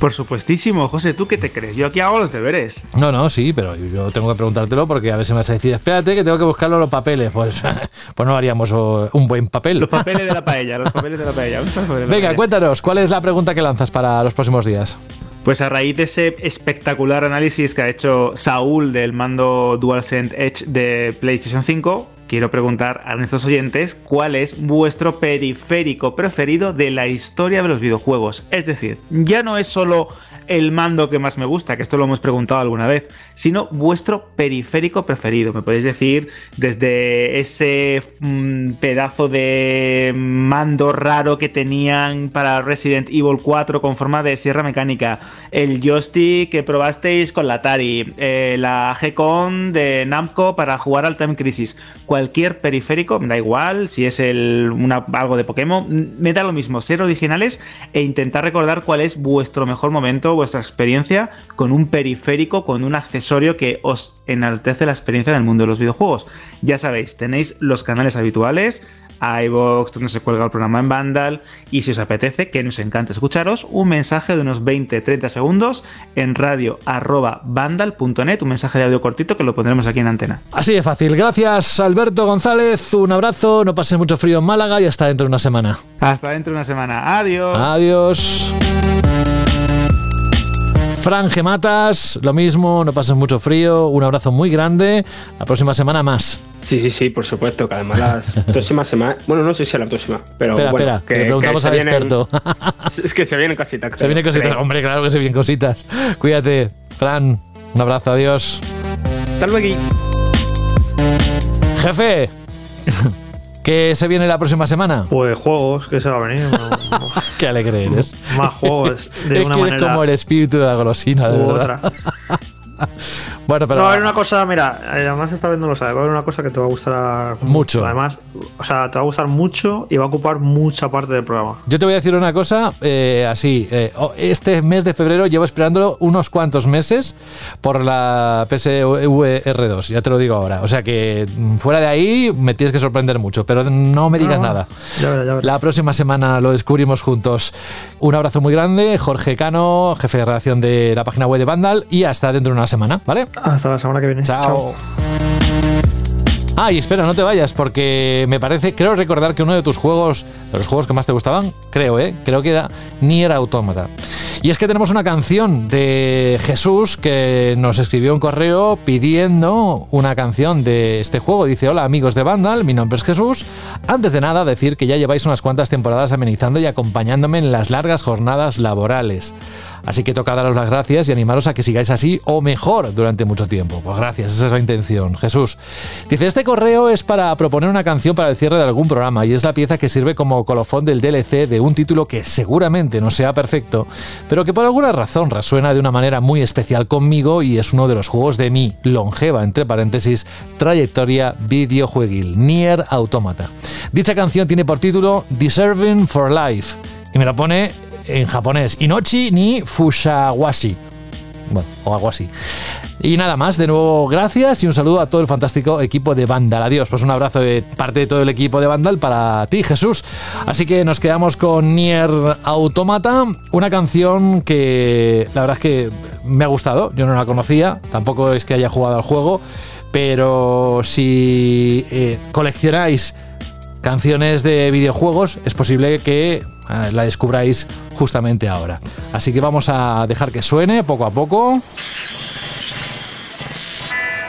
Por supuestísimo, José, ¿tú qué te crees? Yo aquí hago los deberes. No, no, sí, pero yo tengo que preguntártelo porque a ver si me vas a decir, espérate que tengo que buscarlo los papeles. Pues, pues no haríamos un buen papel. Los papeles de la paella, los papeles de la paella. La Venga, paella. cuéntanos, ¿cuál es la pregunta que lanzas para los próximos días? Pues a raíz de ese espectacular análisis que ha hecho Saúl del mando DualSense Edge de PlayStation 5, quiero preguntar a nuestros oyentes cuál es vuestro periférico preferido de la historia de los videojuegos. Es decir, ya no es solo el mando que más me gusta, que esto lo hemos preguntado alguna vez, sino vuestro periférico preferido. Me podéis decir desde ese mm, pedazo de mando raro que tenían para Resident Evil 4 con forma de sierra mecánica, el joystick que probasteis con la Atari, eh, la G-Con de Namco para jugar al Time Crisis, cualquier periférico, me da igual si es el, algo de Pokémon, me da lo mismo, ser originales e intentar recordar cuál es vuestro mejor momento, vuestra experiencia con un periférico, con un accesorio que os enaltece la experiencia del mundo de los videojuegos. Ya sabéis, tenéis los canales habituales, iVoox, donde se cuelga el programa en Vandal, y si os apetece, que nos encanta escucharos, un mensaje de unos 20-30 segundos en radio arroba vandal.net, un mensaje de audio cortito que lo pondremos aquí en antena. Así de fácil. Gracias, Alberto González. Un abrazo. No pases mucho frío en Málaga y hasta dentro de una semana. Hasta dentro de una semana. Adiós. Adiós. Fran Gematas, lo mismo, no pases mucho frío, un abrazo muy grande, la próxima semana más. Sí, sí, sí, por supuesto, que además las próximas semanas. Bueno, no sé si es la próxima, pero. espera, bueno, espera, que le preguntamos al vienen- experto. Es que se vienen cositas. Se vienen cositas, creo. hombre, claro que se vienen cositas. Cuídate, Fran, un abrazo, adiós. Hasta luego. Jefe, ¿qué se viene la próxima semana? Pues juegos, que se va a venir. Qué alegre eres. Más juegos, de es una que eres manera como el espíritu de la golosina, de u verdad. otra. Bueno, pero No, va a haber una cosa, mira, eh, además esta vez no lo sabes, va a haber una cosa que te va a gustar Mucho. Además, o sea, te va a gustar mucho y va a ocupar mucha parte del programa. Yo te voy a decir una cosa, eh, así, eh, oh, este mes de febrero llevo esperándolo unos cuantos meses por la PSVR 2, ya te lo digo ahora. O sea que mm, fuera de ahí me tienes que sorprender mucho, pero no me digas No, nada. Ya ya. La próxima semana lo descubrimos juntos. Un abrazo muy grande, Jorge Cano, jefe de redacción de la página web de Vandal, y hasta dentro de una semana, ¿vale? Hasta la semana que viene. Chao. Ah, y espera, no te vayas, porque me parece, creo recordar que uno de tus juegos, de los juegos que más te gustaban, creo, ¿eh? Creo que era Nier Automata. Y es que tenemos una canción de Jesús que nos escribió un correo pidiendo una canción de este juego. Dice, hola amigos de Vandal, mi nombre es Jesús. Antes de nada, decir que ya lleváis unas cuantas temporadas amenizando y acompañándome en las largas jornadas laborales. Así que toca daros las gracias y animaros a que sigáis así o mejor durante mucho tiempo. Pues gracias, esa es la intención. Jesús. Dice, este correo es para proponer una canción para el cierre de algún programa y es la pieza que sirve como colofón del DLC de un título que seguramente no sea perfecto, pero que por alguna razón resuena de una manera muy especial conmigo y es uno de los juegos de mi longeva, entre paréntesis, trayectoria videojueguil, Nier Automata. Dicha canción tiene por título Deserving for Life y me la pone en japonés, Inochi ni Fushawashi. Bueno, o algo así. Y nada más, de nuevo gracias y un saludo a todo el fantástico equipo de Vandal. Adiós, pues un abrazo de parte de todo el equipo de Vandal para ti, Jesús. Así que nos quedamos con Nier Automata, una canción que la verdad es que me ha gustado, yo no la conocía, tampoco es que haya jugado al juego, pero si eh, coleccionáis canciones de videojuegos, es posible que la descubráis justamente ahora. Así que vamos a dejar que suene poco a poco.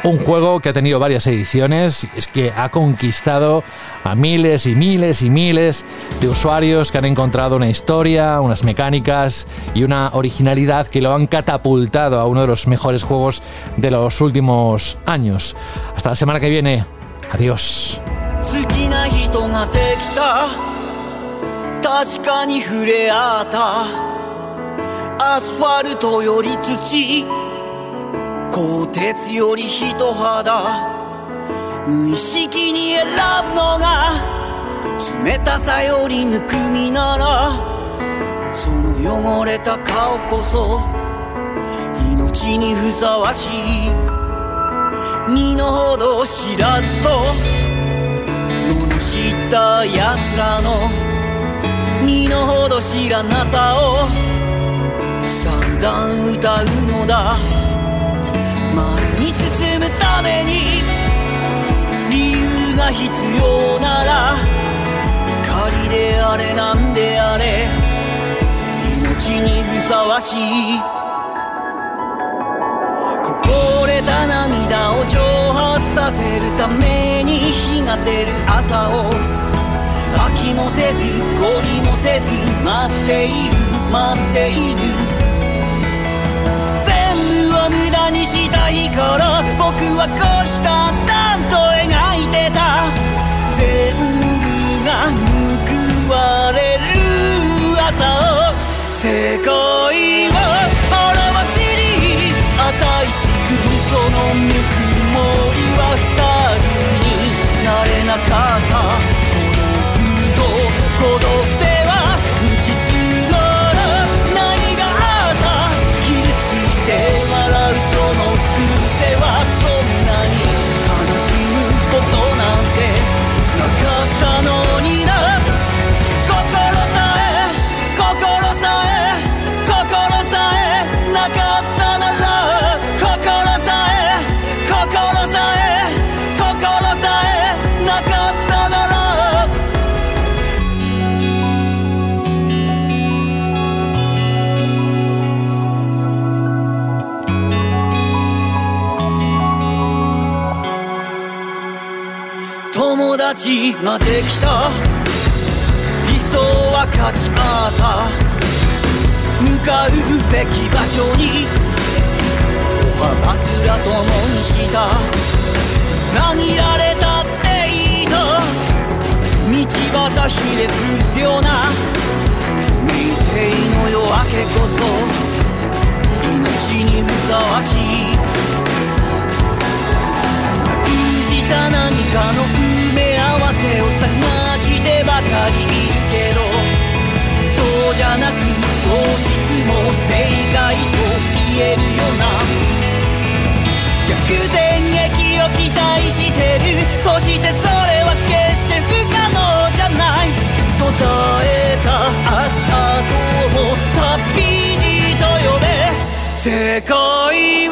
Un juego que ha tenido varias ediciones, es que ha conquistado a miles y miles y miles de usuarios que han encontrado una historia, unas mecánicas y una originalidad que lo han catapultado a uno de los mejores juegos de los últimos años. Hasta la semana que viene. Adiós. 確かに触れ合った。アスファルトより土。鋼鉄より人肌。無意識に選ぶのが。冷たさよりぬくみなら。その汚れた顔こそ。命にふさわしい。身の程知らずと。罵った奴らの身の程知らなさを散々歌うのだ。前に進むために理由が必要なら怒りであれなんであれ命にふさわしい。こぼれた涙を蒸発させるために日が照る朝をきもせず懲りもせず待っている待っている。全部を無駄にしたいから僕はこうしたんと描いてた。全部が報われる朝を世界を表しに値するそのぬくもりは二人になれなかった。ができた。理想は勝ち合った。向かうべき場所に歩幅すら共にした。裏切られたっていいと。道端ひれ伏すような。見ていの夜明けこそ。命にふさわしい。た何かの埋め合わせを探してばかりいるけどそうじゃなく喪失も正解と言えるよな。逆転劇を期待してる。そしてそれは決して不可能じゃない。途絶えた足跡も旅路と呼べ。世界を